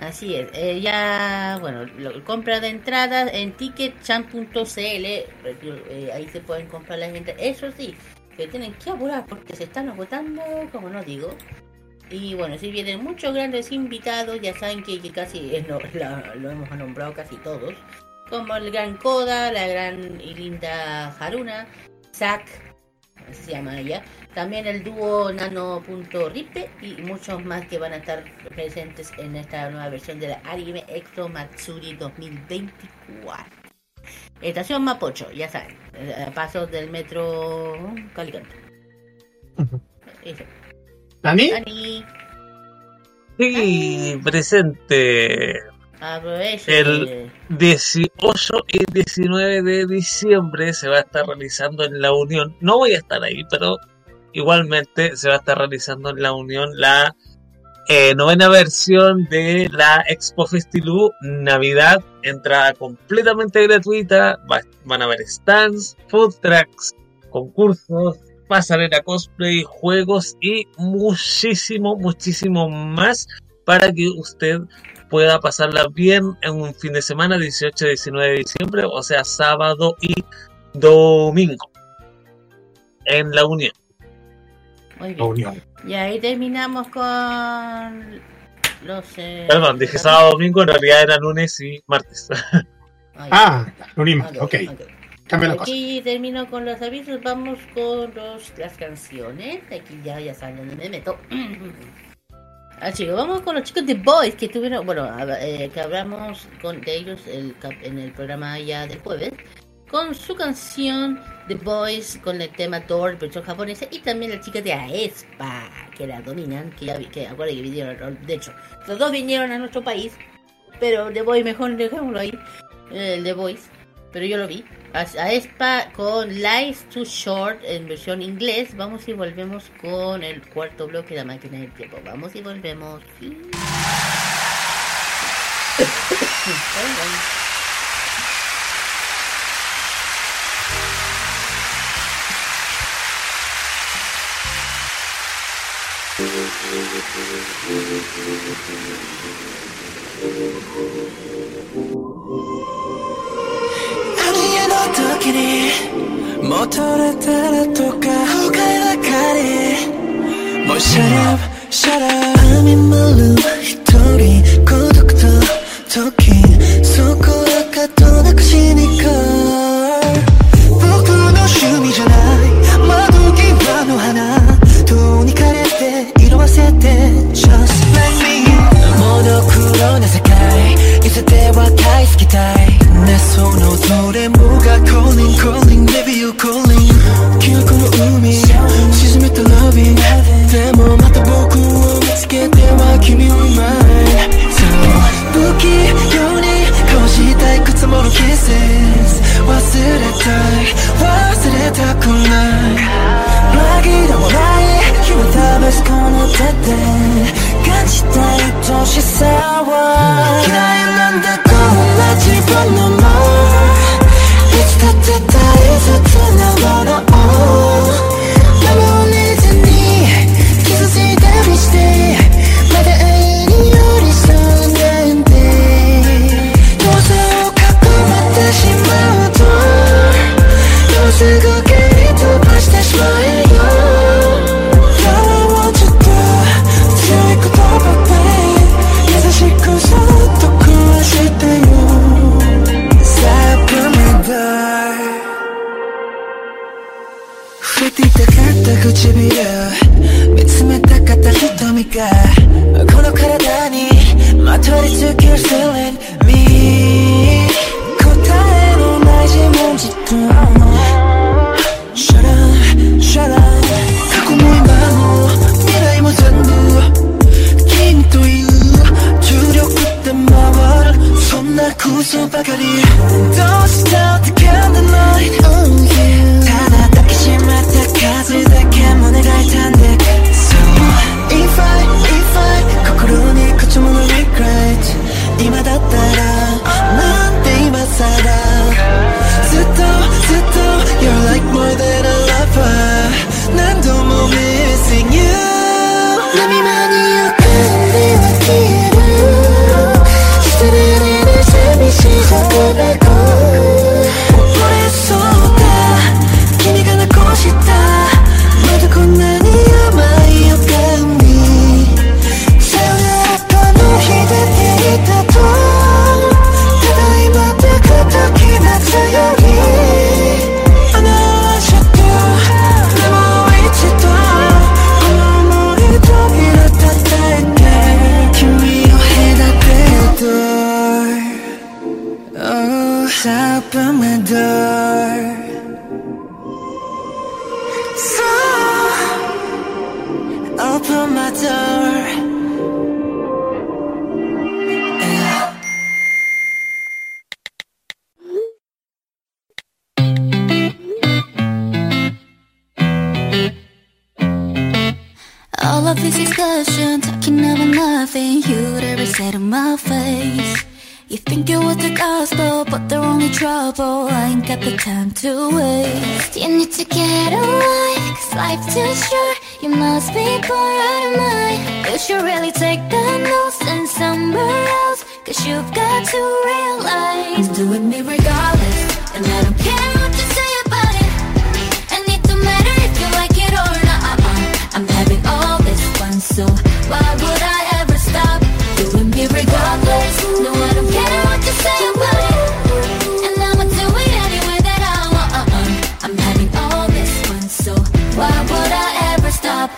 Así es, eh, ya, bueno, lo- compra de entradas en ticketchan.cl, eh, ahí se pueden comprar las entradas. Eso sí, que tienen que apurar porque se están agotando, como no digo. Y bueno, si vienen muchos grandes invitados, ya saben que, que casi es lo, la- lo hemos nombrado casi todos, como el gran Koda, la gran y linda Haruna, Zack, así se llama ella, también el dúo Nano.ripe y muchos más que van a estar presentes en esta nueva versión de la Anime Expo Matsuri 2024. Estación Mapocho, ya saben, a pasos del metro Calicante. Eso. ¿Dani? Dani, Sí, presente. aproveche. El 18 y 19 de diciembre se va a estar realizando en la Unión. No voy a estar ahí, pero igualmente se va a estar realizando en la Unión la eh, novena versión de la Expo Festilú Navidad, entrada completamente gratuita, va- van a haber stands, food trucks, concursos, pasarela cosplay, juegos y muchísimo, muchísimo más para que usted pueda pasarla bien en un fin de semana 18-19 de diciembre, o sea, sábado y domingo en la Unión. Muy La bien. unión. Y ahí terminamos con los... eh, Perdón, dije sábado, domingo, en realidad era lunes y martes. Ay, Ah, mismo, ok. ok. Cambia. Aquí termino con los avisos, vamos con los, las canciones. Aquí ya, ya saben dónde me meto. Ah, chicos, vamos con los chicos de Boys que tuvieron, bueno, eh, que hablamos con de ellos el, en el programa ya del jueves, con su canción The Boys, con el tema Thor, versión japonesa, y también la chica de Aespa, que la dominan, que ya vi, que acuerdo que vinieron, de hecho, los dos vinieron a nuestro país, pero The Boys mejor dejémoslo ahí, el The Boys, pero yo lo vi. A, a Espa con Life Too Short en versión inglés. Vamos y volvemos con el cuarto bloque de la máquina del tiempo. Vamos y volvemos. 時にもれとか誤解ばかりもう Shut up, shut up 丸一人孤独と時そこは角なくしに行こう僕の趣味じゃない。窓際の花どうにかれて色あせて Just let me モノクロな世界いつでは大好きたい。ねそのどれもが Calling calling baby you calling 記憶の海沈めた loving でもまた僕を見つけては君を mine So 不器用に交したいくつもの kisses 忘れたい忘れたくない紛れもない日を試すこの手で感じたい愛しさは嫌いなんだ But from the mind 다 나다 이심하다 가지다 캐문을 갈 텐데. All of this discussion, talking about nothing you'd ever said to my face. You think it was the gospel, but they're only trouble. I ain't got the time to waste. You need to get away, cause life's too short. You must be bored out of mind. You should really take the notes and somewhere else. Cause you've got to realize I'm doing me regardless. And I don't care so why would I ever stop doing me regardless? No, I don't care what you say about it. And I'ma do it any way that I want. Uh-uh. I'm having all this fun, so why would I ever stop?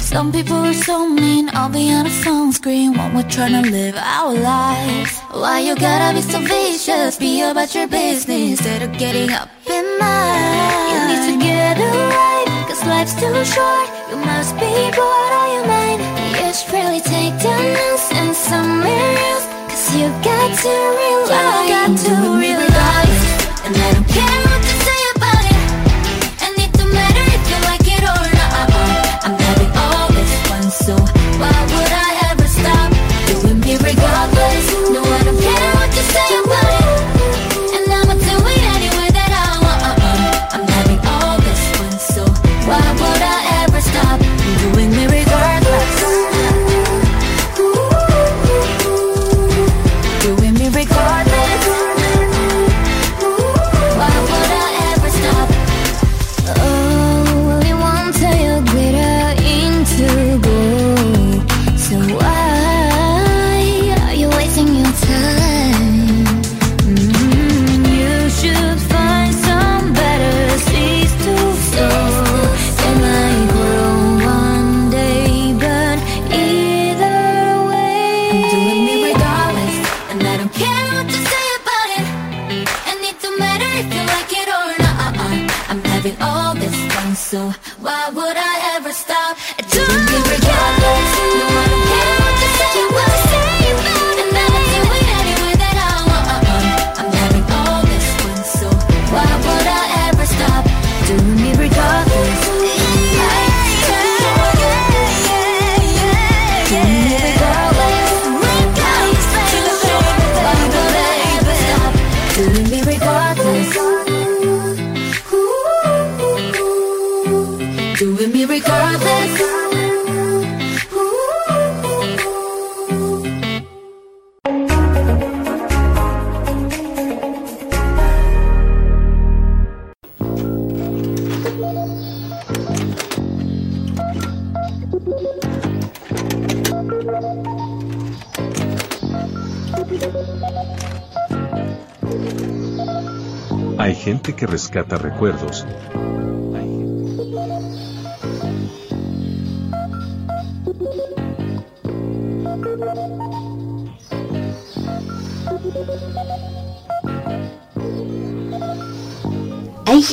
Some people are so mean, I'll be on a phone screen when we're trying to live our lives. Why you gotta be so vicious? Be about your business instead of getting up in mine. You need to get away, cause life's too short. You must be bored out your mind. You should really take down notes and somewhere else. Cause you got to realize. You got to realize. And I don't care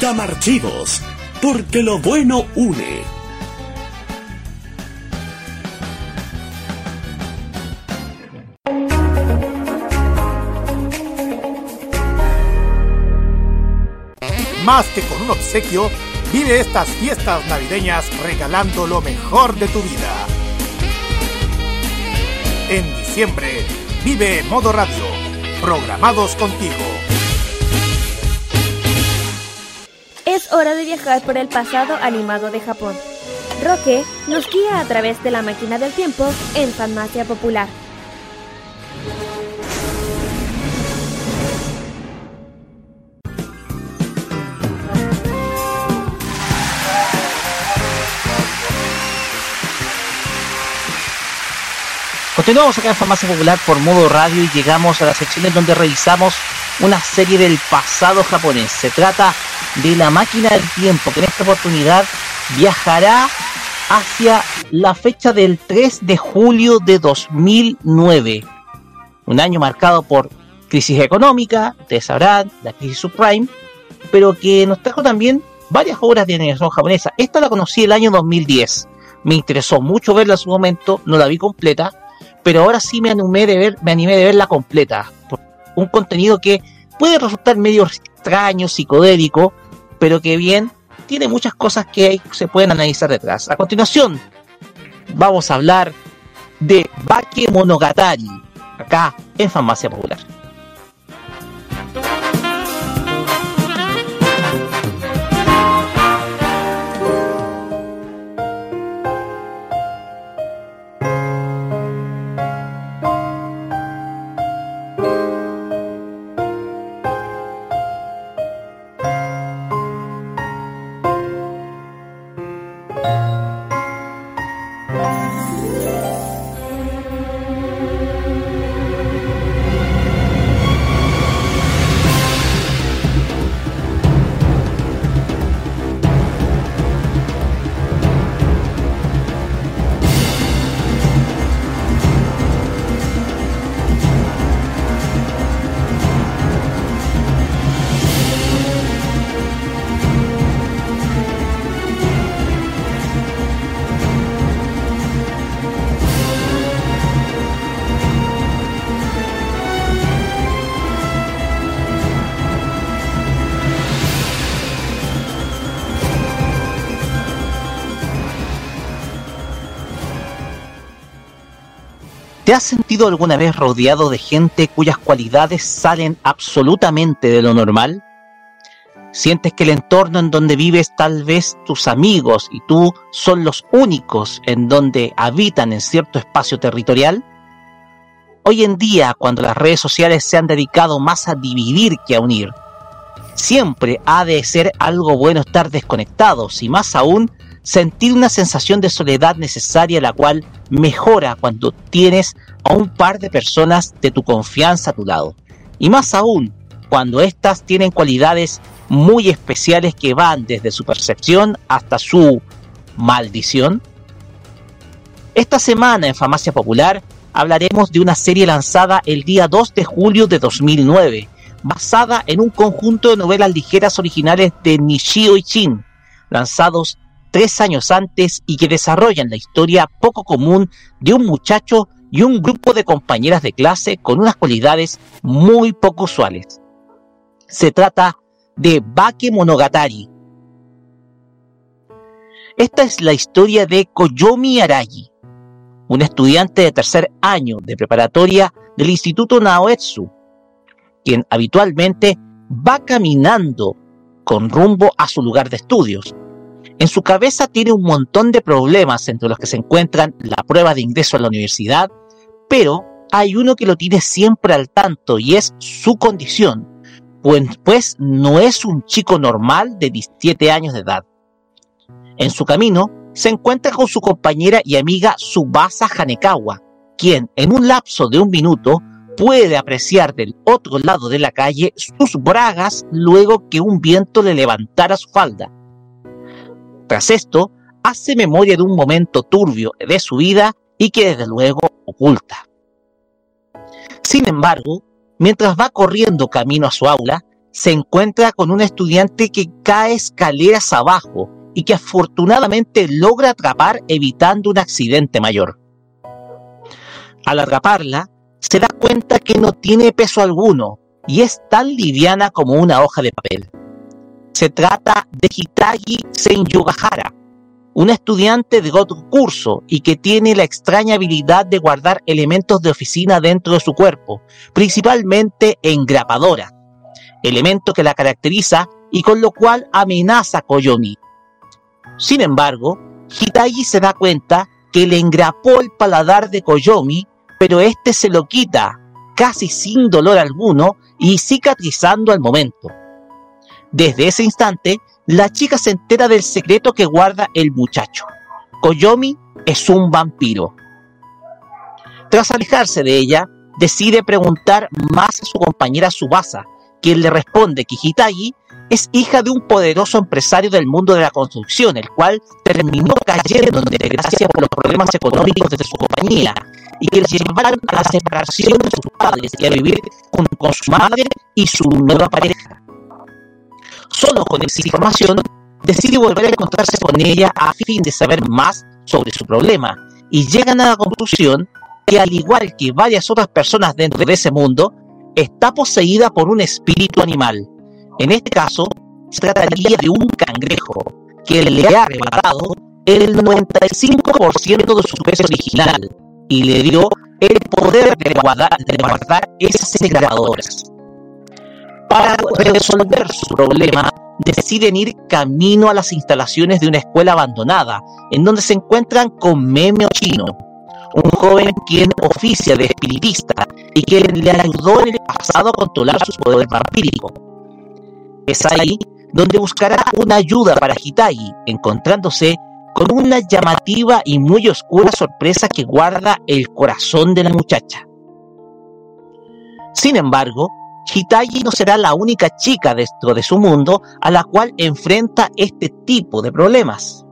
Camarchivos, porque lo bueno une. Más que con un obsequio, vive estas fiestas navideñas regalando lo mejor de tu vida. En diciembre, vive Modo Radio, programados contigo. Hora de viajar por el pasado animado de Japón. Roque nos guía a través de la máquina del tiempo en Farmacia Popular. Continuamos acá en Farmacia Popular por modo radio y llegamos a la sección en donde revisamos una serie del pasado japonés. Se trata de la máquina del tiempo que en esta oportunidad viajará hacia la fecha del 3 de julio de 2009. Un año marcado por crisis económica, ustedes sabrán, la crisis subprime, pero que nos trajo también varias obras de animación japonesa. Esta la conocí el año 2010. Me interesó mucho verla en su momento, no la vi completa, pero ahora sí me animé de ver, me animé de verla completa. Un contenido que puede resultar medio extraño, psicodélico, pero que bien tiene muchas cosas que se pueden analizar detrás. A continuación, vamos a hablar de Bake Monogatari, acá en Farmacia Popular. ¿Te has sentido alguna vez rodeado de gente cuyas cualidades salen absolutamente de lo normal? ¿Sientes que el entorno en donde vives tal vez tus amigos y tú son los únicos en donde habitan en cierto espacio territorial? Hoy en día, cuando las redes sociales se han dedicado más a dividir que a unir, siempre ha de ser algo bueno estar desconectados y más aún sentir una sensación de soledad necesaria la cual mejora cuando tienes a un par de personas de tu confianza a tu lado. Y más aún, cuando éstas tienen cualidades muy especiales que van desde su percepción hasta su maldición. Esta semana en Famacia Popular hablaremos de una serie lanzada el día 2 de julio de 2009, basada en un conjunto de novelas ligeras originales de Nishio Ichin, lanzados tres años antes y que desarrollan la historia poco común de un muchacho y un grupo de compañeras de clase con unas cualidades muy poco usuales. Se trata de Bake Monogatari. Esta es la historia de Koyomi Aragi, un estudiante de tercer año de preparatoria del Instituto Naoetsu, quien habitualmente va caminando con rumbo a su lugar de estudios, en su cabeza tiene un montón de problemas entre los que se encuentran la prueba de ingreso a la universidad, pero hay uno que lo tiene siempre al tanto y es su condición, pues, pues no es un chico normal de 17 años de edad. En su camino se encuentra con su compañera y amiga Subasa Hanekawa, quien en un lapso de un minuto puede apreciar del otro lado de la calle sus bragas luego que un viento le levantara su falda. Tras esto, hace memoria de un momento turbio de su vida y que desde luego oculta. Sin embargo, mientras va corriendo camino a su aula, se encuentra con un estudiante que cae escaleras abajo y que afortunadamente logra atrapar evitando un accidente mayor. Al atraparla, se da cuenta que no tiene peso alguno y es tan liviana como una hoja de papel. Se trata de Hitagi Senyugahara, un estudiante de otro curso y que tiene la extraña habilidad de guardar elementos de oficina dentro de su cuerpo, principalmente engrapadora, elemento que la caracteriza y con lo cual amenaza a Koyomi. Sin embargo, Hitagi se da cuenta que le engrapó el paladar de Koyomi, pero este se lo quita casi sin dolor alguno y cicatrizando al momento. Desde ese instante, la chica se entera del secreto que guarda el muchacho. Koyomi es un vampiro. Tras alejarse de ella, decide preguntar más a su compañera Subasa, quien le responde que Hitagi es hija de un poderoso empresario del mundo de la construcción, el cual terminó cayendo en desgracia por los problemas económicos de su compañía y que le llevaron a la separación de sus padres y a vivir con, con su madre y su nueva pareja. Solo con esa información decide volver a encontrarse con ella a fin de saber más sobre su problema y llegan a la conclusión que al igual que varias otras personas dentro de ese mundo, está poseída por un espíritu animal. En este caso, se trataría de un cangrejo que le ha arrebatado el 95% de su peso original y le dio el poder de guardar, de esas grabadoras. Para resolver su problema, deciden ir camino a las instalaciones de una escuela abandonada, en donde se encuentran con Memeo Chino, un joven quien oficia de espiritista y quien le ayudó en el pasado a controlar sus poderes vampíricos. Es ahí donde buscará una ayuda para Hitagi, encontrándose con una llamativa y muy oscura sorpresa que guarda el corazón de la muchacha. Sin embargo, Hitagi no será la única chica dentro de su mundo a la cual enfrenta este tipo de problemas.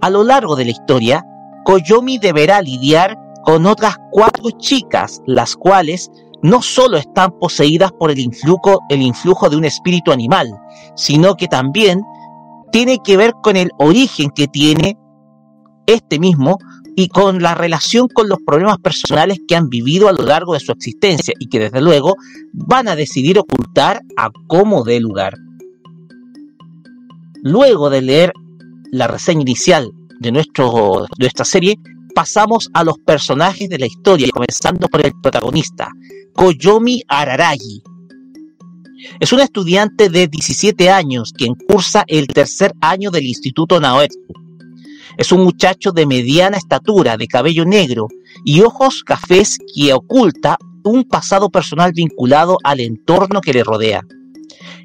A lo largo de la historia, Koyomi deberá lidiar con otras cuatro chicas, las cuales no solo están poseídas por el influjo, el influjo de un espíritu animal, sino que también tiene que ver con el origen que tiene este mismo y con la relación con los problemas personales que han vivido a lo largo de su existencia y que desde luego van a decidir ocultar a cómo dé lugar. Luego de leer la reseña inicial de, nuestro, de nuestra serie, pasamos a los personajes de la historia, comenzando por el protagonista, Koyomi Araragi. Es un estudiante de 17 años quien cursa el tercer año del Instituto Naoetsu. Es un muchacho de mediana estatura, de cabello negro y ojos cafés que oculta un pasado personal vinculado al entorno que le rodea.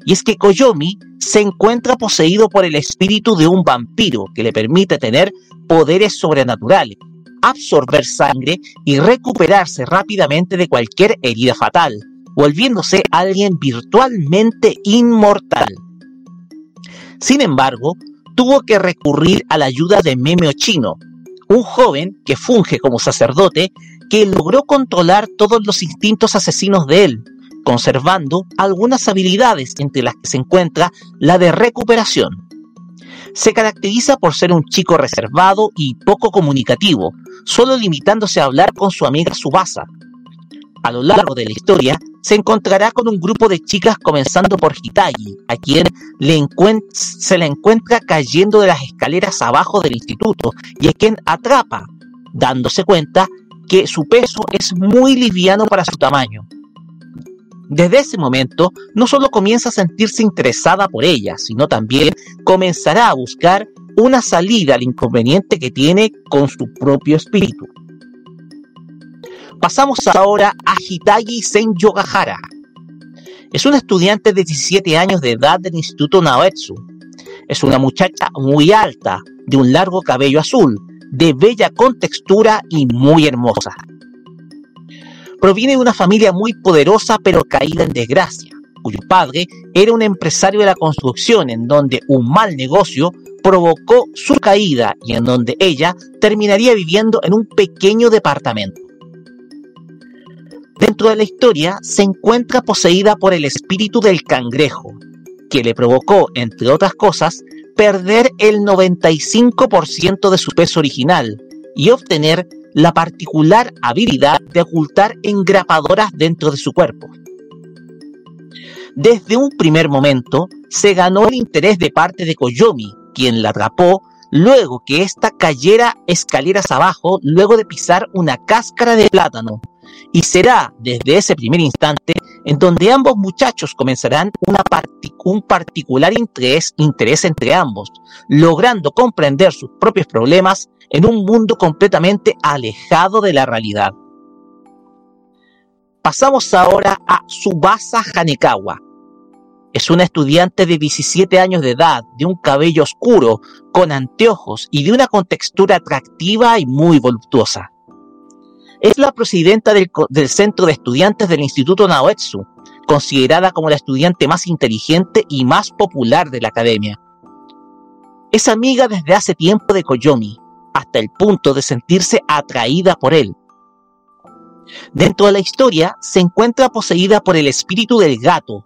Y es que Koyomi se encuentra poseído por el espíritu de un vampiro que le permite tener poderes sobrenaturales, absorber sangre y recuperarse rápidamente de cualquier herida fatal, volviéndose alguien virtualmente inmortal. Sin embargo, tuvo que recurrir a la ayuda de Memeo Chino, un joven que funge como sacerdote que logró controlar todos los instintos asesinos de él, conservando algunas habilidades entre las que se encuentra la de recuperación. Se caracteriza por ser un chico reservado y poco comunicativo, solo limitándose a hablar con su amiga Subasa. A lo largo de la historia, se encontrará con un grupo de chicas comenzando por Hitagi, a quien se le encuentra cayendo de las escaleras abajo del instituto y a quien atrapa, dándose cuenta que su peso es muy liviano para su tamaño. Desde ese momento, no solo comienza a sentirse interesada por ella, sino también comenzará a buscar una salida al inconveniente que tiene con su propio espíritu. Pasamos ahora a Hitagi Sen Yogahara. Es una estudiante de 17 años de edad del Instituto Naoetsu. Es una muchacha muy alta, de un largo cabello azul, de bella contextura y muy hermosa proviene de una familia muy poderosa pero caída en desgracia, cuyo padre era un empresario de la construcción en donde un mal negocio provocó su caída y en donde ella terminaría viviendo en un pequeño departamento. Dentro de la historia se encuentra poseída por el espíritu del cangrejo, que le provocó, entre otras cosas, perder el 95% de su peso original y obtener la particular habilidad de ocultar engrapadoras dentro de su cuerpo. Desde un primer momento se ganó el interés de parte de Koyomi, quien la atrapó luego que ésta cayera escaleras abajo luego de pisar una cáscara de plátano, y será desde ese primer instante en donde ambos muchachos comenzarán un particular interés, interés entre ambos, logrando comprender sus propios problemas en un mundo completamente alejado de la realidad. Pasamos ahora a Subasa Hanekawa. Es una estudiante de 17 años de edad, de un cabello oscuro, con anteojos y de una contextura atractiva y muy voluptuosa. Es la presidenta del, Centro de Estudiantes del Instituto Naoetsu, considerada como la estudiante más inteligente y más popular de la academia. Es amiga desde hace tiempo de Koyomi, hasta el punto de sentirse atraída por él. Dentro de la historia se encuentra poseída por el espíritu del gato,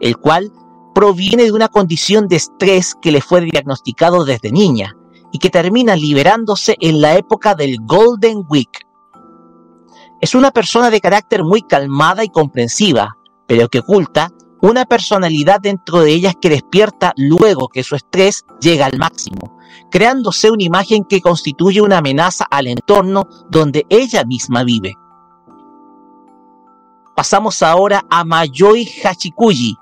el cual proviene de una condición de estrés que le fue diagnosticado desde niña y que termina liberándose en la época del Golden Week. Es una persona de carácter muy calmada y comprensiva, pero que oculta una personalidad dentro de ellas que despierta luego que su estrés llega al máximo, creándose una imagen que constituye una amenaza al entorno donde ella misma vive. Pasamos ahora a Mayoi Hachikuji.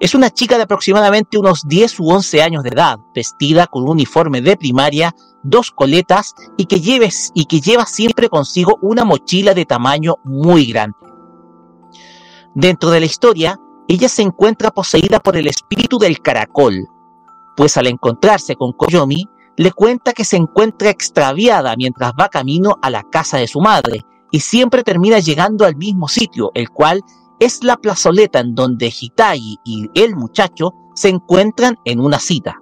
Es una chica de aproximadamente unos 10 u 11 años de edad, vestida con un uniforme de primaria, dos coletas y que, lleves, y que lleva siempre consigo una mochila de tamaño muy grande. Dentro de la historia, ella se encuentra poseída por el espíritu del caracol, pues al encontrarse con Koyomi, le cuenta que se encuentra extraviada mientras va camino a la casa de su madre y siempre termina llegando al mismo sitio, el cual es la plazoleta en donde Hitayi y el muchacho se encuentran en una cita.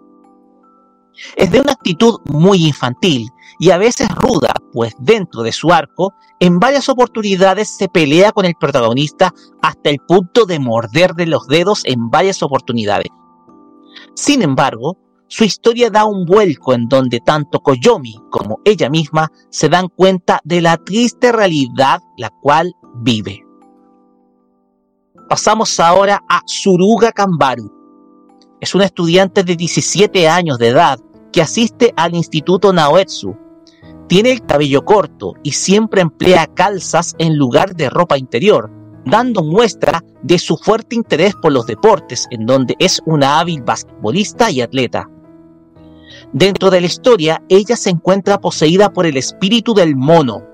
Es de una actitud muy infantil y a veces ruda, pues dentro de su arco, en varias oportunidades se pelea con el protagonista hasta el punto de morderle los dedos en varias oportunidades. Sin embargo, su historia da un vuelco en donde tanto Koyomi como ella misma se dan cuenta de la triste realidad la cual vive. Pasamos ahora a Suruga Kambaru. Es una estudiante de 17 años de edad que asiste al Instituto Naoetsu. Tiene el cabello corto y siempre emplea calzas en lugar de ropa interior, dando muestra de su fuerte interés por los deportes, en donde es una hábil basquetbolista y atleta. Dentro de la historia, ella se encuentra poseída por el espíritu del mono,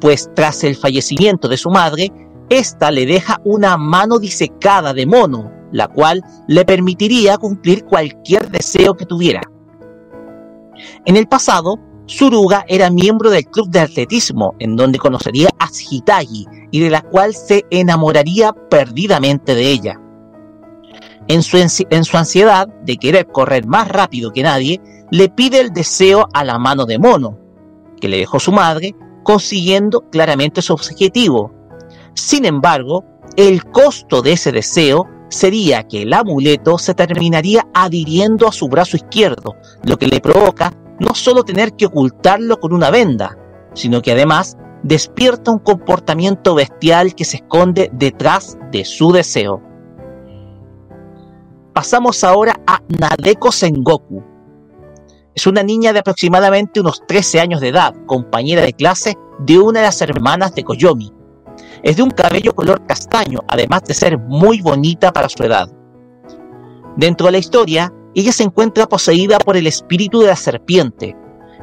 pues tras el fallecimiento de su madre, ésta le deja una mano disecada de mono, la cual le permitiría cumplir cualquier deseo que tuviera. En el pasado, Suruga era miembro del club de atletismo, en donde conocería a Hitagi y de la cual se enamoraría perdidamente de ella. En su, en su ansiedad de querer correr más rápido que nadie, le pide el deseo a la mano de mono, que le dejó su madre, consiguiendo claramente su objetivo. Sin embargo, el costo de ese deseo sería que el amuleto se terminaría adhiriendo a su brazo izquierdo, lo que le provoca no solo tener que ocultarlo con una venda, sino que además despierta un comportamiento bestial que se esconde detrás de su deseo. Pasamos ahora a Nadeko Sengoku. Es una niña de aproximadamente unos 13 años de edad, compañera de clase de una de las hermanas de Koyomi. Es de un cabello color castaño, además de ser muy bonita para su edad. Dentro de la historia, ella se encuentra poseída por el espíritu de la serpiente.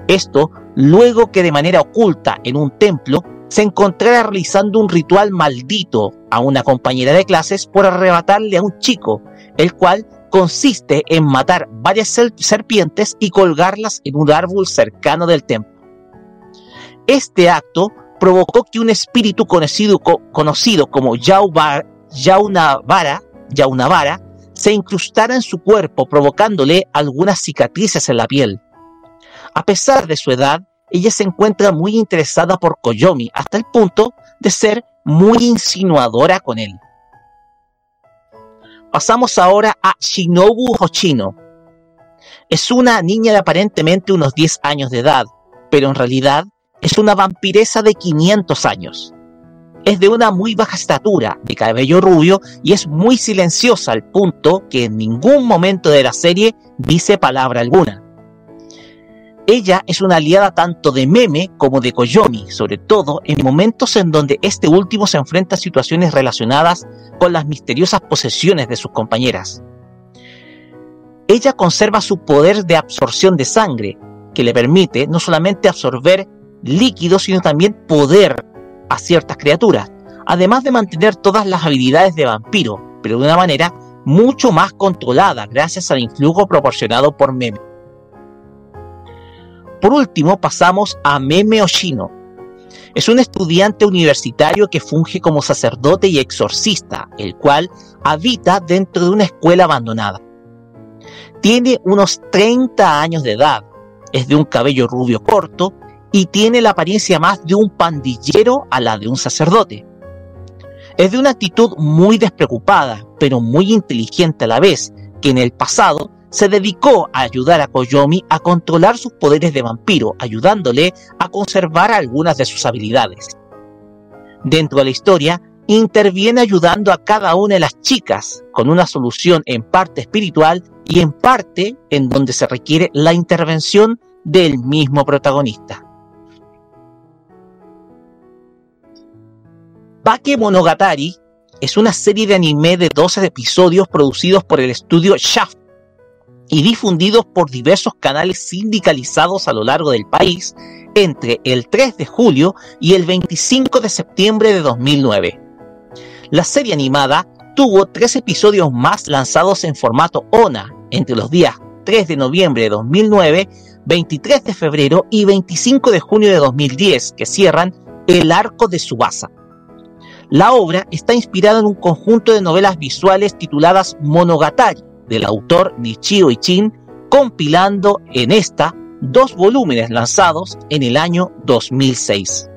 Esto luego que de manera oculta en un templo se encontrara realizando un ritual maldito a una compañera de clases por arrebatarle a un chico, el cual consiste en matar varias ser- serpientes y colgarlas en un árbol cercano del templo. Este acto provocó que un espíritu conocido, co- conocido como se incrustara en su cuerpo provocándole algunas cicatrices en la piel. A pesar de su edad, ella se encuentra muy interesada por Koyomi hasta el punto de ser muy insinuadora con él. Pasamos ahora a Shinobu Hoshino. Es una niña de aparentemente unos 10 años de edad, pero en realidad es una vampiresa de 500 años. Es de una muy baja estatura, de cabello rubio y es muy silenciosa al punto que en ningún momento de la serie dice palabra alguna. Ella es una aliada tanto de Meme como de Koyomi, sobre todo en momentos en donde este último se enfrenta a situaciones relacionadas con las misteriosas posesiones de sus compañeras. Ella conserva su poder de absorción de sangre, que le permite no solamente absorber líquidos, sino también poder a ciertas criaturas, además de mantener todas las habilidades de vampiro, pero de una manera mucho más controlada gracias al influjo proporcionado por Meme. Por último, pasamos a Meme Oshino. Es un estudiante universitario que funge como sacerdote y exorcista, el cual habita dentro de una escuela abandonada. Tiene unos 30 años de edad, es de un cabello rubio corto y tiene la apariencia más de un pandillero a la de un sacerdote. Es de una actitud muy despreocupada, pero muy inteligente a la vez, que en el pasado se dedicó a ayudar a Koyomi a controlar sus poderes de vampiro, ayudándole a conservar algunas de sus habilidades. Dentro de la historia, interviene ayudando a cada una de las chicas con una solución en parte espiritual y en parte en donde se requiere la intervención del mismo protagonista. Bake Monogatari es una serie de anime de 12 episodios producidos por el estudio Shaft y difundidos por diversos canales sindicalizados a lo largo del país entre el 3 de julio y el 25 de septiembre de 2009. La serie animada tuvo tres episodios más lanzados en formato ONA entre los días 3 de noviembre de 2009, 23 de febrero y 25 de junio de 2010, que cierran el arco de Subasa. La obra está inspirada en un conjunto de novelas visuales tituladas Monogatari, del autor Nichio Ichin, compilando en esta dos volúmenes lanzados en el año 2006.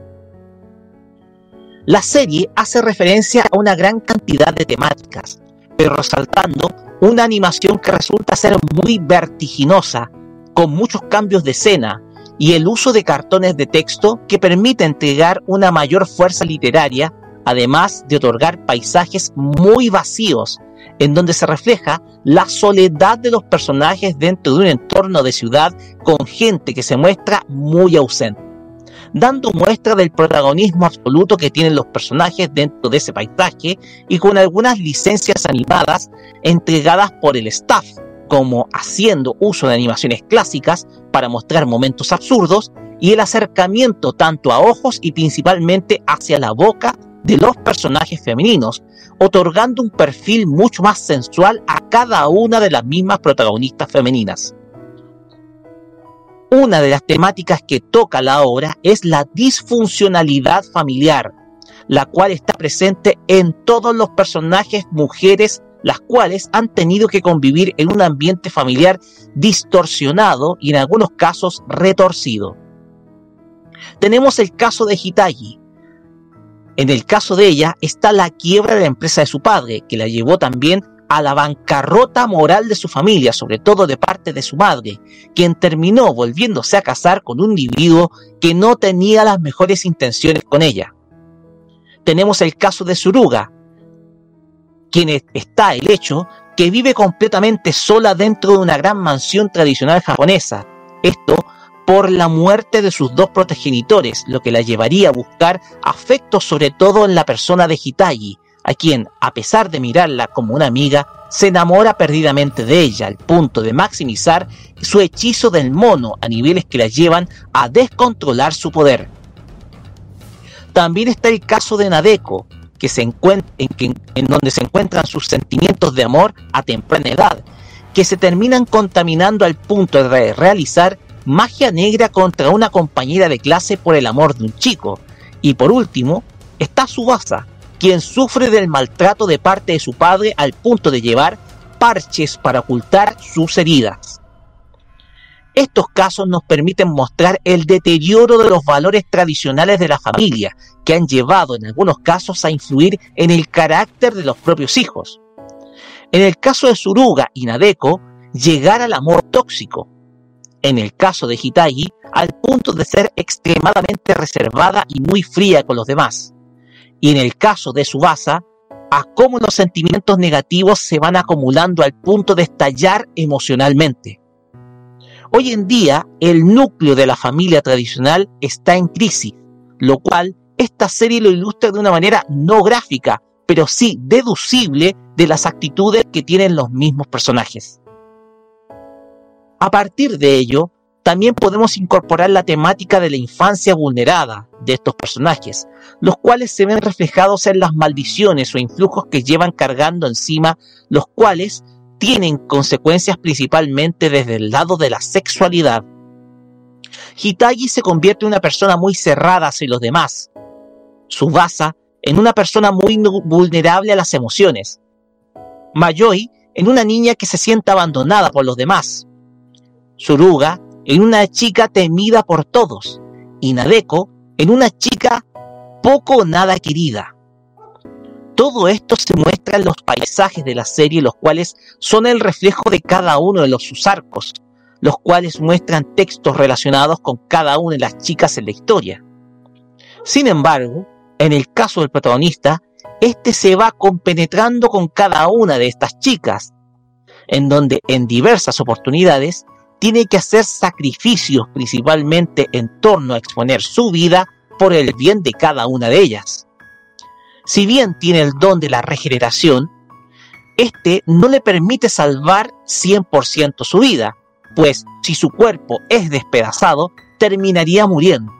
La serie hace referencia a una gran cantidad de temáticas, pero resaltando una animación que resulta ser muy vertiginosa, con muchos cambios de escena y el uso de cartones de texto que permite entregar una mayor fuerza literaria, además de otorgar paisajes muy vacíos en donde se refleja la soledad de los personajes dentro de un entorno de ciudad con gente que se muestra muy ausente, dando muestra del protagonismo absoluto que tienen los personajes dentro de ese paisaje y con algunas licencias animadas entregadas por el staff, como haciendo uso de animaciones clásicas para mostrar momentos absurdos y el acercamiento tanto a ojos y principalmente hacia la boca de los personajes femeninos, otorgando un perfil mucho más sensual a cada una de las mismas protagonistas femeninas. Una de las temáticas que toca la obra es la disfuncionalidad familiar, la cual está presente en todos los personajes mujeres, las cuales han tenido que convivir en un ambiente familiar distorsionado y en algunos casos retorcido. Tenemos el caso de Hitagi, en el caso de ella está la quiebra de la empresa de su padre, que la llevó también a la bancarrota moral de su familia, sobre todo de parte de su madre, quien terminó volviéndose a casar con un individuo que no tenía las mejores intenciones con ella. Tenemos el caso de Suruga, quien está el hecho que vive completamente sola dentro de una gran mansión tradicional japonesa. Esto por la muerte de sus dos progenitores, lo que la llevaría a buscar afecto sobre todo en la persona de Hitagi, a quien, a pesar de mirarla como una amiga, se enamora perdidamente de ella, al punto de maximizar su hechizo del mono a niveles que la llevan a descontrolar su poder. También está el caso de Nadeko, que se encuentra, en, en donde se encuentran sus sentimientos de amor a temprana edad, que se terminan contaminando al punto de realizar magia negra contra una compañera de clase por el amor de un chico. Y por último, está Subasa, quien sufre del maltrato de parte de su padre al punto de llevar parches para ocultar sus heridas. Estos casos nos permiten mostrar el deterioro de los valores tradicionales de la familia, que han llevado en algunos casos a influir en el carácter de los propios hijos. En el caso de Suruga y Nadeko, llegar al amor tóxico, en el caso de Hitagi, al punto de ser extremadamente reservada y muy fría con los demás. Y en el caso de Subasa, a cómo los sentimientos negativos se van acumulando al punto de estallar emocionalmente. Hoy en día, el núcleo de la familia tradicional está en crisis, lo cual esta serie lo ilustra de una manera no gráfica, pero sí deducible de las actitudes que tienen los mismos personajes. A partir de ello, también podemos incorporar la temática de la infancia vulnerada de estos personajes, los cuales se ven reflejados en las maldiciones o influjos que llevan cargando encima, los cuales tienen consecuencias principalmente desde el lado de la sexualidad. Hitagi se convierte en una persona muy cerrada hacia los demás. Subasa en una persona muy vulnerable a las emociones. Mayoi en una niña que se siente abandonada por los demás. Suruga en una chica temida por todos. Y Nadeko en una chica poco o nada querida. Todo esto se muestra en los paisajes de la serie, los cuales son el reflejo de cada uno de los sus arcos, los cuales muestran textos relacionados con cada una de las chicas en la historia. Sin embargo, en el caso del protagonista, este se va compenetrando con cada una de estas chicas, en donde en diversas oportunidades tiene que hacer sacrificios principalmente en torno a exponer su vida por el bien de cada una de ellas si bien tiene el don de la regeneración, este no le permite salvar 100% su vida, pues si su cuerpo es despedazado, terminaría muriendo.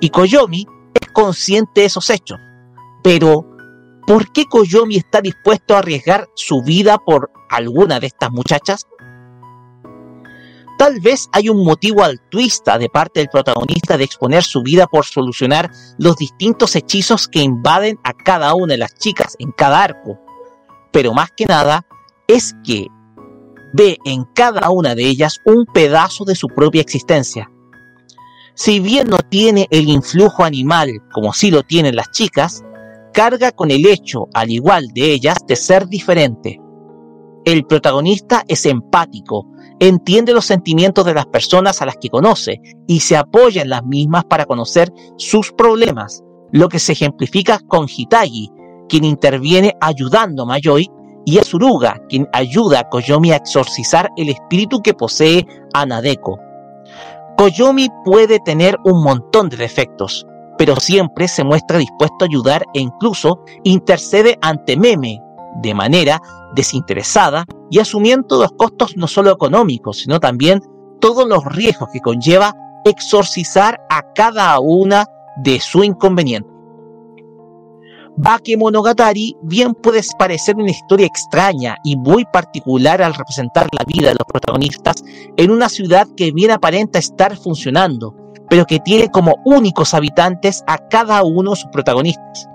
Y Koyomi es consciente de esos hechos. Pero, ¿por qué Koyomi está dispuesto a arriesgar su vida por alguna de estas muchachas? Tal vez hay un motivo altruista de parte del protagonista de exponer su vida por solucionar los distintos hechizos que invaden a cada una de las chicas en cada arco. Pero más que nada es que ve en cada una de ellas un pedazo de su propia existencia. Si bien no tiene el influjo animal como sí lo tienen las chicas, carga con el hecho, al igual de ellas, de ser diferente. El protagonista es empático, entiende los sentimientos de las personas a las que conoce y se apoya en las mismas para conocer sus problemas, lo que se ejemplifica con Hitagi, quien interviene ayudando a Mayoi, y a Suruga, quien ayuda a Koyomi a exorcizar el espíritu que posee a Nadeko. Koyomi puede tener un montón de defectos, pero siempre se muestra dispuesto a ayudar e incluso intercede ante Meme, de manera desinteresada y asumiendo los costos no solo económicos, sino también todos los riesgos que conlleva exorcizar a cada una de su inconveniente. Bakemonogatari bien puede parecer una historia extraña y muy particular al representar la vida de los protagonistas en una ciudad que bien aparenta estar funcionando, pero que tiene como únicos habitantes a cada uno de sus protagonistas.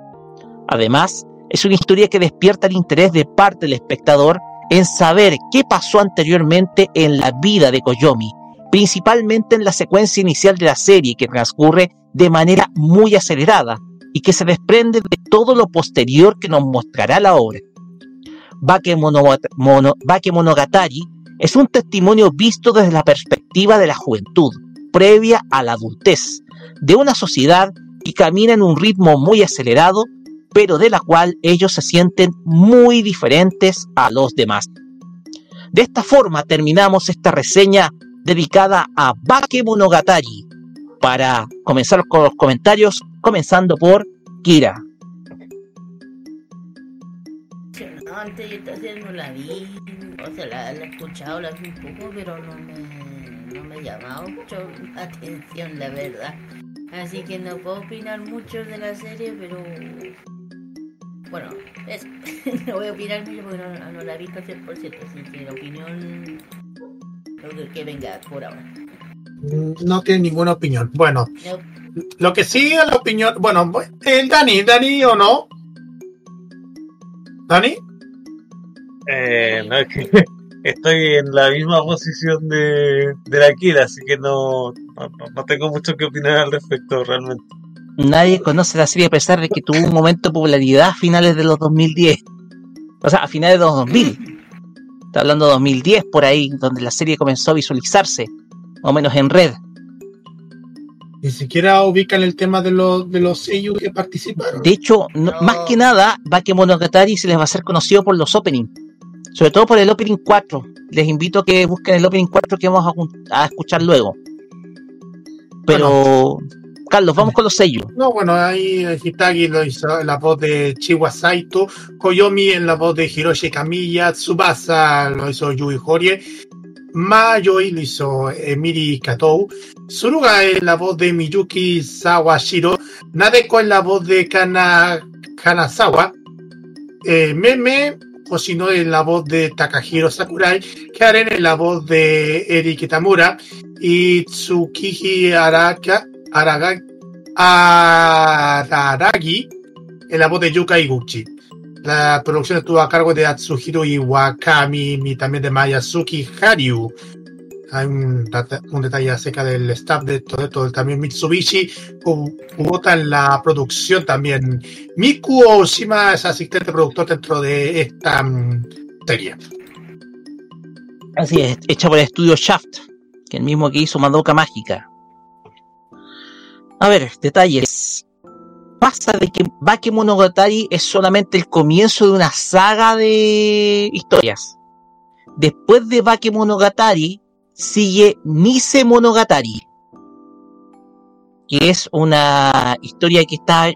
Además, es una historia que despierta el interés de parte del espectador en saber qué pasó anteriormente en la vida de Koyomi, principalmente en la secuencia inicial de la serie que transcurre de manera muy acelerada y que se desprende de todo lo posterior que nos mostrará la obra. Bakemonogatari es un testimonio visto desde la perspectiva de la juventud, previa a la adultez, de una sociedad que camina en un ritmo muy acelerado pero de la cual ellos se sienten muy diferentes a los demás. De esta forma terminamos esta reseña dedicada a Bakemonogatari. Para comenzar con los comentarios, comenzando por Kira. Antes esta serie no la vi, o sea, la, he escuchado, la vi un poco, pero no me, no me ha llamado mucho la atención, la verdad. Así que no puedo opinar mucho de la serie, pero bueno, eso. no voy a opinar mucho porque no, la he visto 100%, así que la opinión. Lo que, venga por ahora. No tiene ninguna opinión. Bueno, lo que sí, la opinión. Bueno, el Dani, Dani o no. ¿Dani? Eh, no, es que estoy en la misma posición de, de la Kira, así que no, no tengo mucho que opinar al respecto realmente nadie conoce la serie a pesar de que tuvo un momento de popularidad a finales de los 2010. O sea, a finales de los 2000. Está hablando de 2010 por ahí, donde la serie comenzó a visualizarse, o menos en red. Ni siquiera ubican el tema de, los de los sellos que participaron. De hecho, más que nada, Bakemonogatari se les va a ser conocido por los openings. Sobre todo por el opening 4, les invito a que busquen el opening 4 que vamos a, a escuchar luego. Pero, Carlos, vamos con los sellos. No, bueno, ahí Hitagi lo hizo en la voz de Chiwa Saito, Koyomi en la voz de Hiroshi Kamiya, Tsubasa lo hizo Yui Horie, Mayoi lo hizo Emiri Katou, Suruga en la voz de Miyuki Sawashiro, Nadeko en la voz de Kana, Kanazawa, eh, Meme Hoshino en la voz de Takahiro Sakurai, Karen en la voz de Eri Kitamura y Tsukiji Araka, Araga, Araragi en la voz de Yuka Iguchi. La producción estuvo a cargo de Atsuhiro Iwakami y también de Mayasuki Haryu. Hay un, detalle acerca del staff de todo esto. También Mitsubishi vota en la producción también. Miku Oshima es asistente productor dentro de esta mm, serie. Así es, hecha por el estudio Shaft, que el mismo que hizo Madoka Mágica. A ver, detalles. Pasa de que Bakemonogatari es solamente el comienzo de una saga de historias. Después de Bakemonogatari sigue Nise Monogatari, que es una historia que está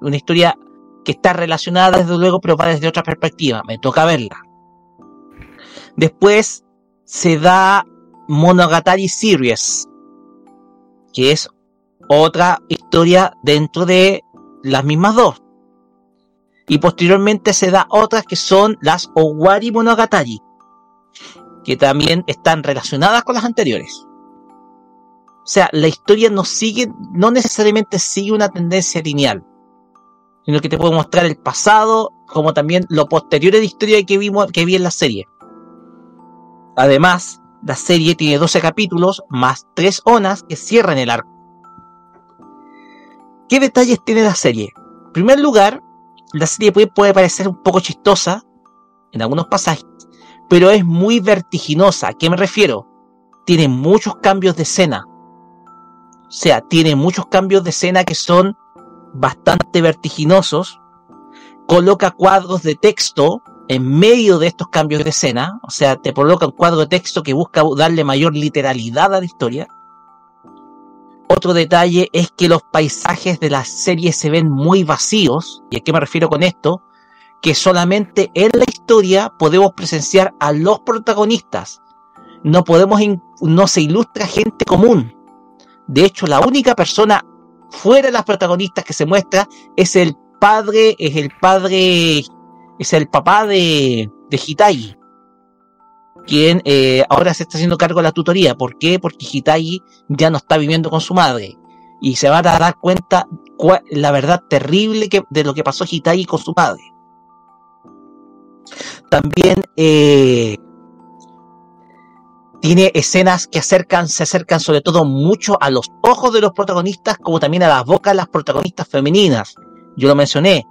una historia que está relacionada desde luego, pero va desde otra perspectiva. Me toca verla. Después se da Monogatari Series, que es otra historia dentro de las mismas dos. Y posteriormente se da otras que son las Owari Monogatari, que también están relacionadas con las anteriores. O sea, la historia no sigue, no necesariamente sigue una tendencia lineal, sino que te puede mostrar el pasado como también lo posterior de historia que vimos, que vi en la serie. Además, la serie tiene 12 capítulos más 3 onas que cierran el arco. ¿Qué detalles tiene la serie? En primer lugar, la serie puede, puede parecer un poco chistosa en algunos pasajes, pero es muy vertiginosa. ¿A qué me refiero? Tiene muchos cambios de escena. O sea, tiene muchos cambios de escena que son bastante vertiginosos. Coloca cuadros de texto en medio de estos cambios de escena. O sea, te coloca un cuadro de texto que busca darle mayor literalidad a la historia. Otro detalle es que los paisajes de la serie se ven muy vacíos. ¿Y a qué me refiero con esto? Que solamente en la historia podemos presenciar a los protagonistas. No podemos, no se ilustra gente común. De hecho, la única persona fuera de las protagonistas que se muestra es el padre, es el padre, es el papá de, de Hitagi, quien eh, ahora se está haciendo cargo de la tutoría. ¿Por qué? Porque Hitagi ya no está viviendo con su madre y se van a dar cuenta la verdad terrible de lo que pasó Hitagi con su madre. También eh, tiene escenas que se acercan sobre todo mucho a los ojos de los protagonistas, como también a las bocas de las protagonistas femeninas. Yo lo mencioné,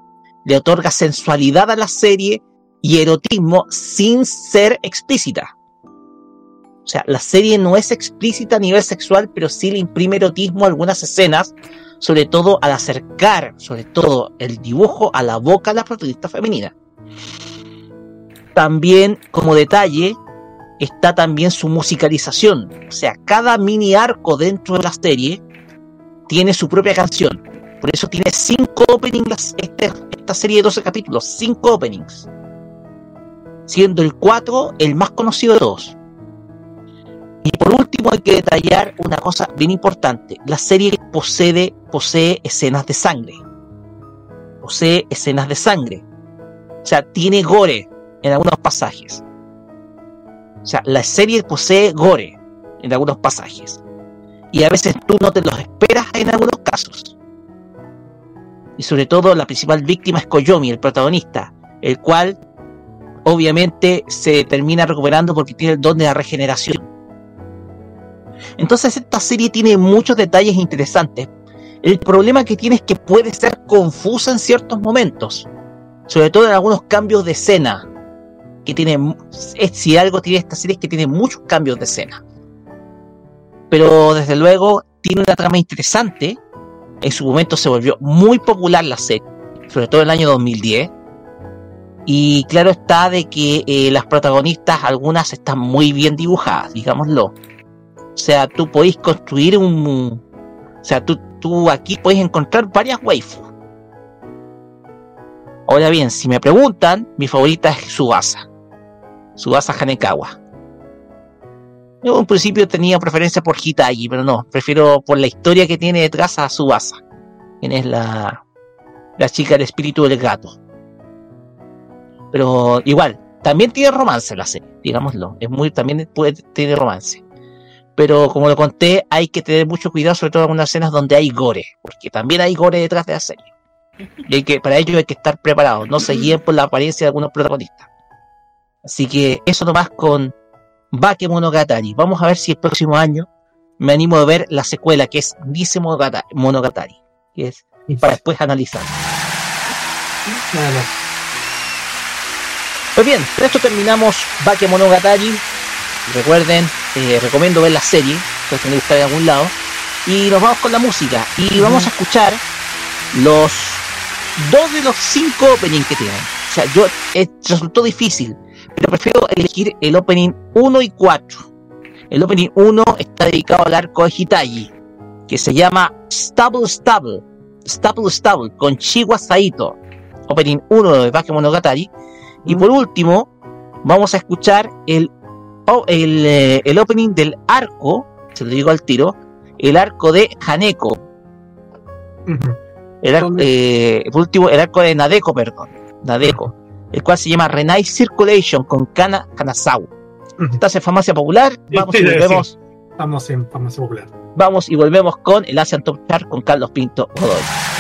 le otorga sensualidad a la serie y erotismo sin ser explícita. O sea, la serie no es explícita a nivel sexual, pero sí le imprime erotismo algunas escenas, sobre todo al acercar, sobre todo el dibujo a la boca de la protagonista femenina. También, como detalle, está también su musicalización. O sea, cada mini arco dentro de la serie tiene su propia canción. Por eso tiene cinco openings este- esta serie de 12 capítulos, cinco openings. Siendo el 4 el más conocido de todos. Y por último hay que detallar una cosa bien importante. La serie posee, posee escenas de sangre. Posee escenas de sangre. O sea, tiene gore en algunos pasajes. O sea, la serie posee gore en algunos pasajes. Y a veces tú no te los esperas en algunos casos. Y sobre todo la principal víctima es Koyomi, el protagonista, el cual obviamente se termina recuperando porque tiene el don de la regeneración. Entonces esta serie tiene muchos detalles interesantes. El problema que tiene es que puede ser confusa en ciertos momentos, sobre todo en algunos cambios de escena que tiene, si algo tiene esta serie es que tiene muchos cambios de escena. Pero desde luego tiene una trama interesante. En su momento se volvió muy popular la serie, sobre todo en el año 2010. Y claro está de que eh, las protagonistas, algunas están muy bien dibujadas, digámoslo. O sea, tú podéis construir un... O sea, tú, tú aquí puedes encontrar varias waifus. Ahora bien, si me preguntan, mi favorita es Subasa. Subasa Hanekawa. Yo en principio tenía preferencia por Hitagi, pero no, prefiero por la historia que tiene detrás a Subasa, quien es la, la chica del espíritu del gato. Pero igual, también tiene romance la serie, digámoslo. Es muy, también puede, tiene romance. Pero como lo conté, hay que tener mucho cuidado, sobre todo en algunas escenas donde hay gore, porque también hay gore detrás de la serie. Y que, para ello hay que estar preparados, no se guíen por la apariencia de algunos protagonistas. Así que eso nomás con Bakemonogatari. Vamos a ver si el próximo año me animo a ver la secuela que es Dice Monogatari, que es para después analizar. Pues bien, con esto terminamos Bakemonogatari. Recuerden, eh, recomiendo ver la serie, pues tenéis que buscar en algún lado. Y nos vamos con la música. Y vamos a escuchar los dos de los cinco openings que tienen. O sea, yo eh, resultó difícil, pero prefiero elegir el opening 1 y 4. El opening 1 está dedicado al arco de Hitachi, que se llama Stable Stable, Stable Stable, con Chiwa Saito. Opening 1 de Bakemonogatari. Y por último, vamos a escuchar el, el, eh, el opening del arco, se lo digo al tiro, el arco de Haneko. El arco, eh, por último, el arco de Nadeko, perdón. Nadeko. El cual se llama Renai Circulation con Kana Kanazawa. Estás en Farmacia Popular. Vamos Sí, y sí, volvemos. Estamos en Farmacia Popular. Vamos y volvemos con el Asian Top Chart con Carlos Pinto Godoy.「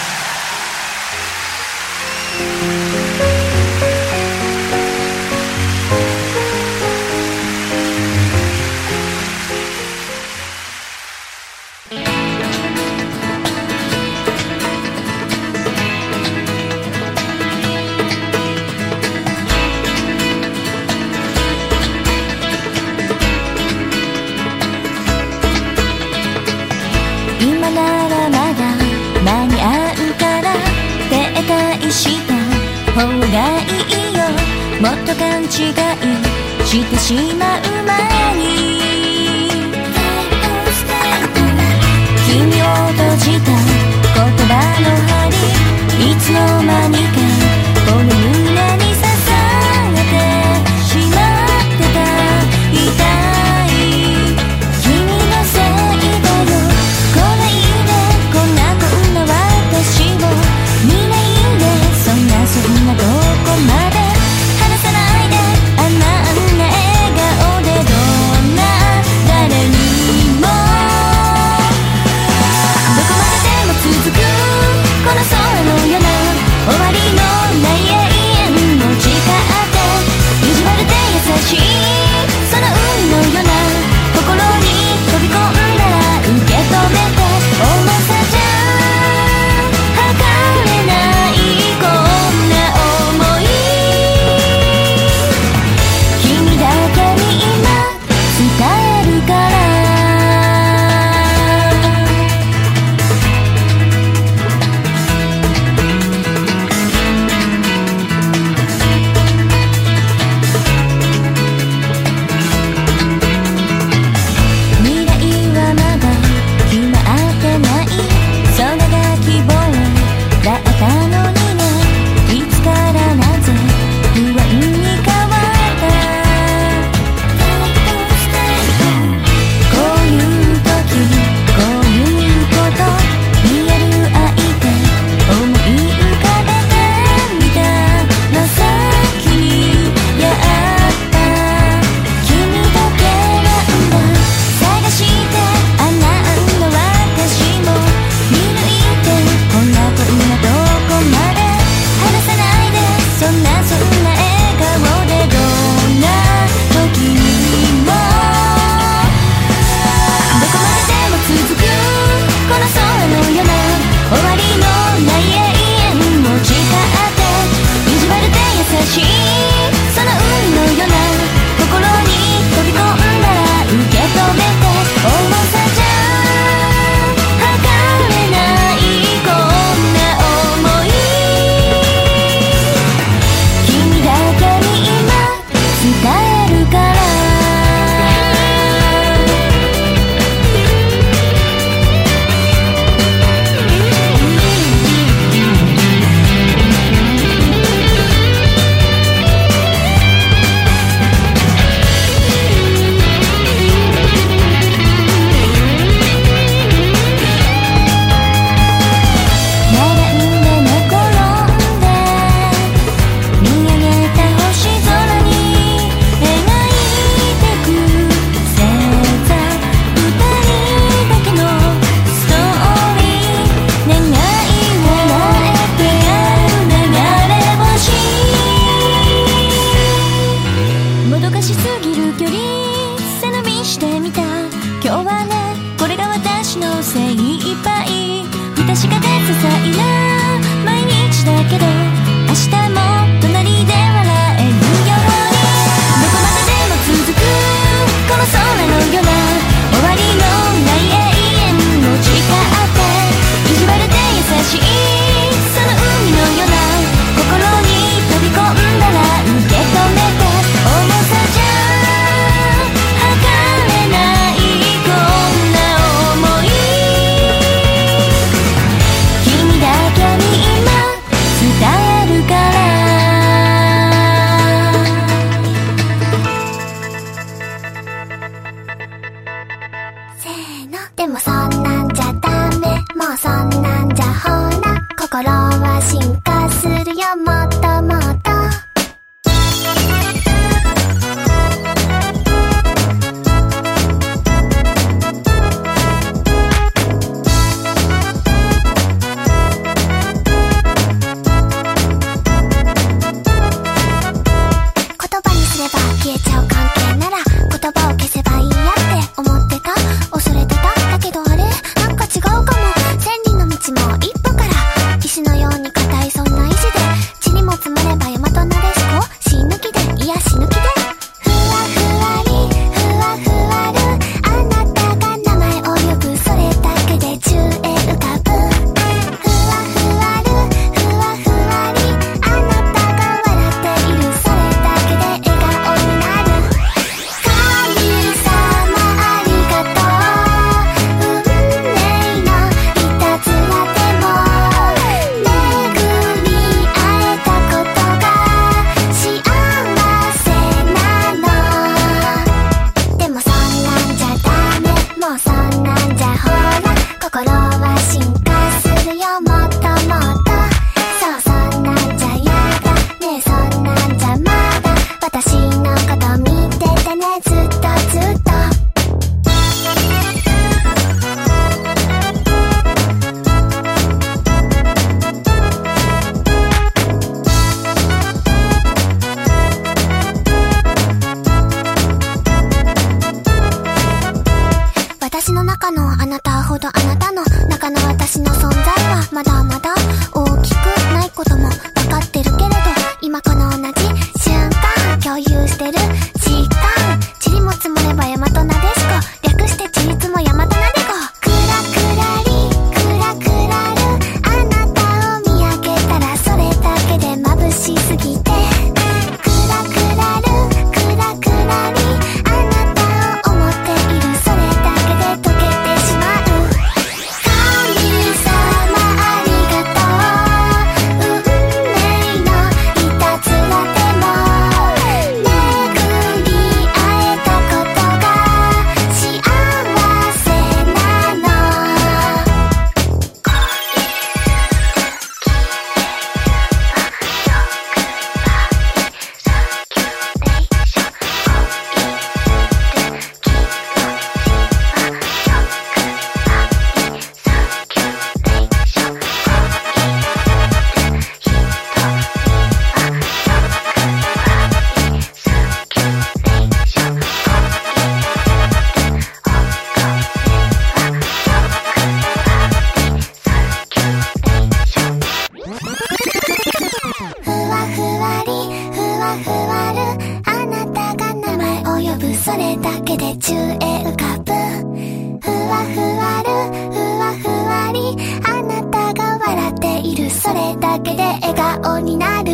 それだけで笑顔になる。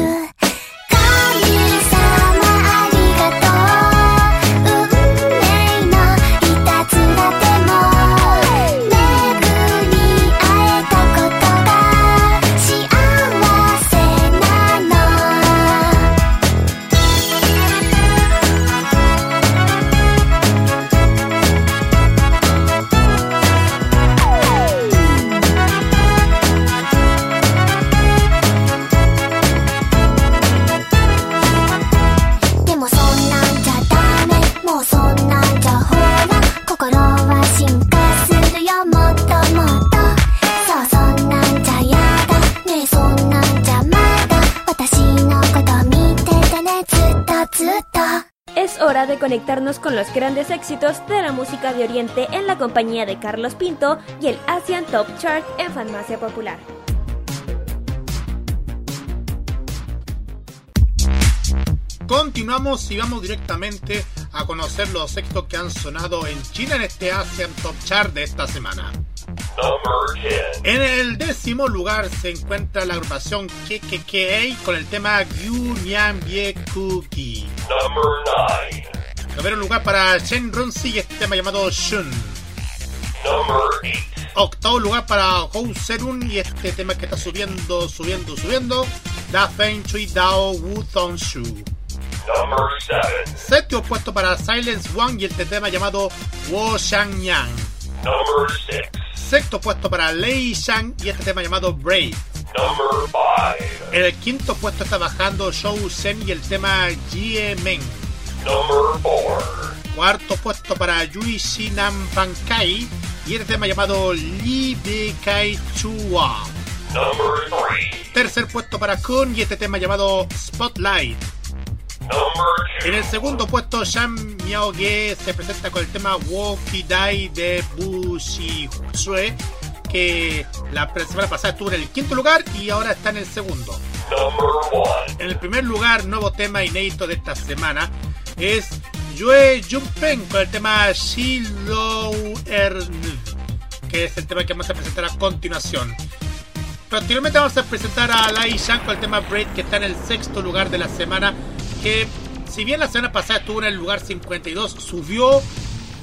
Conectarnos con los grandes éxitos de la música de Oriente en la compañía de Carlos Pinto y el Asian Top Chart en Farmacia Popular. Continuamos y vamos directamente a conocer los éxitos que han sonado en China en este Asian Top Chart de esta semana. En el décimo lugar se encuentra la agrupación KKKA con el tema Gyu Nyan Bie Kuki. Primero lugar para Shen Ronsi y este tema llamado Shun. Octavo lugar para Hou Serun y este tema que está subiendo, subiendo, subiendo. Da Feng Chui Dao Wu Tong Shu. Séptimo puesto para Silence One y este tema llamado Wo Shang Yang. Sexto puesto para Lei Shang y este tema llamado Brave. En el quinto puesto está bajando Shou Shen y el tema Jie Meng. Cuarto puesto para Yui Shinan Bankai y este tema llamado Li Be Kai Chua. Tercer puesto para Kun y este tema llamado Spotlight. En el segundo puesto, Shan Miaoge se presenta con el tema Woki Dai de Bushi Shue, que la semana pasada estuvo en el quinto lugar y ahora está en el segundo. En el primer lugar, nuevo tema inédito de esta semana es Yue Junpen con el tema Shilo Ern, que es el tema que vamos a presentar a continuación. Posteriormente vamos a presentar a Lai Shan con el tema Braid que está en el sexto lugar de la semana que si bien la semana pasada estuvo en el lugar 52, subió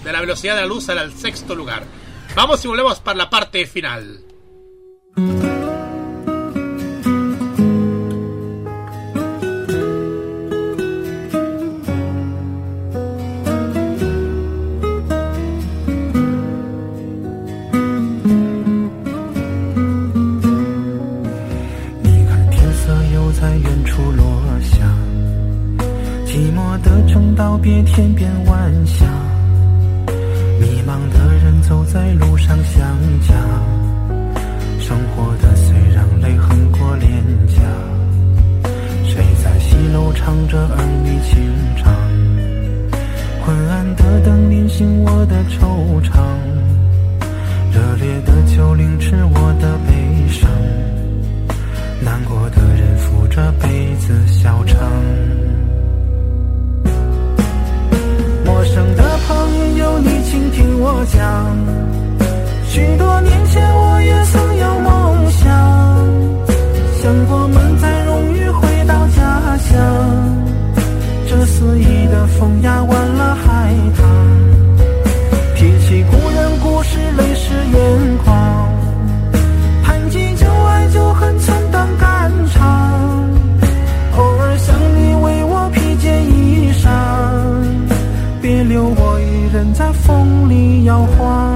de la velocidad de la luz al sexto lugar. Vamos y volvemos para la parte final. 你看在路上想家，生活的虽然泪横过脸颊，谁在西楼唱着儿女情长？昏暗的灯点醒我的惆怅，热烈的酒凌迟我的悲伤。难过的人扶着杯子笑唱。陌生的朋友，你倾听我讲。许多年前我也曾有梦想，想过们再荣誉回到家乡。这肆意的风压弯了海棠，提起故人故事，泪湿眼眶。谈及旧爱旧恨，寸断肝肠。偶尔想你为我披件衣裳，别留我一人在风里摇晃。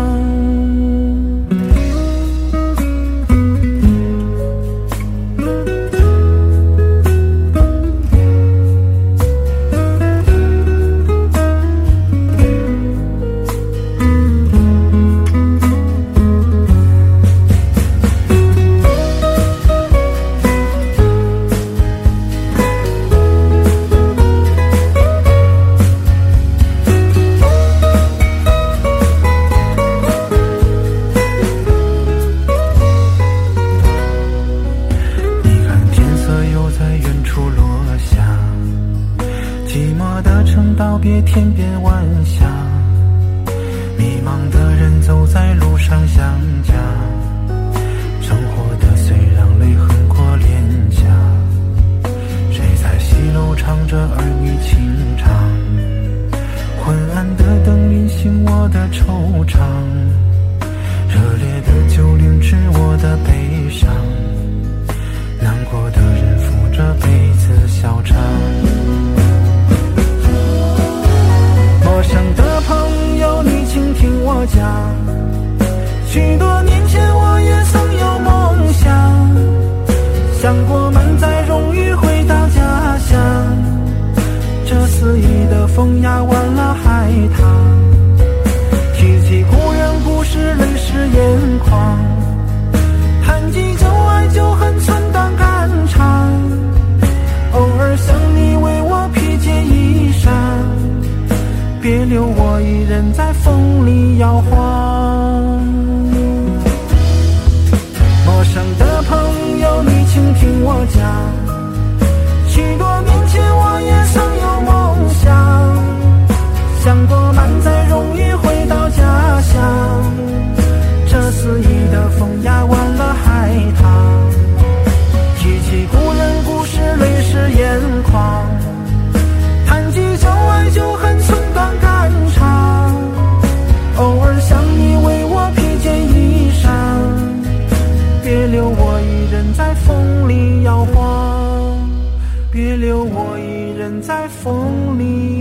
在风里。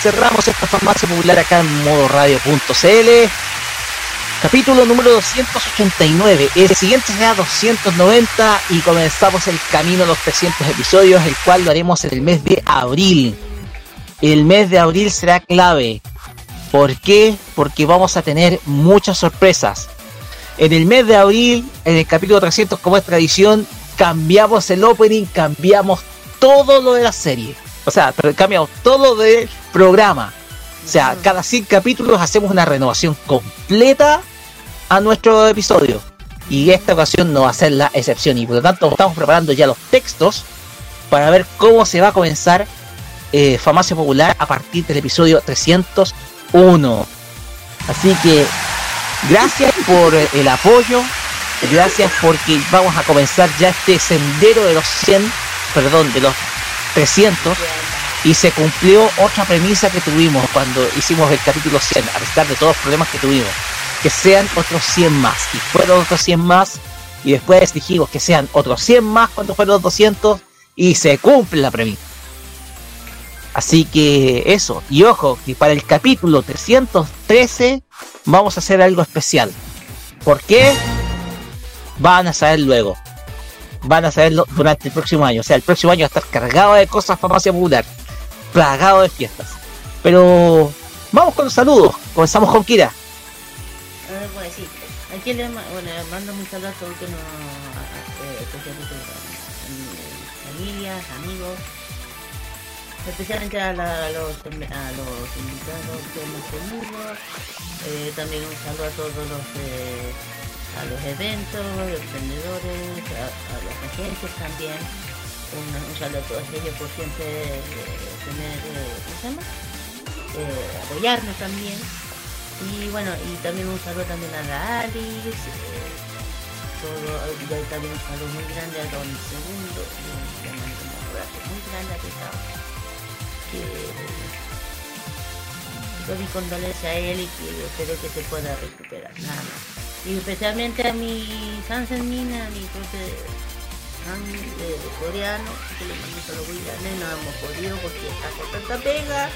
cerramos esta farmacia popular acá en modoradio.cl. Capítulo número 289. El siguiente será 290 y comenzamos el camino a los 300 episodios, el cual lo haremos en el mes de abril. El mes de abril será clave. ¿Por qué? Porque vamos a tener muchas sorpresas. En el mes de abril, en el capítulo 300, como es tradición, cambiamos el opening, cambiamos todo lo de la serie. O sea, cambiamos todo de programa. O sea, cada 100 capítulos hacemos una renovación completa a nuestro episodio. Y esta ocasión no va a ser la excepción. Y por lo tanto estamos preparando ya los textos para ver cómo se va a comenzar eh, Famacia Popular a partir del episodio 301. Así que gracias por el apoyo. Gracias porque vamos a comenzar ya este sendero de los 100, perdón, de los 300 y se cumplió otra premisa que tuvimos cuando hicimos el capítulo 100, a pesar de todos los problemas que tuvimos. Que sean otros 100 más. Y fueron otros 100 más. Y después dijimos que sean otros 100 más cuando fueron los 200. Y se cumple la premisa. Así que eso. Y ojo, que para el capítulo 313 vamos a hacer algo especial. ¿Por qué? Van a saber luego. Van a saberlo durante el próximo año. O sea, el próximo año va a estar cargado de cosas farmacia popular. Plagado de fiestas. Pero vamos con los saludos. Comenzamos con Kira. A pues sí. Aquí le bueno, mando un saludo a todos nos eh, familias, amigos, especialmente a, la- a los, a los invitados que hemos tenido. Eh, también un saludo a todos los eh, a los eventos, emprendedores, a, a las agencias también. Un, un ellos por siempre eh, tener, eh, ¿cómo llama? Eh, apoyarnos también. Y bueno, y también un saludo también a la Alice, eh, todo, y también un saludo muy grande a Don Segundo, y un, abrazo muy grande a Ricardo, que doy mi condolencia a él y que espero que se pueda recuperar, nada más. Y especialmente a mi Hansen Mina, mi profe Han de, coreano, que le saludo muy grande, no hemos podido porque está con tanta pega,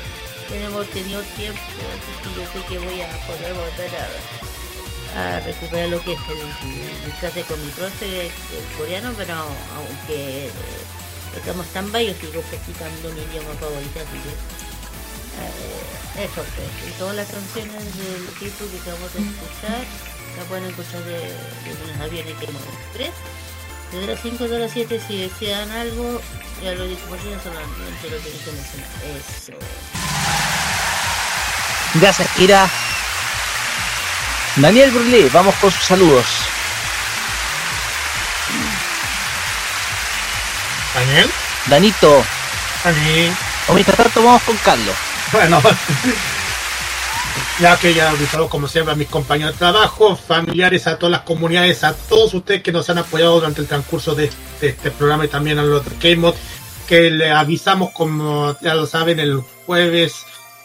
tenemos tenido tiempo, así que yo sé que voy a poder volver a, a recuperar lo que es el, el con mi profe el coreano, pero aunque eh, estamos tan yo sigo practicando mi idioma favorito, así que eh, eso pues. Y todas las canciones del equipo que acabamos de escuchar, la pueden escuchar de, de lunes a viernes que hemos express. Desde las 5 de las 7 si desean algo, ya lo digo por ya solamente lo que dije mencionar. Eso. Gracias, Kira. Daniel Brulé, vamos con sus saludos. Daniel. Danito. Dani. O mientras tanto vamos con Carlos. Bueno, ya que ya avisado como siempre a mis compañeros de trabajo, familiares, a todas las comunidades, a todos ustedes que nos han apoyado durante el transcurso de este, este programa y también a los de K-Mod, que le avisamos como ya lo saben el jueves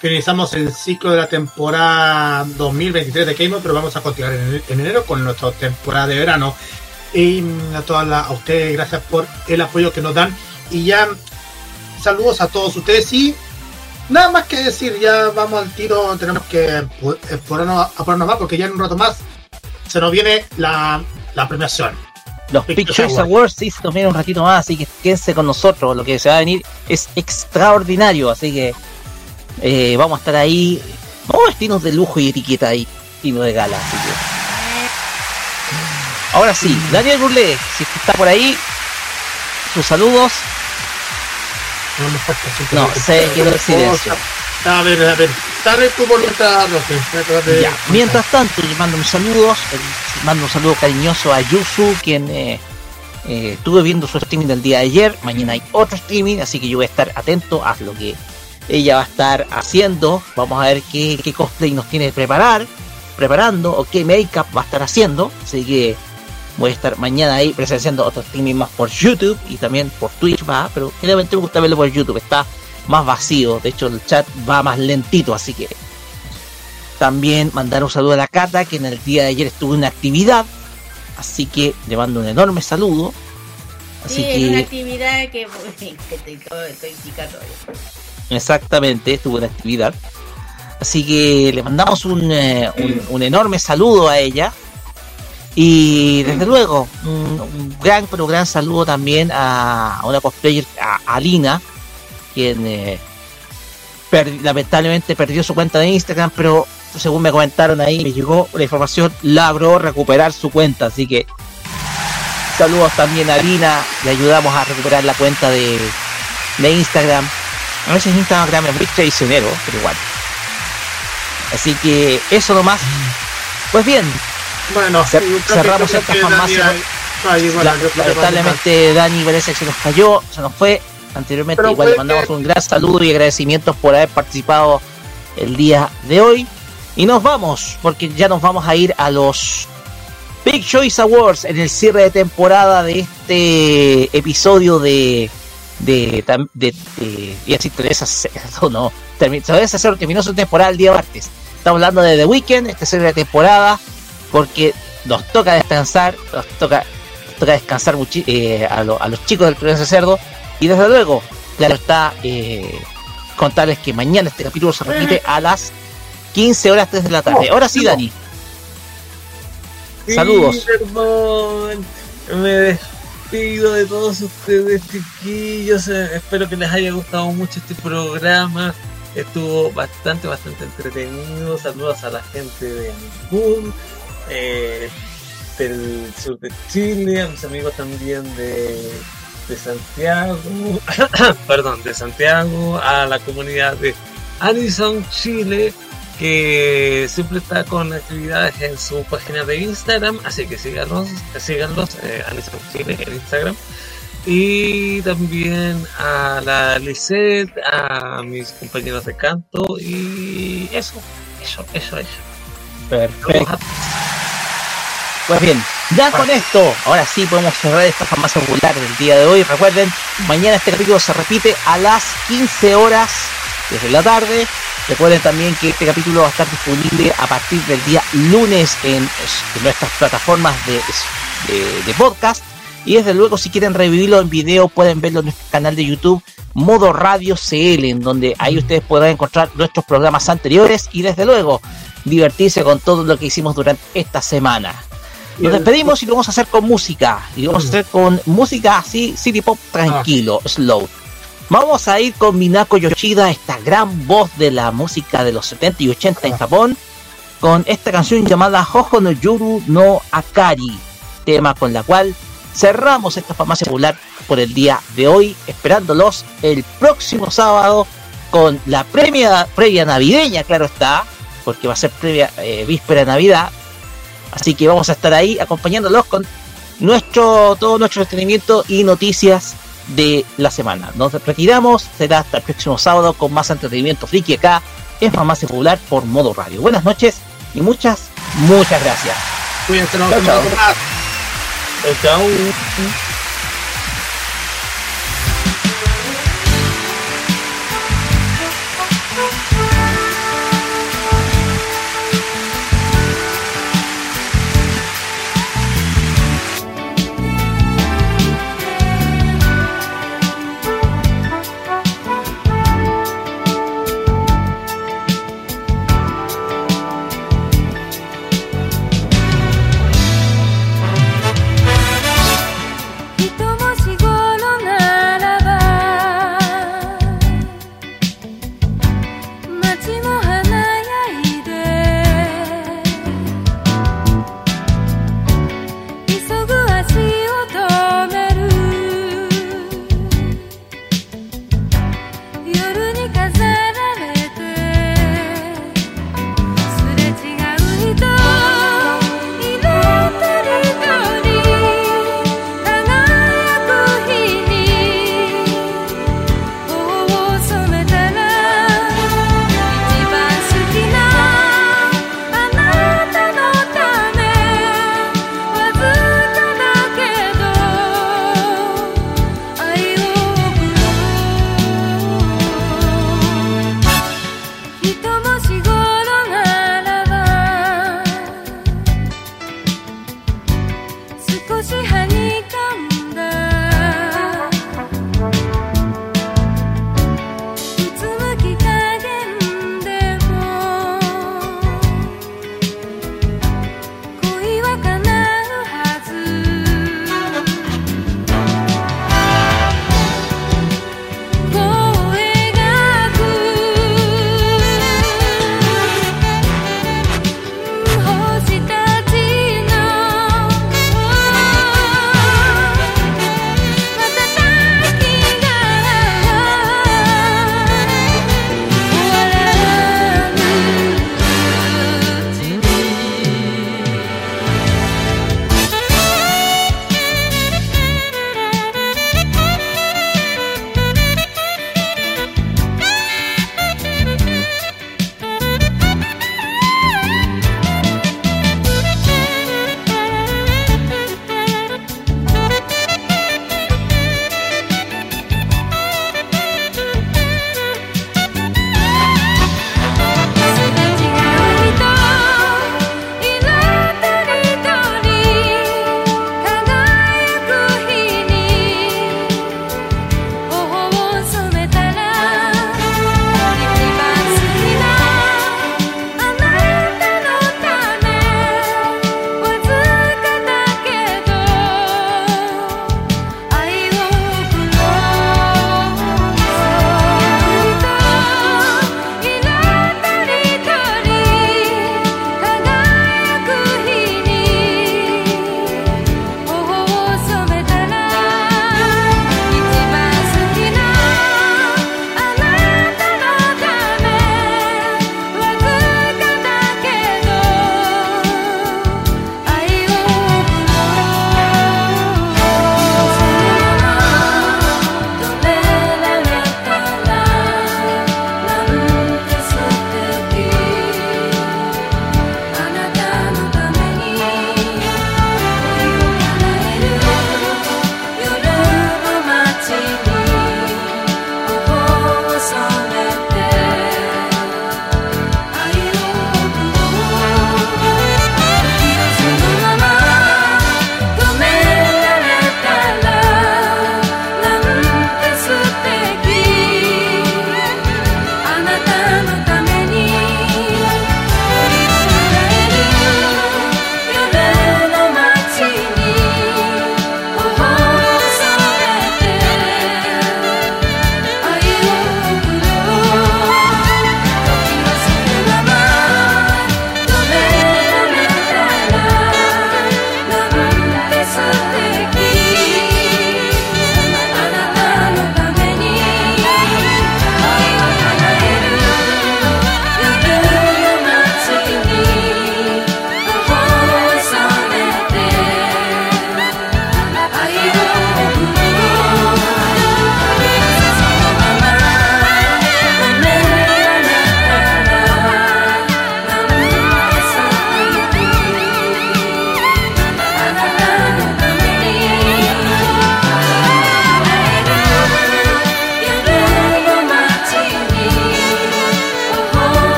finalizamos el ciclo de la temporada 2023 de K-Mod, pero vamos a continuar en, en enero con nuestra temporada de verano. Y mm, a todas a ustedes gracias por el apoyo que nos dan y ya saludos a todos ustedes y nada más que decir, ya vamos al tiro, tenemos que pu- apurarnos, apurarnos más porque ya en un rato más se nos viene la, la premiación. Los Choice Awards sí se nos viene un ratito más, así que quédense con nosotros. Lo que se va a venir es extraordinario, así que eh, vamos a estar ahí. Vamos a vestirnos de lujo y etiqueta ahí, vestidos de gala, así que. Ahora sí, Daniel Burlé, si está por ahí, sus saludos. No, se quedó en silencio. A ver, a ver, dale de- Ya, mientras tanto, le mando un saludo, le mando un saludo cariñoso a Yusu, quien eh, eh, estuve viendo su streaming del día de ayer. Mañana hay otro streaming, así que yo voy a estar atento a lo que ella va a estar haciendo. Vamos a ver qué, qué cosplay nos tiene que preparar, preparando, o qué make-up va a estar haciendo. Así que voy a estar mañana ahí presenciando otro streaming más por YouTube y también por Twitch va, pero generalmente me gusta verlo por YouTube, está más vacío, de hecho el chat va más lentito, así que también mandar un saludo a la Cata, que en el día de ayer estuvo en una actividad, así que le mando un enorme saludo. Así sí, es una que actividad que, que te, estoy exactamente estuvo en actividad. Así que le mandamos un, eh, un, un enorme saludo a ella. Y desde luego, un, gran, pero gran saludo también a, una cosplayer, a, a Lina, quien eh, lamentablemente perdió su cuenta de Instagram, pero según me comentaron ahí, me llegó la información, logró recuperar su cuenta. Así que saludos también a Lina, le ayudamos a recuperar la cuenta de, de Instagram. A veces Instagram es muy traicionero, pero igual. Así que eso nomás. Pues bien, Bueno, cer- cerramos esta farmacia. Lamentablemente Dani parece que se nos cayó, se nos fue anteriormente. Pero Igual le mandamos que- un gran saludo y agradecimientos por haber participado el día de hoy. Y nos vamos, porque ya nos vamos a ir a los Big Choice Awards en el cierre de temporada de este episodio de de, de, de y así Teresa Cerdo, no, termi- Teresa Cerdo terminó su temporada el día martes. Estamos hablando de The Weeknd, esta serie de temporada, porque nos toca descansar, nos toca, nos toca descansar eh, a, lo- a los chicos del Teresa Cerdo, y desde luego, claro está, eh, contarles que mañana este capítulo se repite a las 15 horas 3 de la tarde. Ahora sí, Dani. Sí, Saludos. perdón. Me despido de todos ustedes, chiquillos. Eh, Espero que les haya gustado mucho este programa. Estuvo bastante, bastante entretenido. Saludos a la gente de Ancún, eh, del sur de Chile, a mis amigos también de, de Santiago. Perdón, de Santiago, a la comunidad de Anison Chile que siempre está con actividades en su página de Instagram, así que síganlos, síganlos, eh, Anison Chile en Instagram. Y también a la Lisette, a mis compañeros de canto y eso, eso, eso, eso. Perfecto. Pues bien, ya con esto, ahora sí podemos cerrar esta farmacia popular del día de hoy. Recuerden, mañana este capítulo se repite a las 15 horas desde la tarde. Recuerden también que este capítulo va a estar disponible a partir del día lunes en, en nuestras plataformas de, de- de podcast. Y desde luego, si quieren revivirlo en video, pueden verlo en nuestro canal de YouTube, Modo Radio CL, en donde ahí ustedes podrán encontrar nuestros programas anteriores y desde luego divertirse con todo lo que hicimos durante esta semana. Nos despedimos y lo vamos a hacer con música. Y lo vamos a hacer con música así, city pop tranquilo, slow. Vamos a ir con Minako Yoshida, esta gran voz de la música de los 70 y 80 en Japón, con esta canción llamada Hoho no Yuru no Akari, tema con la cual cerramos esta farmacia popular por el día de hoy, esperándolos el próximo sábado con la premia, previa navideña, claro está, porque va a ser previa eh, víspera de Navidad, Así que vamos a estar ahí acompañándolos con nuestro todo nuestro entretenimiento y noticias de la semana. Nos retiramos, será hasta el próximo sábado con más entretenimiento friki acá en Farmacia Popular por Modo Radio. Buenas noches y muchas, muchas gracias. Cuídense, nos vemos chao. Chao.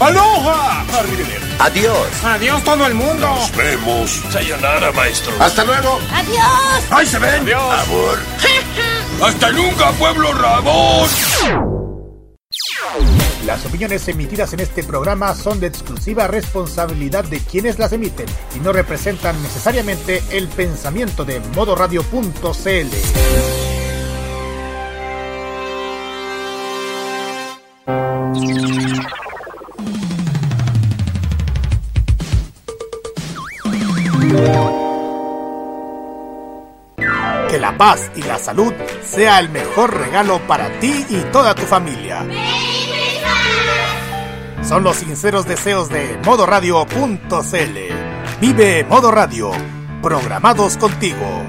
¡Aloha! Adiós. Adiós todo el mundo. Nos vemos. Sayonara, maestro. Hasta luego. Adiós. ¡Ahí se ven! Adiós. Amor. ¡Hasta nunca, pueblo rabón! Las opiniones emitidas en este programa son de exclusiva responsabilidad de quienes las emiten y no representan necesariamente el pensamiento de modoradio.cl. paz y la salud sea el mejor regalo para ti y toda tu familia. Son los sinceros deseos de modoradio.cl. Vive Modo Radio, programados contigo.